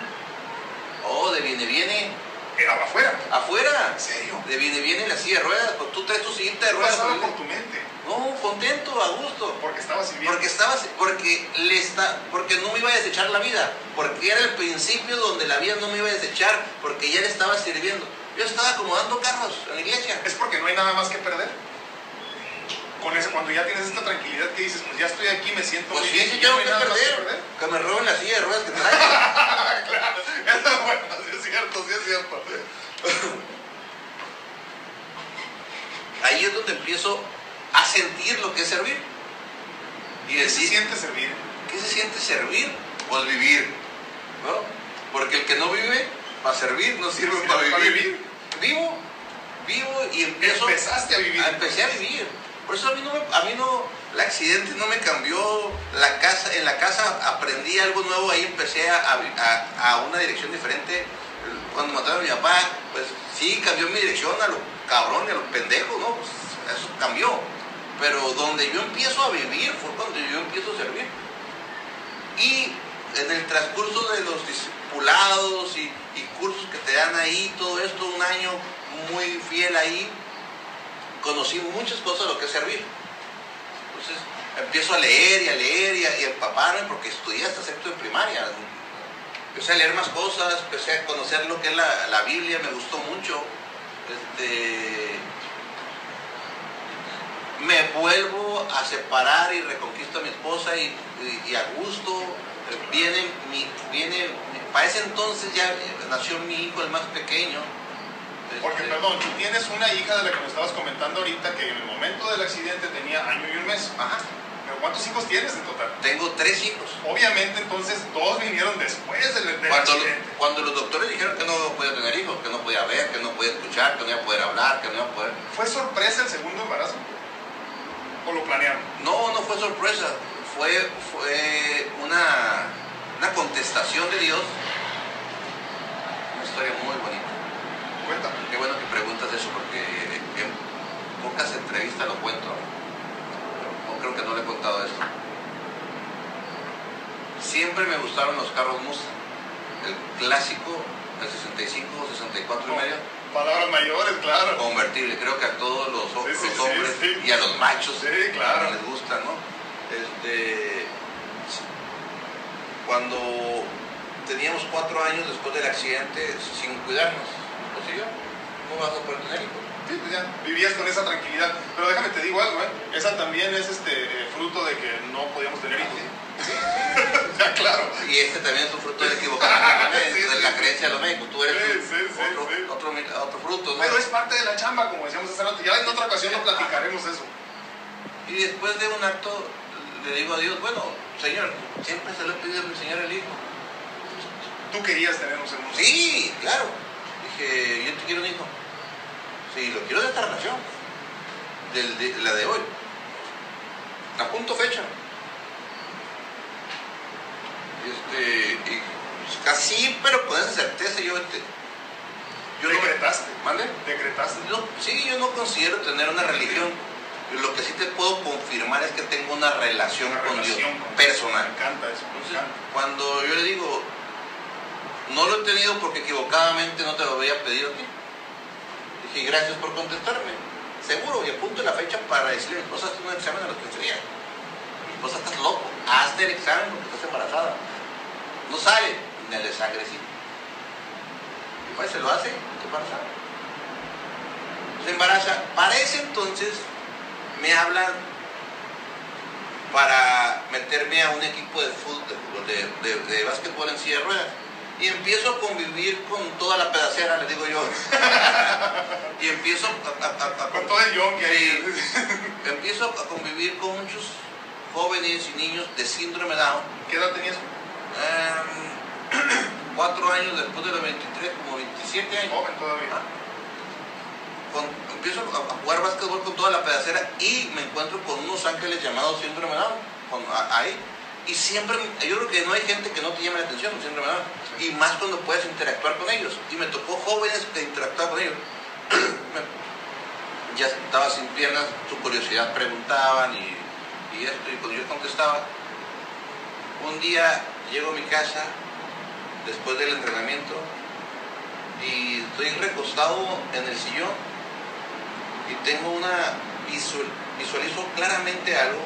[SPEAKER 2] Oh, de viene, viene.
[SPEAKER 1] Era afuera.
[SPEAKER 2] Afuera.
[SPEAKER 1] ¿En serio?
[SPEAKER 2] De viene, viene en la silla de ruedas. Pues tú traes tu sillita de
[SPEAKER 1] ¿Qué
[SPEAKER 2] ruedas.
[SPEAKER 1] pasaba por tu mente?
[SPEAKER 2] No, contento, a gusto.
[SPEAKER 1] Porque estaba sirviendo.
[SPEAKER 2] Porque estaba, porque le está, porque no me iba a desechar la vida, porque era el principio donde la vida no me iba a desechar, porque ya le estaba sirviendo. Yo estaba acomodando carros en la iglesia.
[SPEAKER 1] Es porque no hay nada más que perder. Con eso, cuando ya tienes esta tranquilidad que dices, pues ya estoy aquí, me siento
[SPEAKER 2] Pues sí,
[SPEAKER 1] bien,
[SPEAKER 2] sí
[SPEAKER 1] ya no hay
[SPEAKER 2] que
[SPEAKER 1] nada más
[SPEAKER 2] perder. Que me roben la silla de ruedas que traigo.
[SPEAKER 1] claro, eso es bueno, sí es cierto, sí es cierto.
[SPEAKER 2] Ahí es donde empiezo a sentir lo que es servir. Y
[SPEAKER 1] ¿Qué se siente servir?
[SPEAKER 2] ¿qué se siente servir? Pues vivir. ¿no? Porque el que no vive para servir no sirve
[SPEAKER 1] Sí,
[SPEAKER 2] para
[SPEAKER 1] para
[SPEAKER 2] vivir.
[SPEAKER 1] vivir.
[SPEAKER 2] Vivo, vivo y empiezo.
[SPEAKER 1] Empezaste a vivir.
[SPEAKER 2] Empecé a vivir. Por eso a mí no, me- a mí no, el accidente no me cambió la casa. En la casa aprendí algo nuevo, ahí empecé a, a- a una dirección diferente. Cuando mataron a mi papá, pues sí cambió mi dirección a lo cabrón y a lo pendejo, ¿no? Pues, eso cambió. Pero donde yo empiezo a vivir fue cuando yo empiezo a servir. Y en el transcurso de los discipulados y, y cursos que te dan ahí, todo esto, un año muy fiel ahí, conocí muchas cosas de lo que es servir. Entonces empiezo a leer y a leer y a, empaparme porque estudié hasta sexto de primaria. Empecé a leer más cosas, empecé a conocer lo que es la, la Biblia, me gustó mucho. Este, me vuelvo a separar y reconquisto a mi esposa y, y- a gusto. Viene, mi, viene, para ese entonces ya nació mi hijo, el más pequeño.
[SPEAKER 1] Porque,
[SPEAKER 2] Este,
[SPEAKER 1] perdón, tú tienes una hija de la que me estabas comentando ahorita que en el momento del accidente tenía año y un mes.
[SPEAKER 2] Ajá.
[SPEAKER 1] ¿Pero cuántos hijos tienes en total?
[SPEAKER 2] Tengo tres hijos.
[SPEAKER 1] Obviamente, entonces, dos vinieron después del, del
[SPEAKER 2] Cuando,
[SPEAKER 1] accidente.
[SPEAKER 2] cuando los doctores dijeron que no podía tener hijos, que no podía ver, que no podía escuchar, que no iba a poder hablar, que no iba a poder...
[SPEAKER 1] ¿Fue sorpresa el segundo embarazo? ¿O lo planearon?
[SPEAKER 2] No, no fue sorpresa, fue, fue una, una contestación de Dios. Historia muy bonita.
[SPEAKER 1] Cuéntame.
[SPEAKER 2] Qué bueno que preguntas eso porque en pocas entrevistas lo cuento. No creo que no le he contado esto. Siempre me gustaron los carros Mustang. El clásico, el 65, 64 y medio.
[SPEAKER 1] Palabras mayores, claro.
[SPEAKER 2] convertible. Creo que a todos los,
[SPEAKER 1] Sí,
[SPEAKER 2] los
[SPEAKER 1] sí, sí,
[SPEAKER 2] hombres
[SPEAKER 1] sí.
[SPEAKER 2] y a los machos
[SPEAKER 1] claro.
[SPEAKER 2] les gusta, ¿no? Este, cuando teníamos cuatro años después del accidente sin cuidarnos, pues sí, yo, ¿cómo vas a poder tener hijos?
[SPEAKER 1] Sí, pues ya, vivías con esa tranquilidad. Pero déjame te digo algo, ¿eh? Esa también es este eh, fruto de que no podíamos tener hijos. ya, claro.
[SPEAKER 2] Y este también es un fruto de la equivocación,
[SPEAKER 1] Sí,
[SPEAKER 2] de
[SPEAKER 1] sí.
[SPEAKER 2] la creencia de los médicos. Tú eres
[SPEAKER 1] Sí, sí, sí,
[SPEAKER 2] otro,
[SPEAKER 1] sí.
[SPEAKER 2] Otro, otro fruto, ¿no?
[SPEAKER 1] Pero es parte de la chamba, como decíamos hace rato. Ya en otra ocasión lo platicaremos eso.
[SPEAKER 2] Y después de un acto le digo a Dios, bueno, Señor, siempre se lo he pedido a mi Señor el Hijo.
[SPEAKER 1] Tú querías tener un segundo.
[SPEAKER 2] Sí, claro. Dije, yo te quiero un hijo. Sí, lo quiero de esta relación. Del- de, la de hoy. Apunto fecha. Este, y casi, pero con esa certeza yo, este, yo no,
[SPEAKER 1] Decretaste.
[SPEAKER 2] ¿Mande?
[SPEAKER 1] Decretaste.
[SPEAKER 2] No, sí, yo no considero tener una religión. Lo que sí te puedo confirmar es que tengo una relación
[SPEAKER 1] Una
[SPEAKER 2] con
[SPEAKER 1] relación
[SPEAKER 2] Dios
[SPEAKER 1] con-
[SPEAKER 2] personal.
[SPEAKER 1] Me encanta eso. Me
[SPEAKER 2] Entonces,
[SPEAKER 1] encanta.
[SPEAKER 2] cuando yo le digo, no lo he tenido porque equivocadamente no te lo había pedido a ti. Dije, gracias por contestarme. Seguro, y apunto la fecha para decirle a mi esposa, un examen a los 15 días. pues estás loco, hazte el examen porque estás embarazada. No sale, ni de sangre sí. Y pues se lo hace, se embarazada. Se embaraza. Para ese entonces me hablan para meterme a un equipo de fútbol, de, de básquetbol en silla de ruedas. Y empiezo a convivir con toda la pedacera, le digo yo. y empiezo a, a- a- a-
[SPEAKER 1] Con todo el yonki ahí.
[SPEAKER 2] empiezo a convivir con muchos jóvenes y niños de síndrome Down.
[SPEAKER 1] ¿Qué edad tenías?
[SPEAKER 2] Em, cuatro años después de los 23, como 27 años.
[SPEAKER 1] Joven todavía.
[SPEAKER 2] Con- empiezo a, jugar básquetbol con toda la pedacera y me encuentro con unos ángeles llamados síndrome Down. con- ahí. Y siempre, yo creo que no hay gente que no te llame la atención, síndrome Down. Y más cuando puedes interactuar con ellos. Y me tocó jóvenes que interactuaban con ellos. Ya estaba sin piernas, su curiosidad preguntaban y, esto, y cuando yo contestaba, un día llego a mi casa después del entrenamiento y estoy recostado en el sillón y tengo una visual, visualizo claramente algo,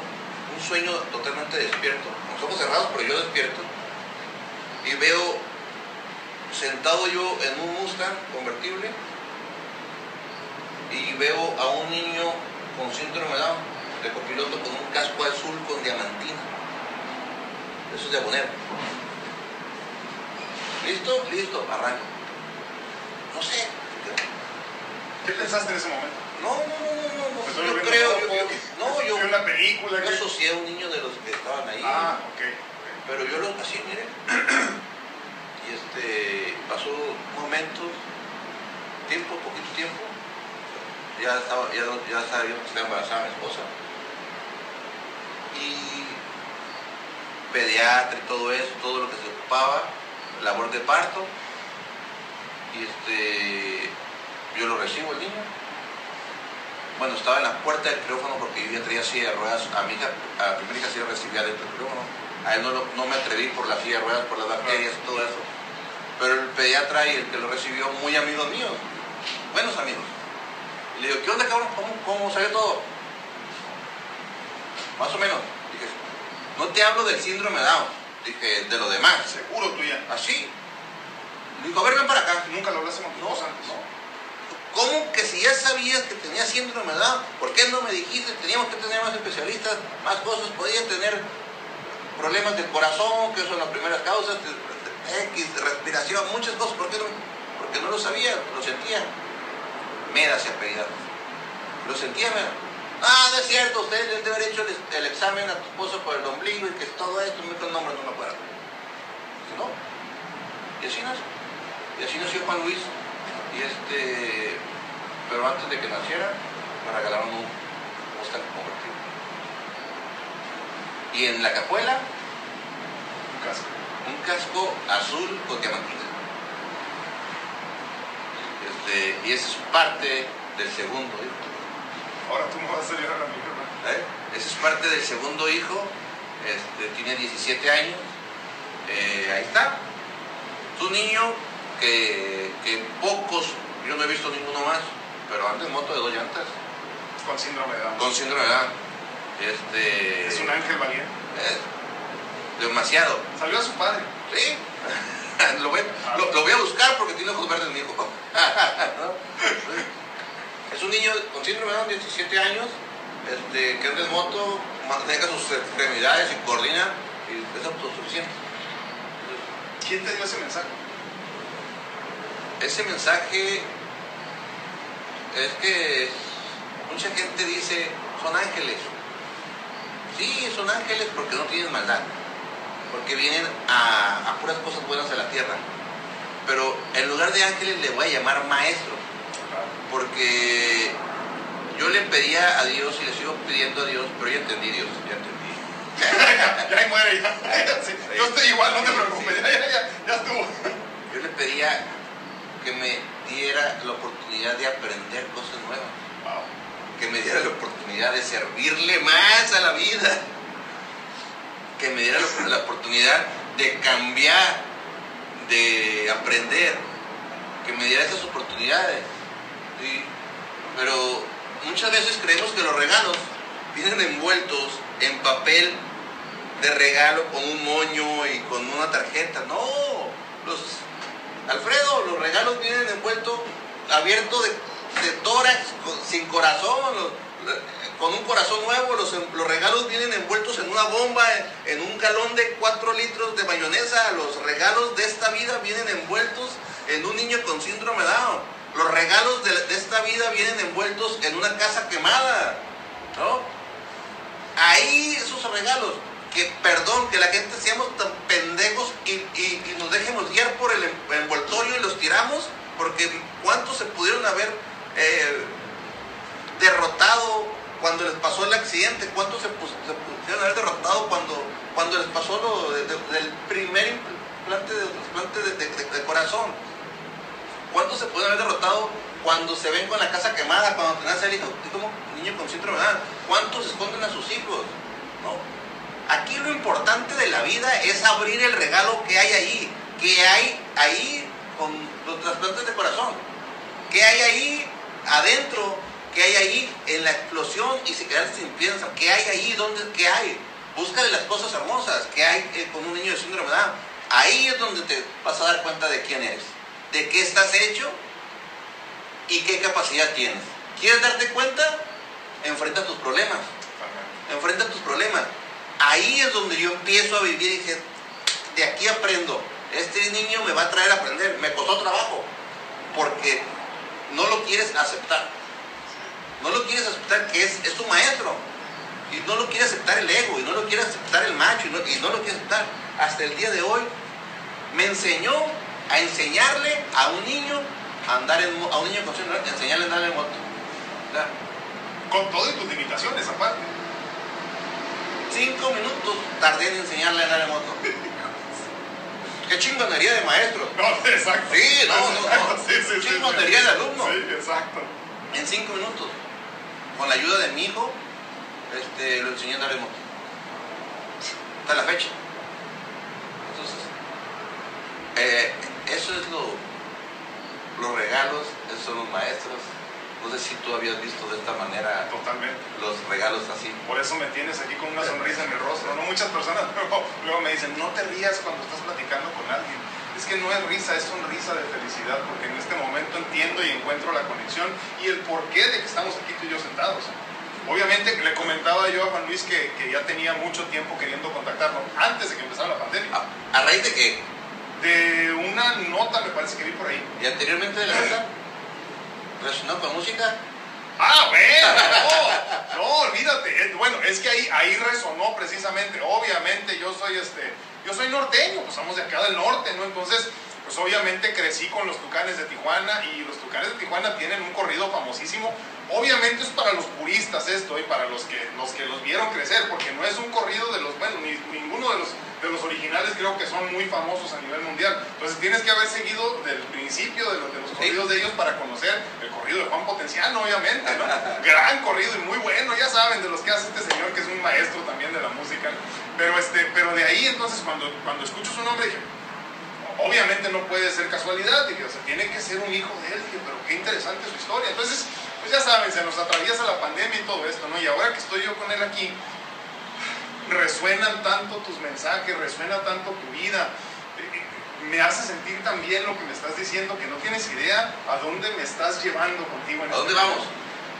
[SPEAKER 2] un sueño totalmente despierto, con ojos cerrados, pero yo despierto y veo sentado yo en un Mustang convertible y veo a un niño con síndrome de Down, de copiloto con un casco azul con diamantina. Eso es de abonero. ¿Listo? Listo, arranco. No sé.
[SPEAKER 1] ¿Qué pensaste en ese momento?
[SPEAKER 2] No, no, no, no.
[SPEAKER 1] Pues
[SPEAKER 2] Yo creo, no, yo,
[SPEAKER 1] ¿Vio una película?
[SPEAKER 2] yo asocié a un niño de los que estaban ahí.
[SPEAKER 1] Ah, ok.
[SPEAKER 2] Pero yo lo así, mire. Este, pasó momentos, tiempo, poquito tiempo. Ya estaba, ya, ya sabía que estaba embarazada mi esposa. Y pediatra y todo eso, todo lo que se ocupaba, labor de parto. Y este, yo lo recibo el niño. Bueno, estaba en la puerta del quirófano porque yo ya traía silla de ruedas. A mi hija, a mi hija sí recibía dentro del quirófano. A él no, no me atreví por la silla de ruedas, por las bacterias todo eso. Pero el pediatra y el que lo recibió, muy amigos míos, buenos amigos. Y le digo, ¿qué onda, cabrón? ¿Cómo, cómo salió todo? Más o menos. Dije, no te hablo del síndrome Down. Dije, de lo demás.
[SPEAKER 1] Seguro tuya.
[SPEAKER 2] Así. Le digo, a ver, ven para acá.
[SPEAKER 1] Nunca lo tu
[SPEAKER 2] No,
[SPEAKER 1] antes.
[SPEAKER 2] no. ¿Cómo que si ya sabías que tenía síndrome de Down, por qué no me dijiste? Teníamos que tener más especialistas, más cosas, podía tener problemas del corazón, que son las primeras causas, X, de respiración, muchas cosas, ¿por qué no? Porque no lo sabía, lo sentía. Meda se apellidaba. Lo sentía, Meda. Ah, no es cierto, usted debe haber hecho el, examen a tu esposo por el ombligo y que es todo esto, me el nombre, no me acuerdo. Y así nació. Y así nació Juan Luis. Y este, pero antes de que naciera, me regalaron un Mustang convertible. Y en la capuela,
[SPEAKER 1] casco.
[SPEAKER 2] Un casco azul con diamantina. Este, y esa es parte del segundo hijo.
[SPEAKER 1] Ahora tú me vas a llorar a mí, ¿verdad?
[SPEAKER 2] ¿eh? Esa es parte del segundo hijo. Este, tiene 17 años. Eh, ahí está. Es un niño que, que pocos, yo no he visto ninguno más, pero anda en moto de dos llantas.
[SPEAKER 1] Con síndrome de Down.
[SPEAKER 2] Con síndrome de Down. Este,
[SPEAKER 1] Es un ángel valiente.
[SPEAKER 2] eh, demasiado.
[SPEAKER 1] Salió a su padre.
[SPEAKER 2] Sí. lo, voy, lo- lo voy a buscar porque tiene ojos verdes mi hijo. ¿No? Es un niño con síndrome de Down, 17 años, este, que anda en moto, maneja sus extremidades y coordina y es autosuficiente.
[SPEAKER 1] ¿Quién te dio ese mensaje?
[SPEAKER 2] Ese mensaje es que mucha gente dice, son ángeles. Sí, son ángeles porque no tienen maldad, porque vienen a, a puras cosas buenas a la tierra. Pero en lugar de ángeles le voy a llamar maestro, porque yo le pedía a Dios y le sigo pidiendo a Dios, pero ya entendí Dios, ya entendí.
[SPEAKER 1] ya ahí muere, ya. Sí, Yo estoy igual, no te preocupes. Ya, ya, ya, ya estuvo.
[SPEAKER 2] Yo le pedía que me diera la oportunidad de aprender cosas nuevas.
[SPEAKER 1] Wow.
[SPEAKER 2] que me diera la oportunidad de servirle más a la vida, que me diera la, oportunidad de cambiar, de aprender, que me diera esas oportunidades. ¿sí? Pero muchas veces creemos que los regalos vienen envueltos en papel de regalo con un moño y con una tarjeta. No, los Alfredo, los regalos vienen envueltos, abiertos de, de tórax, sin corazón, con un corazón nuevo, los, los, regalos vienen envueltos en una bomba, en un galón de 4 litros de mayonesa, los regalos de esta vida vienen envueltos en un niño con síndrome Down, los regalos de, esta vida vienen envueltos en una casa quemada, ¿no? Ahí esos regalos, que perdón, que la gente seamos tan pendejos y, y, nos dejemos guiar por el envoltorio y los tiramos, porque cuántos se pudieron haber eh, derrotado cuando les pasó el accidente, cuántos se, pudieron haber derrotado cuando, cuando les pasó lo del primer implante de, de, corazón, cuántos se pudieron haber derrotado cuando se ven con la casa quemada, cuando tenés el hijo, como niño con síndrome de cuántos esconden a sus hijos, ¿no? Aquí lo importante de la vida es abrir el regalo que hay ahí, que hay ahí con los trasplantes de corazón, que hay ahí adentro, que hay ahí en la explosión y se quedan sin piensa, que hay ahí, donde, que hay. Búscale las cosas hermosas que hay eh, con un niño de síndrome de Down. Ahí es donde te vas a dar cuenta de quién eres, de qué estás hecho y qué capacidad tienes. ¿Quieres darte cuenta? Enfrenta tus problemas. Enfrenta tus problemas. Ahí es donde yo empiezo a vivir y dije, de aquí aprendo. Este niño me va a traer a aprender. Me costó trabajo. Porque no lo quieres aceptar. No lo quieres aceptar que es, es tu maestro. Y no lo quiere aceptar el ego. Y no lo quiere aceptar el macho. Y no, lo quiere aceptar. Hasta el día de hoy me enseñó a enseñarle a un niño a andar en a un niño con enseñarle a andar en moto.
[SPEAKER 1] Con todas tus limitaciones aparte.
[SPEAKER 2] Cinco minutos tardé en enseñarle a andar en moto. Qué chingonería de maestro.
[SPEAKER 1] No, exacto.
[SPEAKER 2] Sí, no, no, no. Sí, sí, chingonería de alumno.
[SPEAKER 1] Sí, exacto.
[SPEAKER 2] En cinco minutos. Con la ayuda de mi hijo, este, lo enseñé a andar en moto. Hasta la fecha. Entonces, eh, eso es lo, los regalos, esos son los maestros no sé si tú habías visto de esta manera
[SPEAKER 1] Totalmente.
[SPEAKER 2] los regalos así.
[SPEAKER 1] Por eso me tienes aquí con una sonrisa en el rostro. No muchas personas luego, me dicen, no te rías cuando estás platicando con alguien. Es que no es risa, es sonrisa de felicidad, porque en este momento entiendo y encuentro la conexión y el porqué de que estamos aquí tú y yo sentados. Obviamente le comentaba yo a Juan Luis que, que ya tenía mucho tiempo queriendo contactarlo, antes de que empezara la pandemia.
[SPEAKER 2] ¿A, raíz de qué?
[SPEAKER 1] De una nota, me parece que vi por ahí.
[SPEAKER 2] ¿Y anteriormente de la nota? ¿Resonó con música?
[SPEAKER 1] Ah, bueno, no, olvídate. Bueno, es que ahí, ahí resonó precisamente. Obviamente yo soy este, yo soy norteño, pues somos de acá del norte, ¿no? Entonces, pues obviamente crecí con los Tucanes de Tijuana y los Tucanes de Tijuana tienen un corrido famosísimo. Obviamente es para los puristas esto y para los que los, que los vieron crecer, porque no es un corrido de los, bueno, ni, ninguno de los, de los originales creo que son muy famosos a nivel mundial. Entonces tienes que haber seguido del principio de los, de los corridos de ellos para conocer el corrido de Juan Potenciano, obviamente, ¿no? Gran corrido y muy bueno, ya saben, de los que hace este señor que es un maestro también de la música. Pero, este, pero de ahí entonces cuando, cuando escucho su nombre dije, obviamente no puede ser casualidad, dije, o sea, tiene que ser un hijo de él, pero qué interesante su historia. Entonces, pues ya saben, se nos atraviesa la pandemia y todo esto, ¿no? Y ahora que estoy yo con él aquí, resuenan tanto tus mensajes, resuena tanto tu vida. Me hace sentir también lo que me estás diciendo, que no tienes idea a dónde me estás llevando contigo. En
[SPEAKER 2] ¿A dónde este vamos?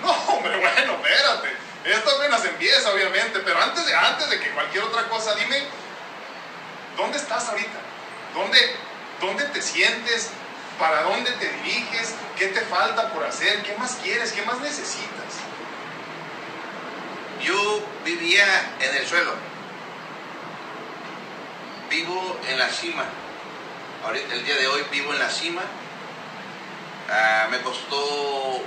[SPEAKER 1] No, hombre, bueno, espérate. Esto apenas empieza, obviamente, pero antes de, antes de que cualquier otra cosa, dime, ¿dónde estás ahorita? ¿Dónde, ¿Dónde te sientes? ¿Para dónde te diriges? ¿Qué te falta por hacer? ¿Qué más quieres? ¿Qué más necesitas?
[SPEAKER 2] Yo vivía en el suelo. Vivo en la cima. Ahorita, el día de hoy vivo en la cima. Ah, me costó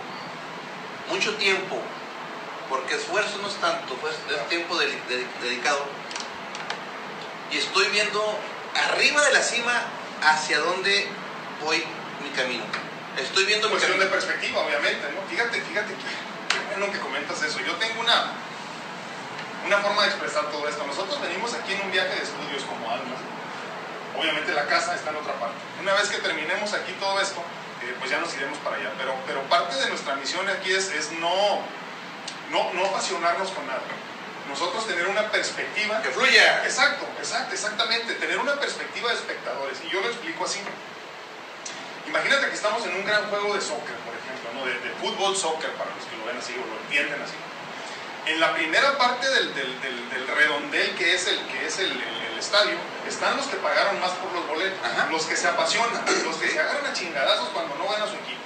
[SPEAKER 2] mucho tiempo, porque esfuerzo no es tanto, pues, es tiempo dedicado. Y estoy viendo arriba de la cima hacia dónde voy mi camino. Estoy viendo
[SPEAKER 1] mi Cuestión de perspectiva, obviamente, ¿no? Fíjate, fíjate, qué bueno que comentas eso. Yo tengo una, una forma de expresar todo esto. Nosotros venimos aquí en un viaje de estudios como almas. Obviamente la casa está en otra parte. Una vez que terminemos aquí todo esto, eh, pues ya nos iremos para allá. Pero, pero parte de nuestra misión aquí es, es no, no, no apasionarnos con nada. Nosotros tener una perspectiva.
[SPEAKER 2] Que fluya.
[SPEAKER 1] Exacto, exacto, exactamente. Tener una perspectiva de espectadores. Y yo lo explico así. Imagínate que estamos en un gran juego de soccer, por ejemplo, ¿no? de, de fútbol, soccer, para los que lo ven así o lo entienden así. En la primera parte del, del, del, del redondel que es, el, que es el, el- el estadio, están los que pagaron más por los boletos,
[SPEAKER 2] Ajá.
[SPEAKER 1] los que se apasionan, los que se agarran a chingadazos cuando no gana su equipo.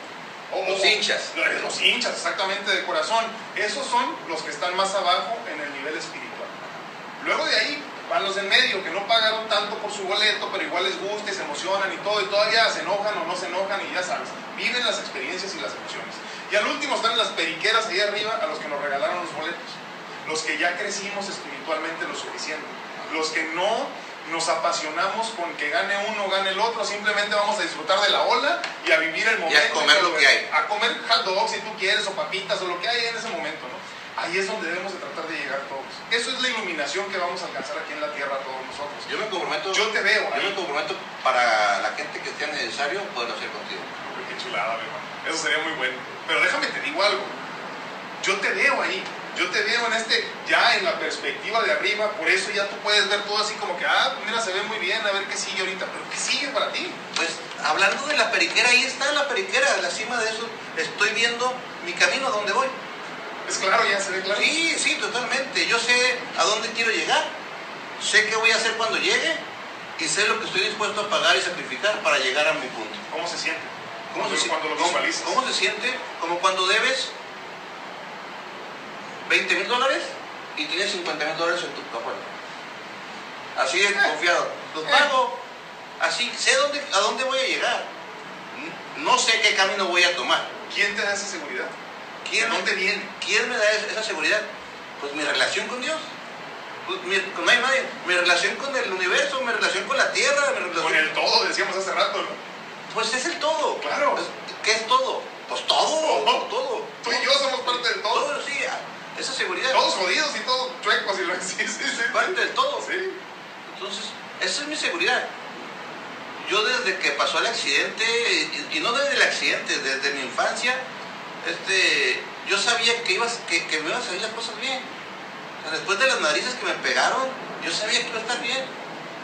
[SPEAKER 1] O-
[SPEAKER 2] Los hinchas.
[SPEAKER 1] Los, los hinchas, exactamente, de corazón. Esos son los que están más abajo en el nivel espiritual. Luego de ahí van los en medio, que no pagaron tanto por su boleto, pero igual les gusta y se emocionan y todo, y todavía se enojan o no se enojan y ya sabes, viven las experiencias y las emociones. Y al último están las periqueras ahí arriba a los que nos regalaron los boletos, los que ya crecimos espiritualmente lo suficiente, los que no nos apasionamos con que gane uno, gane el otro, simplemente vamos a disfrutar de la ola y a vivir el momento.
[SPEAKER 2] comer lo que hay.
[SPEAKER 1] A comer hot dogs si tú quieres, o papitas, o lo que hay en ese momento, ¿no? Ahí es donde debemos de tratar de llegar todos. Eso es la iluminación que vamos a alcanzar aquí en la tierra todos nosotros.
[SPEAKER 2] Yo me comprometo.
[SPEAKER 1] Yo te veo
[SPEAKER 2] Yo me comprometo para la gente que sea necesario poder hacer contigo.
[SPEAKER 1] Qué chulada, mi hermano. Eso sería muy bueno. Pero déjame te digo algo. Yo te veo ahí. Yo te veo en este, ya en la perspectiva de arriba. Por eso ya tú puedes ver todo así como que, ah, pues mira, se ve muy bien, a ver qué sigue ahorita. Pero ¿qué sigue para ti?
[SPEAKER 2] Pues hablando de la periquera, ahí está la periquera, a la cima de eso estoy viendo mi camino a donde voy.
[SPEAKER 1] Es claro, ya se ve claro.
[SPEAKER 2] Sí, sí, totalmente. Yo sé a dónde quiero llegar, sé qué voy a hacer cuando llegue y sé lo que estoy dispuesto a pagar y sacrificar para llegar a mi punto.
[SPEAKER 1] ¿Cómo se siente?
[SPEAKER 2] ¿Cómo se,
[SPEAKER 1] cuando lo
[SPEAKER 2] cómo-
[SPEAKER 1] visualizas?
[SPEAKER 2] cómo se siente? Como cuando debes 20 mil dólares y tienes 50 mil dólares en tu cajuela. Así de confiado. Los pago. Así, sé dónde, a dónde voy a llegar. No sé qué camino voy a tomar.
[SPEAKER 1] ¿Quién te da esa seguridad?
[SPEAKER 2] ¿Quién,
[SPEAKER 1] ¿De dónde viene?
[SPEAKER 2] ¿Quién me da esa seguridad? Pues mi relación con Dios. Pues, mi- con no hay nadie. Mi relación con el universo, mi relación con la tierra, mi relación...
[SPEAKER 1] Con el todo, decíamos hace rato, ¿no?
[SPEAKER 2] Pues es el todo.
[SPEAKER 1] Claro.
[SPEAKER 2] Es- ¿Qué es todo? Pues todo.
[SPEAKER 1] Todo.
[SPEAKER 2] Todo.
[SPEAKER 1] Tú y yo somos parte del todo.
[SPEAKER 2] Todo, sí. Esa seguridad.
[SPEAKER 1] Todos jodidos y todos chuecos y lo sí, sí, sí.
[SPEAKER 2] Parte del todo.
[SPEAKER 1] Sí.
[SPEAKER 2] Entonces, esa es mi seguridad. Yo desde que pasó el accidente, y, y no desde el accidente, desde mi infancia, este, yo sabía que, ibas, que, que me iban a salir las cosas bien. O sea, después de las narices que me pegaron, yo sabía que iba a estar bien.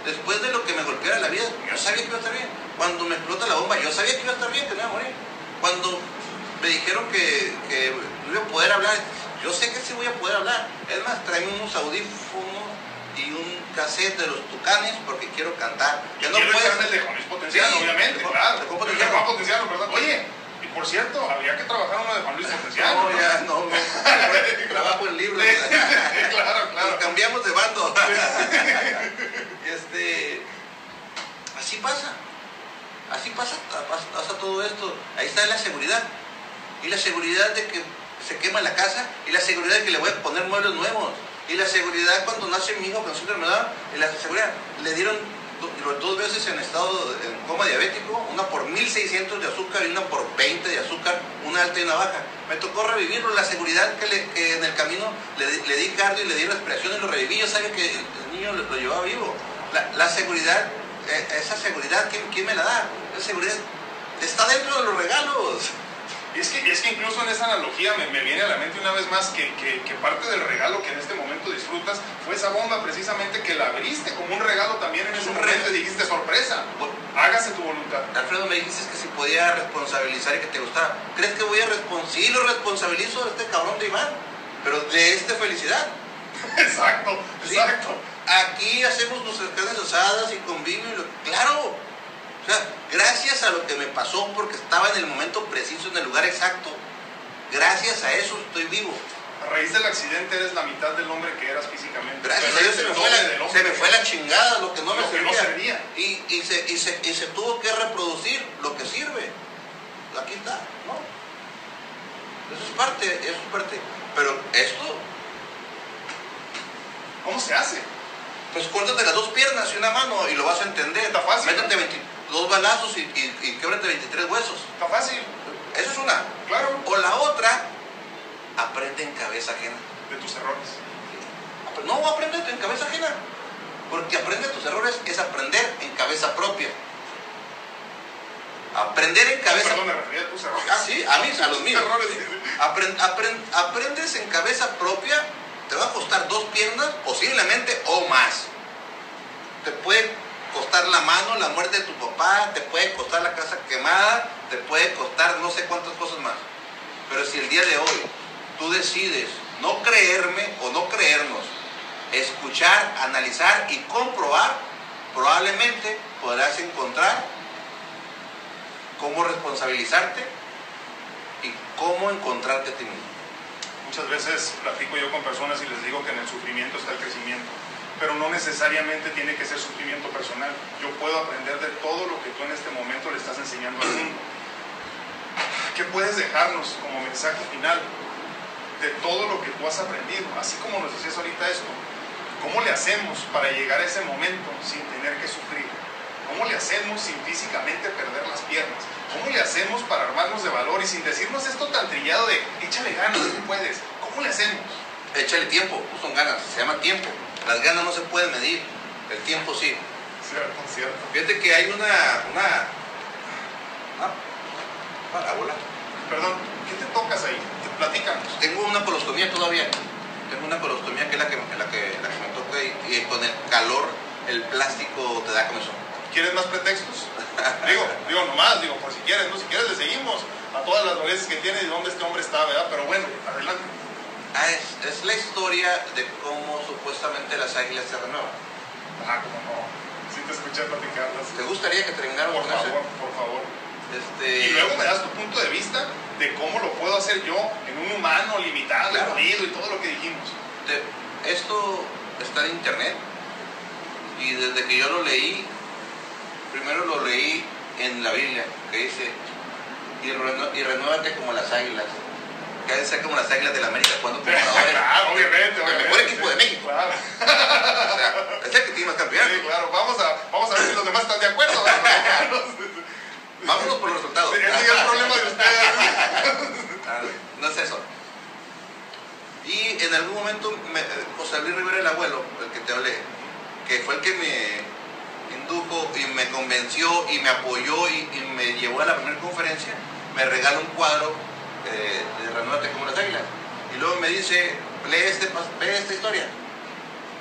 [SPEAKER 2] Después de lo que me golpeara la vida, yo sabía que iba a estar bien. Cuando me explota la bomba, yo sabía que iba a estar bien, que no iba a morir. Cuando me dijeron que, que no iba a poder hablar, yo sé que sí voy a poder hablar. Es más, tráeme unos audífonos y un cassette de los tucanes porque quiero cantar. Ya no
[SPEAKER 1] quiero
[SPEAKER 2] puedes
[SPEAKER 1] el de Juan Luis Potenciano,
[SPEAKER 2] Sí,
[SPEAKER 1] obviamente,
[SPEAKER 2] de
[SPEAKER 1] claro.
[SPEAKER 2] de
[SPEAKER 1] de. Oye, y por cierto, habría que trabajar uno de Juan Luis Potenciano.
[SPEAKER 2] No, ya, no, no. Trabajo en libros.
[SPEAKER 1] Claro, claro.
[SPEAKER 2] Nos cambiamos de bando. este, así pasa. Así pasa, pasa, pasa todo esto. Ahí está la seguridad. Y la seguridad de que se quema la casa. Y la seguridad de que le voy a poner muebles nuevos. Y la seguridad cuando nace mi hijo con su enfermedad. Y la seguridad. Le dieron do- dos veces en estado en coma diabético. Una por 1600 de azúcar y una por 20 de azúcar. Una alta y una baja. Me tocó revivirlo. La seguridad que, le- que en el camino le, le di cardio y le di respiración y lo reviví. Yo sabía que el niño lo, lo llevaba vivo. La, la seguridad, eh, esa seguridad, ¿quién, quién me la da? Esa seguridad está dentro de los regalos.
[SPEAKER 1] Y es que, y es que incluso en esa analogía me, me viene a la mente una vez más que, que- que parte del regalo que en este momento disfrutas fue esa bomba precisamente que la abriste como un regalo también en ese
[SPEAKER 2] Un
[SPEAKER 1] momento y dijiste sorpresa,
[SPEAKER 2] Bueno,
[SPEAKER 1] hágase tu voluntad.
[SPEAKER 2] Alfredo, me dijiste que si podía responsabilizar y que te gustaba. ¿Crees que voy a responsabilizar? Sí, lo responsabilizo de este cabrón de Iván, pero de esta felicidad.
[SPEAKER 1] exacto,
[SPEAKER 2] Sí.
[SPEAKER 1] exacto.
[SPEAKER 2] Aquí hacemos nuestras carnes asadas y convivio. y lo- Claro. O sea, gracias a lo que me pasó porque estaba en el momento preciso, en el lugar exacto. Gracias a eso estoy vivo.
[SPEAKER 1] A raíz del accidente eres la mitad del hombre que eras físicamente.
[SPEAKER 2] Gracias a Dios se me, fue la, se me fue chingada, lo que no me
[SPEAKER 1] Lo no
[SPEAKER 2] servía. Y, y se, y, se, y se tuvo que reproducir lo que sirve. Aquí está, ¿no? Eso es parte, eso es parte. Pero esto,
[SPEAKER 1] ¿Cómo se hace?
[SPEAKER 2] pues córtate las dos piernas y una mano y lo vas a entender.
[SPEAKER 1] Está fácil,
[SPEAKER 2] Métete 22 balazos y, y, y québrate 23 huesos.
[SPEAKER 1] Está fácil,
[SPEAKER 2] Eso es una.
[SPEAKER 1] claro,
[SPEAKER 2] O la otra, aprende en cabeza ajena.
[SPEAKER 1] de tus errores.
[SPEAKER 2] No, aprende en cabeza ajena. Porque aprender tus errores es aprender en cabeza propia. Aprender en cabeza
[SPEAKER 1] Perdón, me refería a tus errores.
[SPEAKER 2] Ah, sí, a mí, a los míos.
[SPEAKER 1] Errores.
[SPEAKER 2] Apren- apren- aprendes en cabeza propia te va a costar dos piernas, posiblemente o más. Te puede costar la mano, la muerte de tu papá, te puede costar la casa quemada, te puede costar no sé cuántas cosas más. Pero si el día de hoy tú decides no creerme o no creernos, escuchar, analizar y comprobar, probablemente podrás encontrar cómo responsabilizarte y cómo encontrarte a ti mismo.
[SPEAKER 1] Muchas veces platico yo con personas y les digo que en el sufrimiento está el crecimiento, pero no necesariamente tiene que ser sufrimiento personal. Yo puedo aprender de todo lo que tú en este momento le estás enseñando al mundo. ¿Qué puedes dejarnos como mensaje final de todo lo que tú has aprendido? Así como nos decías ahorita esto, ¿cómo le hacemos para llegar a ese momento sin tener que sufrir? ¿Cómo le hacemos sin físicamente perder las piernas? ¿Cómo le hacemos para armarnos de valor y sin decirnos esto tan trillado de échale ganas, tú puedes? ¿Cómo le hacemos?
[SPEAKER 2] Échale tiempo, no son ganas, se llama tiempo. Las ganas no se pueden medir, el tiempo sí.
[SPEAKER 1] Cierto, cierto.
[SPEAKER 2] Fíjate que hay una, una, una parábola.
[SPEAKER 1] Perdón, ¿qué te tocas ahí? Platícanos.
[SPEAKER 2] Tengo una colostomía todavía. Tengo una colostomía que es la que, la que, la que me toca y, y con el calor el plástico te da comezón.
[SPEAKER 1] ¿Quieres más pretextos? digo, digo nomás, digo, por si quieres, ¿no? Si quieres le seguimos a todas las dolencias que tiene y dónde este hombre está, ¿verdad? Pero bueno, adelante.
[SPEAKER 2] Ah, es, es la historia de cómo supuestamente las águilas se renuevan.
[SPEAKER 1] Ah, cómo no. Sí te escuché platicarlas.
[SPEAKER 2] ¿Te gustaría que terminara
[SPEAKER 1] Por
[SPEAKER 2] con eso?
[SPEAKER 1] favor, por favor.
[SPEAKER 2] Este,
[SPEAKER 1] Y luego me das tu punto de vista de cómo lo puedo hacer yo en un humano limitado,
[SPEAKER 2] Claro.
[SPEAKER 1] y todo lo que dijimos.
[SPEAKER 2] te- esto está en internet y desde que yo lo leí, primero lo leí en la Biblia, que dice, y, renu- y renuévate como las águilas. Que ser como las águilas de la América cuando compradores.
[SPEAKER 1] claro, obviamente,
[SPEAKER 2] El mejor equipo de México.
[SPEAKER 1] Claro,
[SPEAKER 2] O sea, es el que tiene más campeonatos.
[SPEAKER 1] sí, claro. Vamos a, vamos a ver si los demás están de acuerdo.
[SPEAKER 2] Vámonos por los resultados.
[SPEAKER 1] Ese ya es el problema de ustedes.
[SPEAKER 2] No es eso. Y en algún momento, me, José Luis Rivera, el abuelo, el que te hablé, que fue el que me indujo y me convenció y me apoyó y, y me llevó a la primera conferencia, me regala un cuadro eh, de Renuévate como las águilas. Y luego me dice, lee, este, lee esta historia.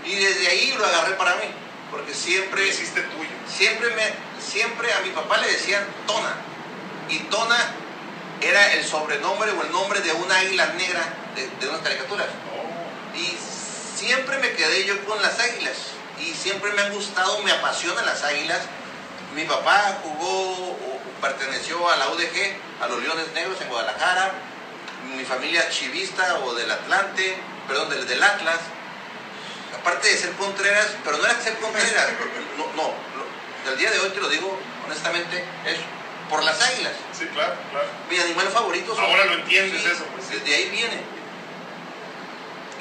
[SPEAKER 2] Y desde ahí lo agarré para mí, porque siempre
[SPEAKER 1] hiciste tuyo.
[SPEAKER 2] siempre me siempre a mi papá le decían Tona y Tona era el sobrenombre o el nombre de una águila negra de, de unas caricaturas
[SPEAKER 1] Oh,
[SPEAKER 2] y siempre me quedé yo con las águilas y siempre me han gustado me apasionan las águilas mi papá jugó o perteneció a la UDG a los Leones Negros en Guadalajara mi familia chivista o del Atlante perdón del, del Atlas aparte de ser Contreras, pero no era ser Contreras, no, no, del día de hoy te lo digo honestamente, es por las águilas.
[SPEAKER 1] sí, claro, claro.
[SPEAKER 2] Mi animal favorito son-
[SPEAKER 1] Ahora lo entiendes
[SPEAKER 2] Sí,
[SPEAKER 1] eso, pues.
[SPEAKER 2] Desde ahí viene.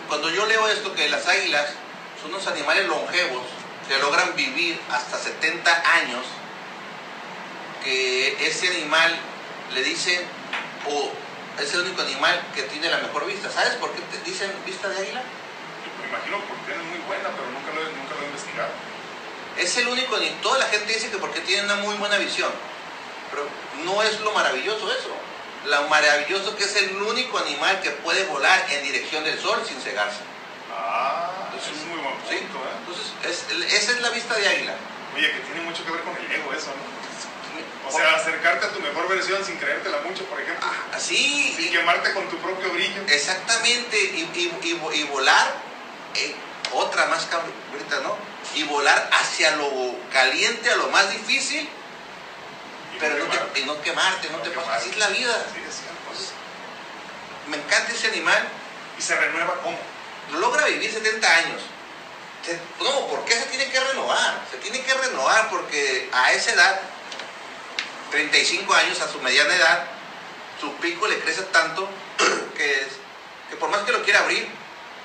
[SPEAKER 2] Cuando yo leo esto, que las águilas son unos animales longevos que logran vivir hasta 70 años, que ese animal le dicen, o es el único animal que tiene la mejor vista. ¿Sabes por qué te dicen vista de águila?
[SPEAKER 1] Me imagino porque es muy buena, pero nunca lo, he- nunca lo he investigado.
[SPEAKER 2] Es el único, ni toda la gente dice que porque tiene una muy buena visión, pero no es lo maravilloso eso. Lo maravilloso que es el único animal que puede volar en dirección del sol sin cegarse.
[SPEAKER 1] Ah, eso es muy buen punto,
[SPEAKER 2] ¿sí?
[SPEAKER 1] ¿eh?
[SPEAKER 2] Entonces, es- esa es la vista de águila.
[SPEAKER 1] Oye, que tiene mucho que ver con el ego eso, ¿no? O sea, acercarte a tu mejor versión sin creértela mucho, por ejemplo.
[SPEAKER 2] así,
[SPEAKER 1] Sin quemarte con tu propio brillo.
[SPEAKER 2] exactamente, y, y- y vo- y volar, eh, otra más cabrita, ¿no? Y volar hacia lo caliente, a lo más difícil,
[SPEAKER 1] Y
[SPEAKER 2] pero no
[SPEAKER 1] quemarte.
[SPEAKER 2] te, y no quemarte, no,
[SPEAKER 1] No
[SPEAKER 2] te pasa.
[SPEAKER 1] quemarte.
[SPEAKER 2] Así es la vida.
[SPEAKER 1] Sí, es.
[SPEAKER 2] Entonces, me encanta ese animal,
[SPEAKER 1] Y se renueva cómo.
[SPEAKER 2] logra vivir 70 años. No, ¿por qué se tiene que renovar? Se tiene que renovar porque a esa edad, 35 años, a su mediana edad, su pico le crece tanto que, es, que por más que lo quiera abrir,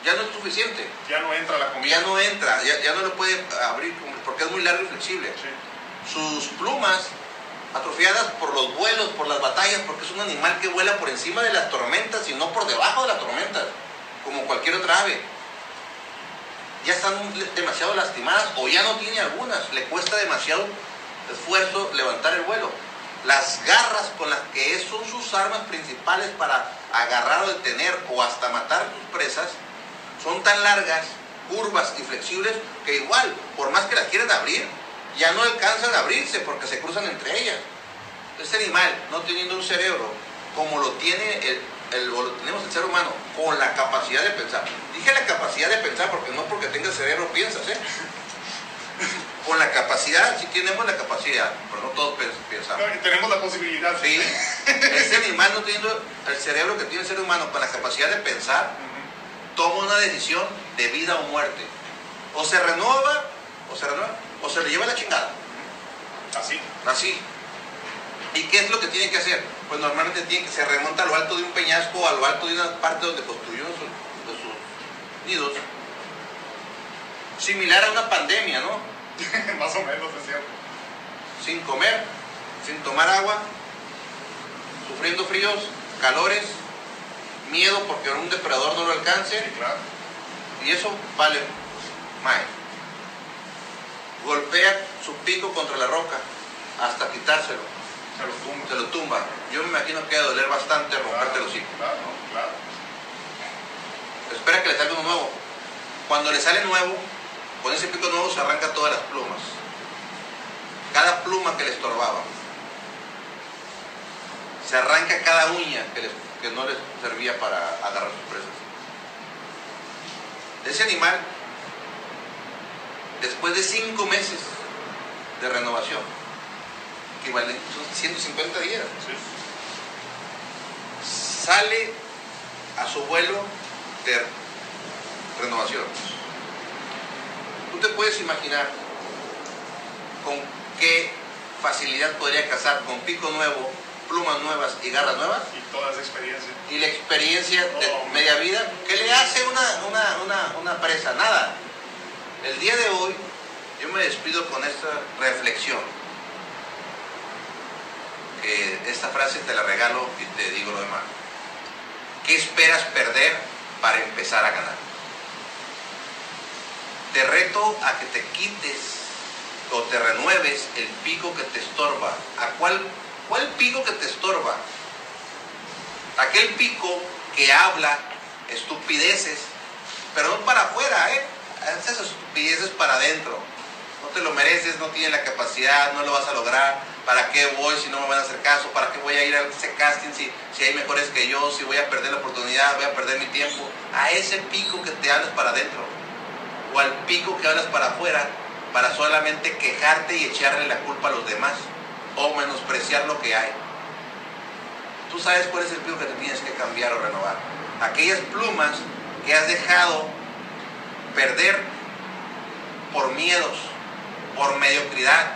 [SPEAKER 2] ya no es suficiente.
[SPEAKER 1] Ya no entra la comida.
[SPEAKER 2] Ya no entra, ya, ya no lo puede abrir porque es muy largo y flexible.
[SPEAKER 1] Sí.
[SPEAKER 2] Sus plumas atrofiadas por los vuelos, por las batallas, porque es un animal que vuela por encima de las tormentas y no por debajo de las tormentas, como cualquier otra ave. Ya están demasiado lastimadas o ya no tiene algunas, le cuesta demasiado esfuerzo levantar el vuelo. Las garras con las que son sus armas principales para agarrar o detener o hasta matar sus presas son tan largas, curvas y flexibles, que igual, por más que las quieran abrir, ya no alcanzan a abrirse porque se cruzan entre ellas. Este animal, no teniendo un cerebro como lo tiene el, el, o lo tenemos el ser humano, con la capacidad de pensar. Dije la capacidad de pensar porque no porque tengas cerebro piensas, ¿eh? Con la capacidad, sí tenemos la capacidad, pero no todos pens- pensamos.
[SPEAKER 1] No, y tenemos la posibilidad.
[SPEAKER 2] Sí, ese animal no teniendo el cerebro que tiene el ser humano con la capacidad de pensar, toma una decisión de vida o muerte. O se renueva, o se renueva, o se le lleva la chingada.
[SPEAKER 1] Así.
[SPEAKER 2] Así. ¿Y qué es lo que tiene que hacer? Pues normalmente tiene que se remonta a lo alto de un peñasco o a lo alto de una parte donde construyó su- de sus nidos. Similar a una pandemia, ¿no?
[SPEAKER 1] Más o menos, es cierto.
[SPEAKER 2] Sin comer, sin tomar agua, sufriendo fríos, calores, miedo porque un depredador no lo alcance.
[SPEAKER 1] Sí, claro.
[SPEAKER 2] Y eso vale más. Golpea su pico contra la roca hasta quitárselo.
[SPEAKER 1] Se los tumba.
[SPEAKER 2] Se lo tumba. Yo me imagino que debe doler bastante romperte el hocico.
[SPEAKER 1] Claro, claro.
[SPEAKER 2] Espera que le salga uno nuevo. Cuando le sale nuevo, con ese pico nuevo se arranca todas las plumas. Cada pluma que le estorbaba. Se arranca cada uña que, les- que no les servía para agarrar sus presas. Ese animal, después de cinco meses de renovación, equivalente son 150 días,
[SPEAKER 1] Sí.
[SPEAKER 2] sale a su vuelo de renovación. Tú te puedes imaginar con qué facilidad podría cazar con pico nuevo, plumas nuevas y garras nuevas
[SPEAKER 1] Y toda esa experiencia.
[SPEAKER 2] y la experiencia de
[SPEAKER 1] Oh.
[SPEAKER 2] media vida. ¿Qué le hace una, una, una, una presa? Nada. El día de hoy yo me despido con esta reflexión. Que esta frase te la regalo y te digo lo demás. ¿Qué esperas perder para empezar a ganar? Te reto a que te quites o te renueves el pico que te estorba. ¿A cuál, cuál pico que te estorba? Aquel pico que habla estupideces, pero no para afuera, ¿eh? Esas estupideces para adentro. No te lo mereces, no tienes la capacidad, no lo vas a lograr. ¿Para qué voy si no me van a hacer caso? ¿Para qué voy a ir a ese casting si, si hay mejores que yo? Si voy a perder la oportunidad, voy a perder mi tiempo. A ese pico que te hablas para adentro. O al pico que hablas para afuera para solamente quejarte y echarle la culpa a los demás. O menospreciar lo que hay. Tú sabes cuál es el pico que te tienes que cambiar o renovar. Aquellas plumas que has dejado perder por miedos, por mediocridad,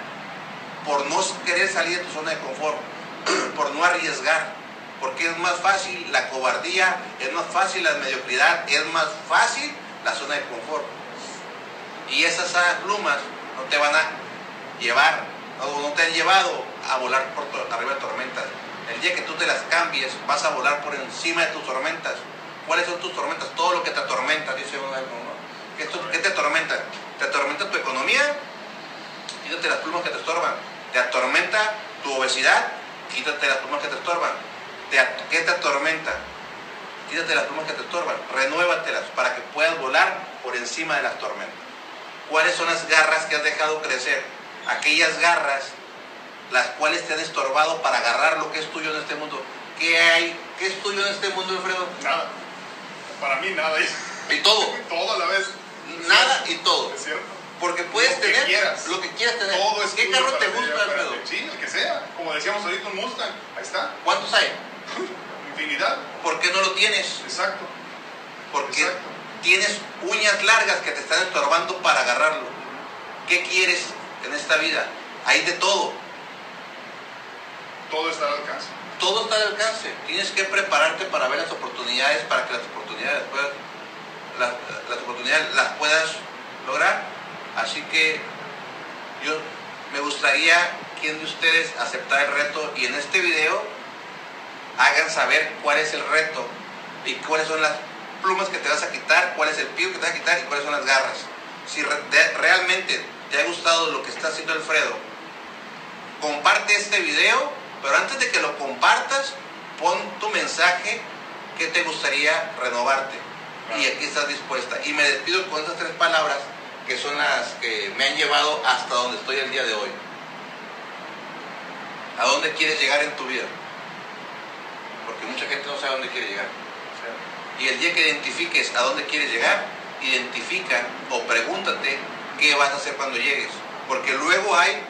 [SPEAKER 2] por no querer salir de tu zona de confort, por no arriesgar. Porque es más fácil la cobardía, es más fácil la mediocridad, es más fácil la zona de confort. Y esas ah, plumas no te van a llevar, o no te han llevado a volar por arriba de tormentas. El día que tú te las cambies, vas a volar por encima de tus tormentas. ¿Cuáles son tus tormentas? Todo lo que te atormenta, dice uno. ¿no? ¿Qué, qué te atormenta? ¿Te atormenta tu economía? Quítate las plumas que te estorban. ¿Te atormenta tu obesidad? Quítate las plumas que te estorban. ¿Te at- ¿Qué te atormenta? Quítate las plumas que te estorban. Renuévatelas para que puedas volar por encima de las tormentas. ¿Cuáles son las garras que has dejado crecer? Aquellas garras las cuales te han estorbado para agarrar lo que es tuyo en este mundo. ¿Qué hay? ¿Qué es tuyo en este mundo, Alfredo?
[SPEAKER 1] Nada. Para mí nada.
[SPEAKER 2] Y todo.
[SPEAKER 1] Todo a la vez.
[SPEAKER 2] Nada y todo.
[SPEAKER 1] Es cierto.
[SPEAKER 2] Porque puedes
[SPEAKER 1] Lo que
[SPEAKER 2] tener
[SPEAKER 1] quieras.
[SPEAKER 2] lo que quieras tener.
[SPEAKER 1] Todo es
[SPEAKER 2] ¿Qué carro te gusta, Alfredo?
[SPEAKER 1] Sí, el que sea. Como decíamos ahorita, un Mustang. Ahí está.
[SPEAKER 2] ¿Cuántos hay?
[SPEAKER 1] Infinidad.
[SPEAKER 2] ¿Por qué no lo tienes?
[SPEAKER 1] Exacto.
[SPEAKER 2] Porque
[SPEAKER 1] Exacto.
[SPEAKER 2] Tienes uñas largas que te están estorbando para agarrarlo. ¿Qué quieres en esta vida? Hay de todo.
[SPEAKER 1] Todo está al alcance.
[SPEAKER 2] Todo está al alcance. Tienes que prepararte para ver las oportunidades, para que las oportunidades puedas, las, las oportunidades las puedas lograr. Así que yo me gustaría quien de ustedes aceptara el reto y en este video hagan saber cuál es el reto y cuáles son las plumas que te vas a quitar, cuál es el pico que te vas a quitar y cuáles son las garras. Si re- realmente te ha gustado lo que está haciendo Alfredo, comparte este video, pero antes de que lo compartas, pon tu mensaje que te gustaría renovarte. y aquí estás dispuesta. Y me despido con esas tres palabras que son las que me han llevado hasta donde estoy el día de hoy. ¿A dónde quieres llegar en tu vida? Porque mucha gente no sabe a dónde quiere llegar. Y el día que identifiques a dónde quieres llegar, identifica o pregúntate qué vas a hacer cuando llegues. Porque luego hay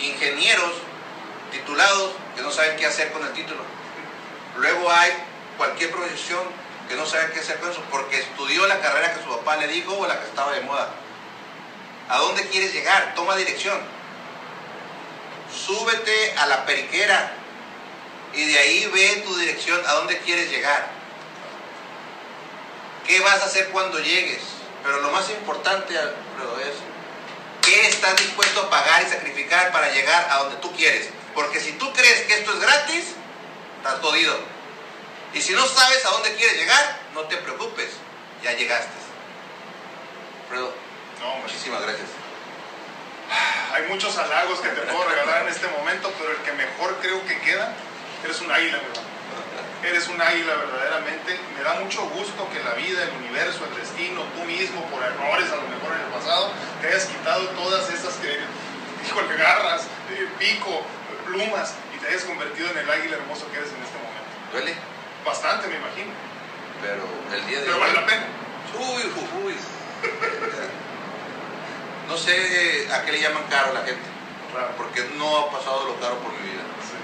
[SPEAKER 2] ingenieros titulados que no saben qué hacer con el título. Luego hay cualquier profesión que no sabe qué hacer con eso porque estudió la carrera que su papá le dijo o la que estaba de moda. ¿A dónde quieres llegar? Toma dirección. Súbete a la periquera y de ahí ve tu dirección a dónde quieres llegar. ¿Qué vas a hacer cuando llegues? Pero lo más importante, Alfredo, es ¿qué estás dispuesto a pagar y sacrificar para llegar a donde tú quieres? Porque si tú crees que esto es gratis, estás jodido. Y si no sabes a dónde quieres llegar, no te preocupes, ya llegaste. Alfredo,
[SPEAKER 1] No,
[SPEAKER 2] muchísimas gracias.
[SPEAKER 1] Hay muchos halagos que te puedo regalar en este momento, pero el que mejor creo que queda, eres un águila, mi hermano. Eres un águila verdaderamente. Me da mucho gusto que la vida, el universo, el destino, tú mismo, por errores a lo mejor en el pasado, te hayas quitado todas esas que, híjole, garras, eh, pico, plumas, y te hayas convertido en el águila hermoso que eres en este momento.
[SPEAKER 2] Duele,
[SPEAKER 1] Bastante, me imagino.
[SPEAKER 2] pero el día de
[SPEAKER 1] Pero
[SPEAKER 2] hoy...
[SPEAKER 1] vale la pena.
[SPEAKER 2] Uy, uy, uy. No sé a qué le llaman caro a la gente,
[SPEAKER 1] Claro.
[SPEAKER 2] porque no ha pasado lo caro por mi vida.
[SPEAKER 1] Sí.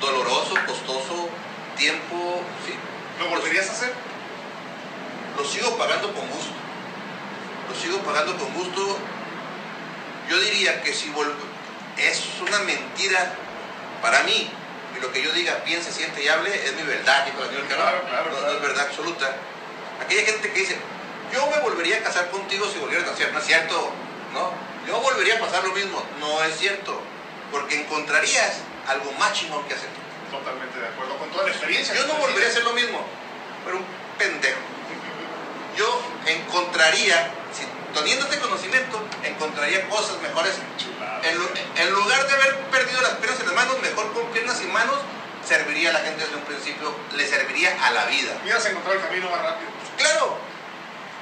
[SPEAKER 2] Doloroso, costoso, tiempo, sí.
[SPEAKER 1] ¿Lo volverías a hacer?
[SPEAKER 2] Lo sigo pagando con gusto. Lo sigo pagando con gusto. Yo diría que si vol- es una mentira para mí, y lo que yo diga, piense, siente y hable, es mi verdad, dijo Daniel.
[SPEAKER 1] Claro, claro,
[SPEAKER 2] no, no es verdad absoluta. Aquella gente que dice, yo me volvería a casar contigo si volvieras a nacer, no es cierto, ¿no? Yo volvería a pasar lo mismo, no es cierto, porque encontrarías algo más chingón que hacer.
[SPEAKER 1] Totalmente de acuerdo con toda la experiencia.
[SPEAKER 2] Yo no volvería a hacer lo mismo, pero un pendejo. Yo encontraría, si teniendo este conocimiento, encontraría cosas mejores. En, lu- en lugar de haber perdido las piernas y las manos, mejor con piernas y manos, serviría a la gente desde un principio, le serviría a la vida.
[SPEAKER 1] Hubieras encontrado el camino más rápido.
[SPEAKER 2] Claro,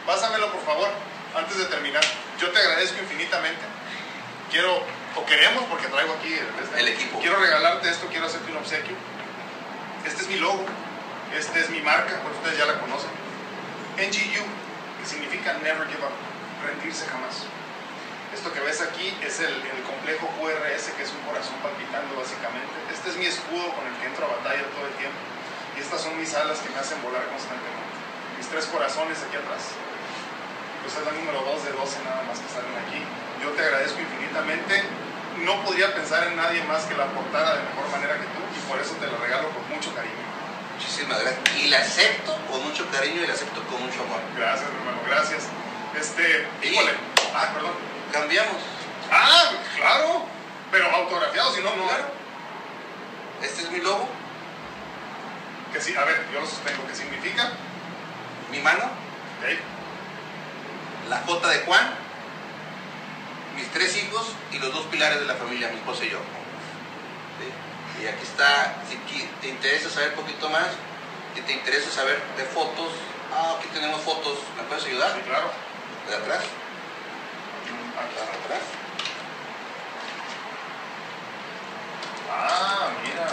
[SPEAKER 1] Pásamelo, por favor, antes de terminar. Yo te agradezco infinitamente. Quiero, o queremos, porque traigo aquí el, este,
[SPEAKER 2] El equipo.
[SPEAKER 1] Quiero regalarte esto, quiero hacerte un obsequio. Este es mi logo, este es mi marca, pues ustedes ya la conocen. NGU, que significa Never Give Up, rendirse jamás. Esto que ves aquí es el, el complejo QRS, que es un corazón palpitando básicamente. Este es mi escudo con el que entro a batalla todo el tiempo. Y estas son mis alas que me hacen volar constantemente. Mis tres corazones aquí atrás pues es la número 2 de 12 nada más que salen aquí. Yo te agradezco infinitamente. No podría pensar en nadie más que la portara de mejor manera que tú y por eso te la regalo con mucho cariño.
[SPEAKER 2] muchísimas gracias. Y la acepto con mucho cariño y la acepto con mucho amor.
[SPEAKER 1] Gracias, hermano, gracias. Este, híjole. Ah, perdón.
[SPEAKER 2] Cambiamos.
[SPEAKER 1] Ah, claro. Pero autografiado, si no, no.
[SPEAKER 2] Claro. Este es mi logo,
[SPEAKER 1] Que sí, a ver, yo lo sostengo. ¿Qué significa?
[SPEAKER 2] mi mano, la J de Juan, mis tres hijos y los dos pilares de la familia, mi esposa y yo. ¿Sí? Y aquí está, si te interesa saber un poquito más, si te interesa saber de fotos, ah, aquí tenemos fotos, ¿me puedes ayudar?
[SPEAKER 1] Sí, claro.
[SPEAKER 2] De atrás,
[SPEAKER 1] Aquí
[SPEAKER 2] atrás.
[SPEAKER 1] Ah, mira.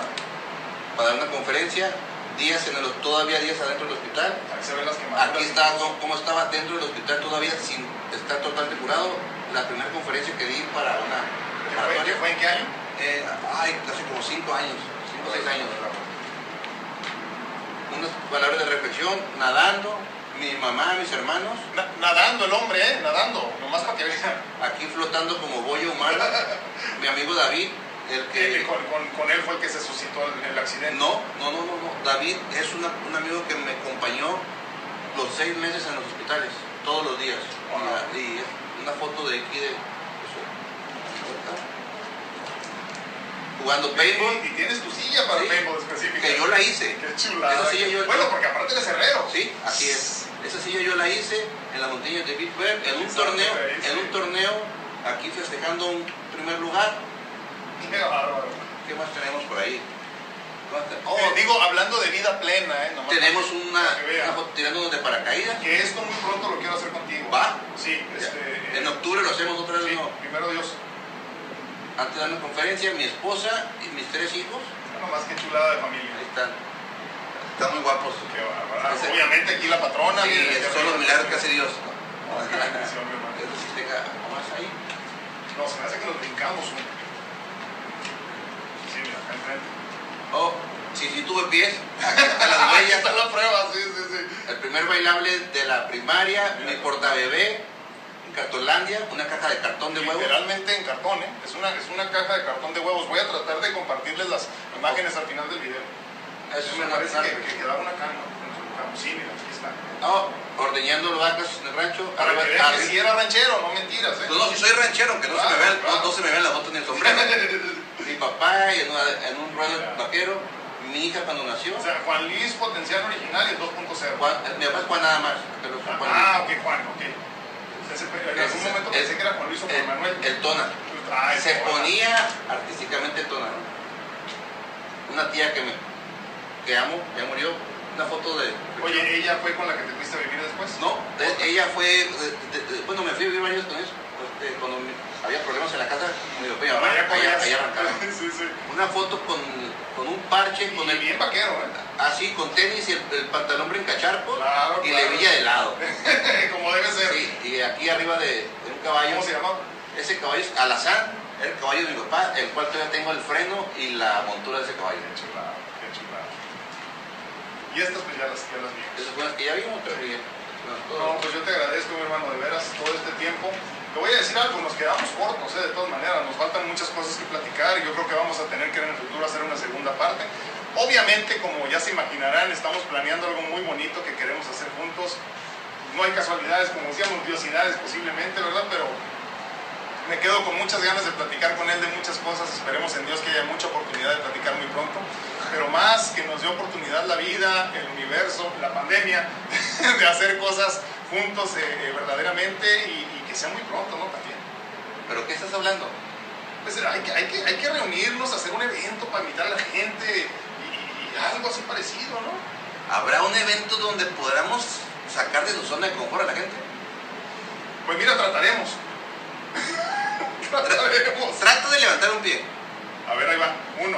[SPEAKER 2] Para dar una conferencia, días en el, todavía días adentro del hospital.
[SPEAKER 1] Ahí se ven las quemaduras.
[SPEAKER 2] Aquí está cómo estaba dentro del hospital todavía sin estar totalmente curado. La primera conferencia que di para una
[SPEAKER 1] ¿Qué fue, en qué año?
[SPEAKER 2] Eh, ay, casi como cinco años, cinco o seis años. Unas palabras de reflexión, nadando, mi mamá, mis hermanos,
[SPEAKER 1] Na- nadando el hombre, ¿eh? Nadando. Nomás para que vean.
[SPEAKER 2] aquí flotando como boya humana. mi amigo David, el
[SPEAKER 1] Que
[SPEAKER 2] que...
[SPEAKER 1] con, con- con él fue el que se suscitó el, el accidente.
[SPEAKER 2] No, no, no, no, no. David es una- un amigo que me acompañó los seis meses en los hospitales, todos los días.
[SPEAKER 1] Wow.
[SPEAKER 2] Y es una foto de aquí de... Jugando paintball.
[SPEAKER 1] Y, y tienes tu silla para
[SPEAKER 2] Sí,
[SPEAKER 1] paintball específica.
[SPEAKER 2] que yo la hice.
[SPEAKER 1] Qué chulada.
[SPEAKER 2] Esa silla yo-
[SPEAKER 1] Bueno, porque aparte eres herrero.
[SPEAKER 2] Sí, así es. Esa silla yo la hice en las montañas de Big Bear, en un
[SPEAKER 1] Exacto,
[SPEAKER 2] torneo,
[SPEAKER 1] ahí, sí.
[SPEAKER 2] en un torneo, aquí festejando un primer lugar.
[SPEAKER 1] Qué bárbaro.
[SPEAKER 2] ¿Qué más tenemos por ahí? Oh,
[SPEAKER 1] Eh, digo, hablando de vida plena, ¿eh? Nomás
[SPEAKER 2] tenemos una, una foto tirándonos de paracaídas.
[SPEAKER 1] Que esto muy pronto lo quiero hacer contigo.
[SPEAKER 2] Va.
[SPEAKER 1] Sí, este,
[SPEAKER 2] En octubre lo hacemos otra vez.
[SPEAKER 1] sí,
[SPEAKER 2] ¿no?
[SPEAKER 1] primero Dios.
[SPEAKER 2] Antes de dar una conferencia, mi esposa y mis tres hijos,
[SPEAKER 1] Bueno, más que chulada de familia.
[SPEAKER 2] ahí están. Están muy guapos.
[SPEAKER 1] Qué Obviamente aquí la patrona.
[SPEAKER 2] Sí,
[SPEAKER 1] de
[SPEAKER 2] son los milagros que hace Dios.
[SPEAKER 1] No,
[SPEAKER 2] ahí.
[SPEAKER 1] No, se me hace que nos brincamos uno. Sí, mira, acá enfrente.
[SPEAKER 2] Oh, sí, sí tuve pies. Acá está la
[SPEAKER 1] Ahí
[SPEAKER 2] huella.
[SPEAKER 1] está la prueba, sí, sí, sí.
[SPEAKER 2] El primer bailable de la primaria, mi portabebé, en Cartolandia, una caja de cartón de huevos.
[SPEAKER 1] Literalmente en cartón, ¿eh? Es una, es una caja de cartón de huevos. Voy a tratar de compartirles las imágenes al final del video.
[SPEAKER 2] Eso
[SPEAKER 1] me parece que, que quedaba una cana. Sí, mira, aquí está.
[SPEAKER 2] No, ordeñando vacas en el rancho.
[SPEAKER 1] Para que vean que sí era ranchero, no mentiras, ¿eh?
[SPEAKER 2] Pues no, si soy ranchero, aunque no, se me vean,
[SPEAKER 1] claro.
[SPEAKER 2] no, no se me vean las botas ni el sombrero. mi papá en, una- en un ruedo vaquero, mi hija cuando nació.
[SPEAKER 1] O sea, Juan Luis potencial original y el 2.0.
[SPEAKER 2] Juan- mi papá es Juan nada más, pero es Juan
[SPEAKER 1] Ah, ok, Juan, ok. En algún momento pensé que era Juan Luis o Juan
[SPEAKER 2] el,
[SPEAKER 1] Manuel.
[SPEAKER 2] el Tona.
[SPEAKER 1] Ah,
[SPEAKER 2] Se ponía artísticamente el Tona. Una tía que me que amo, ya murió, una foto de...
[SPEAKER 1] Oye, ¿ella fue con la que te fuiste a vivir después?
[SPEAKER 2] No, de- ella fue, de- de- bueno, me fui a vivir años con eso, este, cuando había problemas en la casa, me dijo,
[SPEAKER 1] Ah. Sí, sí.
[SPEAKER 2] Una foto con, con un parche, con
[SPEAKER 1] Y
[SPEAKER 2] el,
[SPEAKER 1] bien vaquero, ¿eh?
[SPEAKER 2] así, con tenis y el, el pantalón brincacharco
[SPEAKER 1] Claro,
[SPEAKER 2] y
[SPEAKER 1] claro.
[SPEAKER 2] levilla de lado.
[SPEAKER 1] Como debe ser.
[SPEAKER 2] Sí, y aquí arriba de, de un caballo,
[SPEAKER 1] ¿Cómo se llama?
[SPEAKER 2] ese caballo es alazán, el caballo de mi papá, el cual todavía tengo el freno y la montura de ese caballo.
[SPEAKER 1] Qué chulada, qué chulada. Y estas pues ya las, ya las vi.
[SPEAKER 2] Esas fueron las que ya vimos, pero bien. No,
[SPEAKER 1] pues yo te agradezco, mi hermano, de veras, todo este tiempo. Te voy a decir algo, nos quedamos cortos, ¿eh? de todas maneras, nos faltan muchas cosas que platicar y yo creo que vamos a tener que en el futuro hacer una segunda parte. Obviamente, como ya se imaginarán, estamos planeando algo muy bonito que queremos hacer juntos. No hay casualidades, como decíamos, diosidades posiblemente, ¿verdad? Pero me quedo con muchas ganas de platicar con él de muchas cosas. Esperemos en Dios que haya mucha oportunidad de platicar muy pronto. Pero más que nos dio oportunidad la vida, el universo, la pandemia, de hacer cosas juntos eh, eh, verdaderamente y, que sea muy pronto, ¿no? También.
[SPEAKER 2] ¿Pero qué estás hablando?
[SPEAKER 1] Pues hay que, hay, que, hay que reunirnos, hacer un evento para invitar a la gente y, y algo así parecido, ¿no?
[SPEAKER 2] ¿Habrá un evento donde podamos sacar de su zona de confort a la gente?
[SPEAKER 1] Pues mira, trataremos. trataremos.
[SPEAKER 2] Trata de levantar un pie.
[SPEAKER 1] A ver, ahí va. Uno.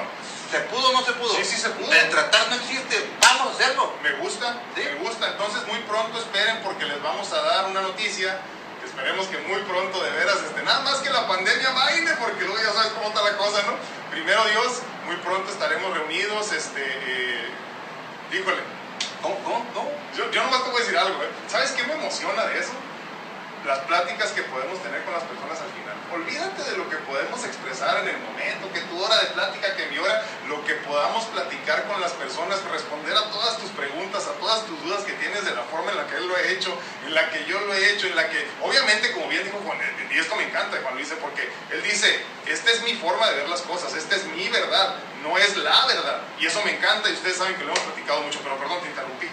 [SPEAKER 2] ¿Se pudo o no se pudo?
[SPEAKER 1] Sí, sí se pudo.
[SPEAKER 2] El tratar no existe. Vamos a hacerlo.
[SPEAKER 1] Me gusta,
[SPEAKER 2] ¿Sí?
[SPEAKER 1] me gusta. Entonces muy pronto esperen porque les vamos a dar una noticia. Esperemos que muy pronto de veras, este, nada más que la pandemia baile, porque luego ya sabes cómo está la cosa, ¿no? Primero Dios, muy pronto estaremos reunidos, este, eh, híjole,
[SPEAKER 2] ¿Cómo? ¿Cómo? ¿Cómo?
[SPEAKER 1] yo, yo nomás te voy a decir algo, ¿eh? ¿sabes qué me emociona de eso? Las pláticas que podemos tener con las personas al final. Olvídate de lo que podemos expresar en el momento, que tu hora de plática, que mi hora, lo que podamos platicar con las personas, responder a todas tus preguntas, a todas tus dudas que tienes de la forma en la que él lo ha hecho, en la que yo lo he hecho, en la que, obviamente, como bien dijo Juan, eh, y esto me encanta Juan Luis, porque él dice, esta es mi forma de ver las cosas, esta es mi verdad, no es la verdad. Y eso me encanta y ustedes saben que lo hemos platicado mucho, pero perdón, te interrumpí.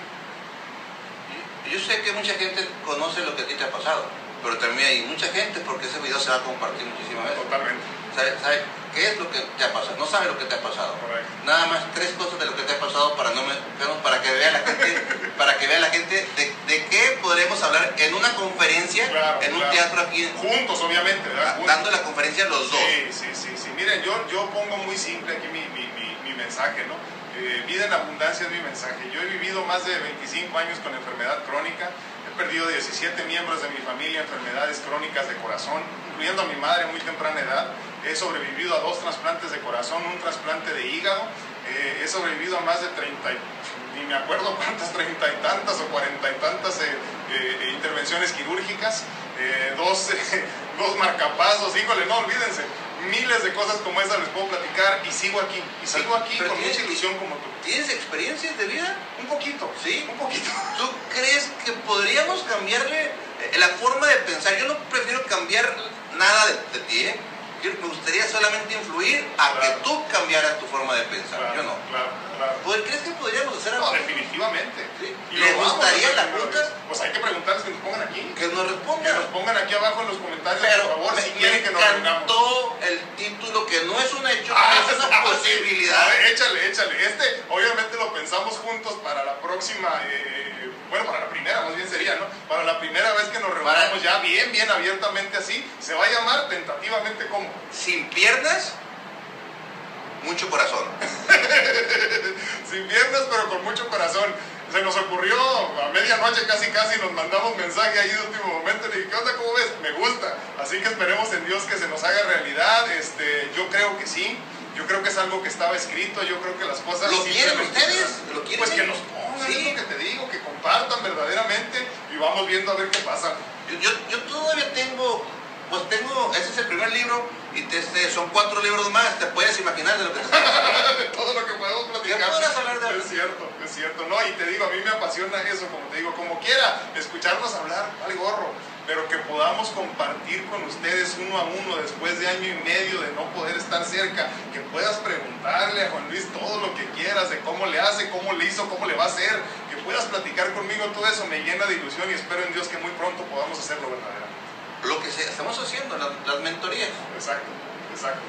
[SPEAKER 2] Yo sé que mucha gente conoce lo que a ti te ha pasado, pero también hay mucha gente porque ese video se va a compartir muchísimas veces.
[SPEAKER 1] Totalmente.
[SPEAKER 2] ¿Sabe, sabe qué es lo que te ha pasado? No sabe lo que te ha pasado.
[SPEAKER 1] Correcto.
[SPEAKER 2] Nada más tres cosas de lo que te ha pasado para no me- para que vea la gente, para que vea la gente de, de qué podremos hablar en una conferencia,
[SPEAKER 1] Claro,
[SPEAKER 2] en un
[SPEAKER 1] claro.
[SPEAKER 2] teatro aquí,
[SPEAKER 1] Juntos, obviamente, ¿verdad? Juntos.
[SPEAKER 2] dando la conferencia los dos.
[SPEAKER 1] Sí, sí, sí, sí. Miren, yo, yo pongo muy simple aquí mi, mi, mi, mi mensaje, ¿no? Eh, vida en abundancia es mi mensaje. Yo he vivido más de 25 años con enfermedad crónica. He perdido 17 miembros de mi familia, enfermedades crónicas de corazón, incluyendo a mi madre muy temprana edad. He sobrevivido a dos trasplantes de corazón, un trasplante de hígado. Eh, he sobrevivido a más de 30, y- ni me acuerdo cuántas, 30 y tantas o 40 y tantas eh, eh, intervenciones quirúrgicas, dos, dos marcapasos, híjole, no olvídense, miles de cosas como esas les puedo platicar y sigo aquí, y sigo aquí
[SPEAKER 2] Pero
[SPEAKER 1] con
[SPEAKER 2] tienes-
[SPEAKER 1] mucha ilusión como tú.
[SPEAKER 2] ¿Tienes experiencias de vida?
[SPEAKER 1] Un poquito,
[SPEAKER 2] Sí.
[SPEAKER 1] un poquito.
[SPEAKER 2] ¿Tú crees que podríamos cambiarle eh, la forma de pensar? Yo no prefiero cambiar nada de, de ti, ¿eh? me gustaría solamente influir a que tú cambiaras tu forma de pensar.
[SPEAKER 1] Claro,
[SPEAKER 2] Yo no.
[SPEAKER 1] Claro, claro.
[SPEAKER 2] ¿Crees que podríamos hacer algo?
[SPEAKER 1] No, definitivamente.
[SPEAKER 2] Sí.
[SPEAKER 1] Y
[SPEAKER 2] ¿Les gustaría la junta?
[SPEAKER 1] Pues hay que preguntarles que nos pongan aquí.
[SPEAKER 2] Que nos
[SPEAKER 1] Que
[SPEAKER 2] respondan.
[SPEAKER 1] nos pongan aquí abajo en los comentarios,
[SPEAKER 2] Pero
[SPEAKER 1] por favor,
[SPEAKER 2] me,
[SPEAKER 1] si quieren que nos reunamos.
[SPEAKER 2] el título, que no es un hecho,
[SPEAKER 1] Ah,
[SPEAKER 2] es una
[SPEAKER 1] ah,
[SPEAKER 2] posibilidad.
[SPEAKER 1] Ver, échale, échale. Este, obviamente lo pensamos juntos para la próxima, eh, bueno, para la primera, más bien sería, ¿no? Para la primera vez que nos reunamos
[SPEAKER 2] Para-
[SPEAKER 1] ya bien, bien abiertamente así, se va a llamar tentativamente como.
[SPEAKER 2] Sin piernas, mucho corazón.
[SPEAKER 1] Sin piernas, pero con mucho corazón. Se nos ocurrió a medianoche casi casi, nos mandamos mensaje ahí de último momento. Le dije, ¿qué onda? ¿Cómo ves? Me gusta. Así que esperemos en Dios que se nos haga realidad. Este, yo creo que sí. Yo creo que es algo que estaba escrito. Yo creo que las cosas.
[SPEAKER 2] ¿Lo quieren ustedes? ¿Lo quieren?
[SPEAKER 1] Pues que nos pongan,
[SPEAKER 2] Sí.
[SPEAKER 1] es lo que te digo, que compartan verdaderamente y vamos viendo a ver qué pasa.
[SPEAKER 2] Yo, yo, yo todavía tengo, pues tengo, ese es el primer libro y te- este, son cuatro libros más, te puedes imaginar de lo que te
[SPEAKER 1] de todo lo que podemos platicar.
[SPEAKER 2] Hablar de-
[SPEAKER 1] Es cierto, es cierto. No, y te digo, a mí me apasiona eso, como te digo, como quiera, escucharnos hablar, vale gorro, pero que podamos compartir con ustedes uno a uno después de año y medio de no poder estar cerca, que puedas preguntarle a Juan Luis todo lo que quieras, de cómo le hace, cómo le hizo, cómo le va a hacer, que puedas platicar conmigo, todo eso me llena de ilusión y espero en Dios que muy pronto podamos hacerlo verdaderamente.
[SPEAKER 2] Lo que estamos haciendo, las, las mentorías,
[SPEAKER 1] Exacto, exacto.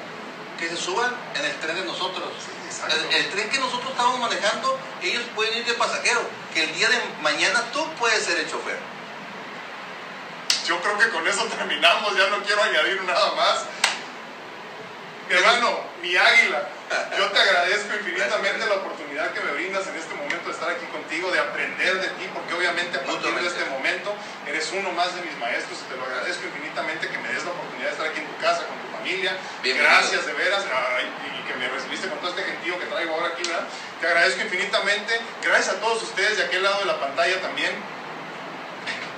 [SPEAKER 2] que se suban en el tren de nosotros.
[SPEAKER 1] Sí.
[SPEAKER 2] El, el tren que nosotros estamos manejando, ellos pueden ir de pasajero, que el día de mañana tú puedes ser el chofer.
[SPEAKER 1] Yo creo que con eso terminamos, ya no quiero añadir nada más. Hermano, mi águila, yo te agradezco infinitamente la oportunidad que me brindas en este momento de estar aquí contigo, de aprender de ti, porque obviamente a partir de este momento eres uno más de mis maestros y te lo agradezco infinitamente que me des la oportunidad de estar aquí en tu casa, con tu familia.
[SPEAKER 2] Bienvenido.
[SPEAKER 1] Gracias de veras ay, y que me recibiste con todo este gentío que traigo ahora aquí, ¿verdad? Te agradezco infinitamente. Gracias a todos ustedes de aquel lado de la pantalla también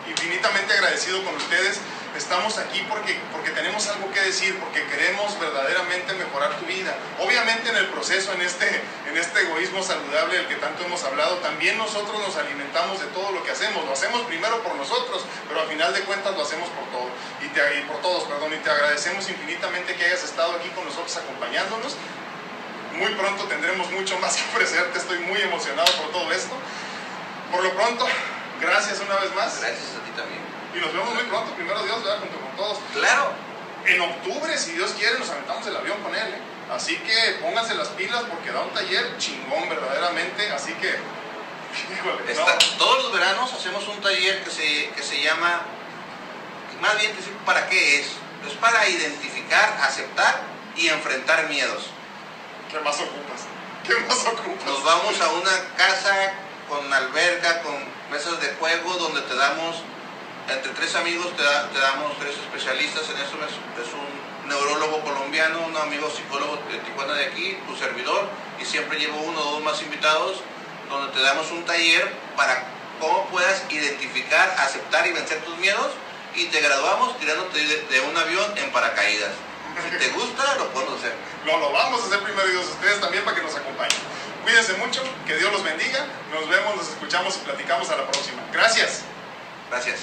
[SPEAKER 1] infinitamente agradecido con ustedes. Estamos aquí porque, porque tenemos algo que decir, porque queremos verdaderamente mejorar tu vida. Obviamente en el proceso, en este, en este egoísmo saludable del que tanto hemos hablado, también nosotros nos alimentamos de todo lo que hacemos. Lo hacemos primero por nosotros, pero al final de cuentas lo hacemos por todo. Y, y por todos, perdón, y te agradecemos infinitamente que hayas estado aquí con nosotros acompañándonos. Muy pronto tendremos mucho más que ofrecerte, estoy muy emocionado por todo esto. Por lo pronto, gracias una vez más.
[SPEAKER 2] Gracias a ti también.
[SPEAKER 1] Y nos vemos muy pronto, primero Dios, ¿verdad? junto con todos.
[SPEAKER 2] Claro,
[SPEAKER 1] En octubre, si Dios quiere, nos aventamos el avión con él. ¿eh? Así que pónganse las pilas porque da un taller chingón verdaderamente. Así que, híjole,
[SPEAKER 2] está-
[SPEAKER 1] no.
[SPEAKER 2] todos los veranos hacemos un taller que se, que se llama, más bien ¿para qué es? Es para identificar, aceptar y enfrentar miedos.
[SPEAKER 1] ¿Qué más ocupas? ¿Qué más ocupas?
[SPEAKER 2] Nos vamos a una casa con alberca, con mesas de juego, donde te damos, entre tres amigos, te, da- te damos tres especialistas en eso. Es, un neurólogo colombiano, un amigo psicólogo de Tijuana de aquí, tu servidor, y siempre llevo uno o dos más invitados, donde te damos un taller para cómo puedas identificar, aceptar y vencer tus miedos, y te graduamos tirándote de, de un avión en paracaídas. Si te gusta, lo podemos hacer.
[SPEAKER 1] No, lo vamos a hacer primero Dios, ustedes también para que nos acompañen. Cuídense mucho, que Dios los bendiga. Nos vemos, nos escuchamos y platicamos a la próxima. Gracias.
[SPEAKER 2] Gracias.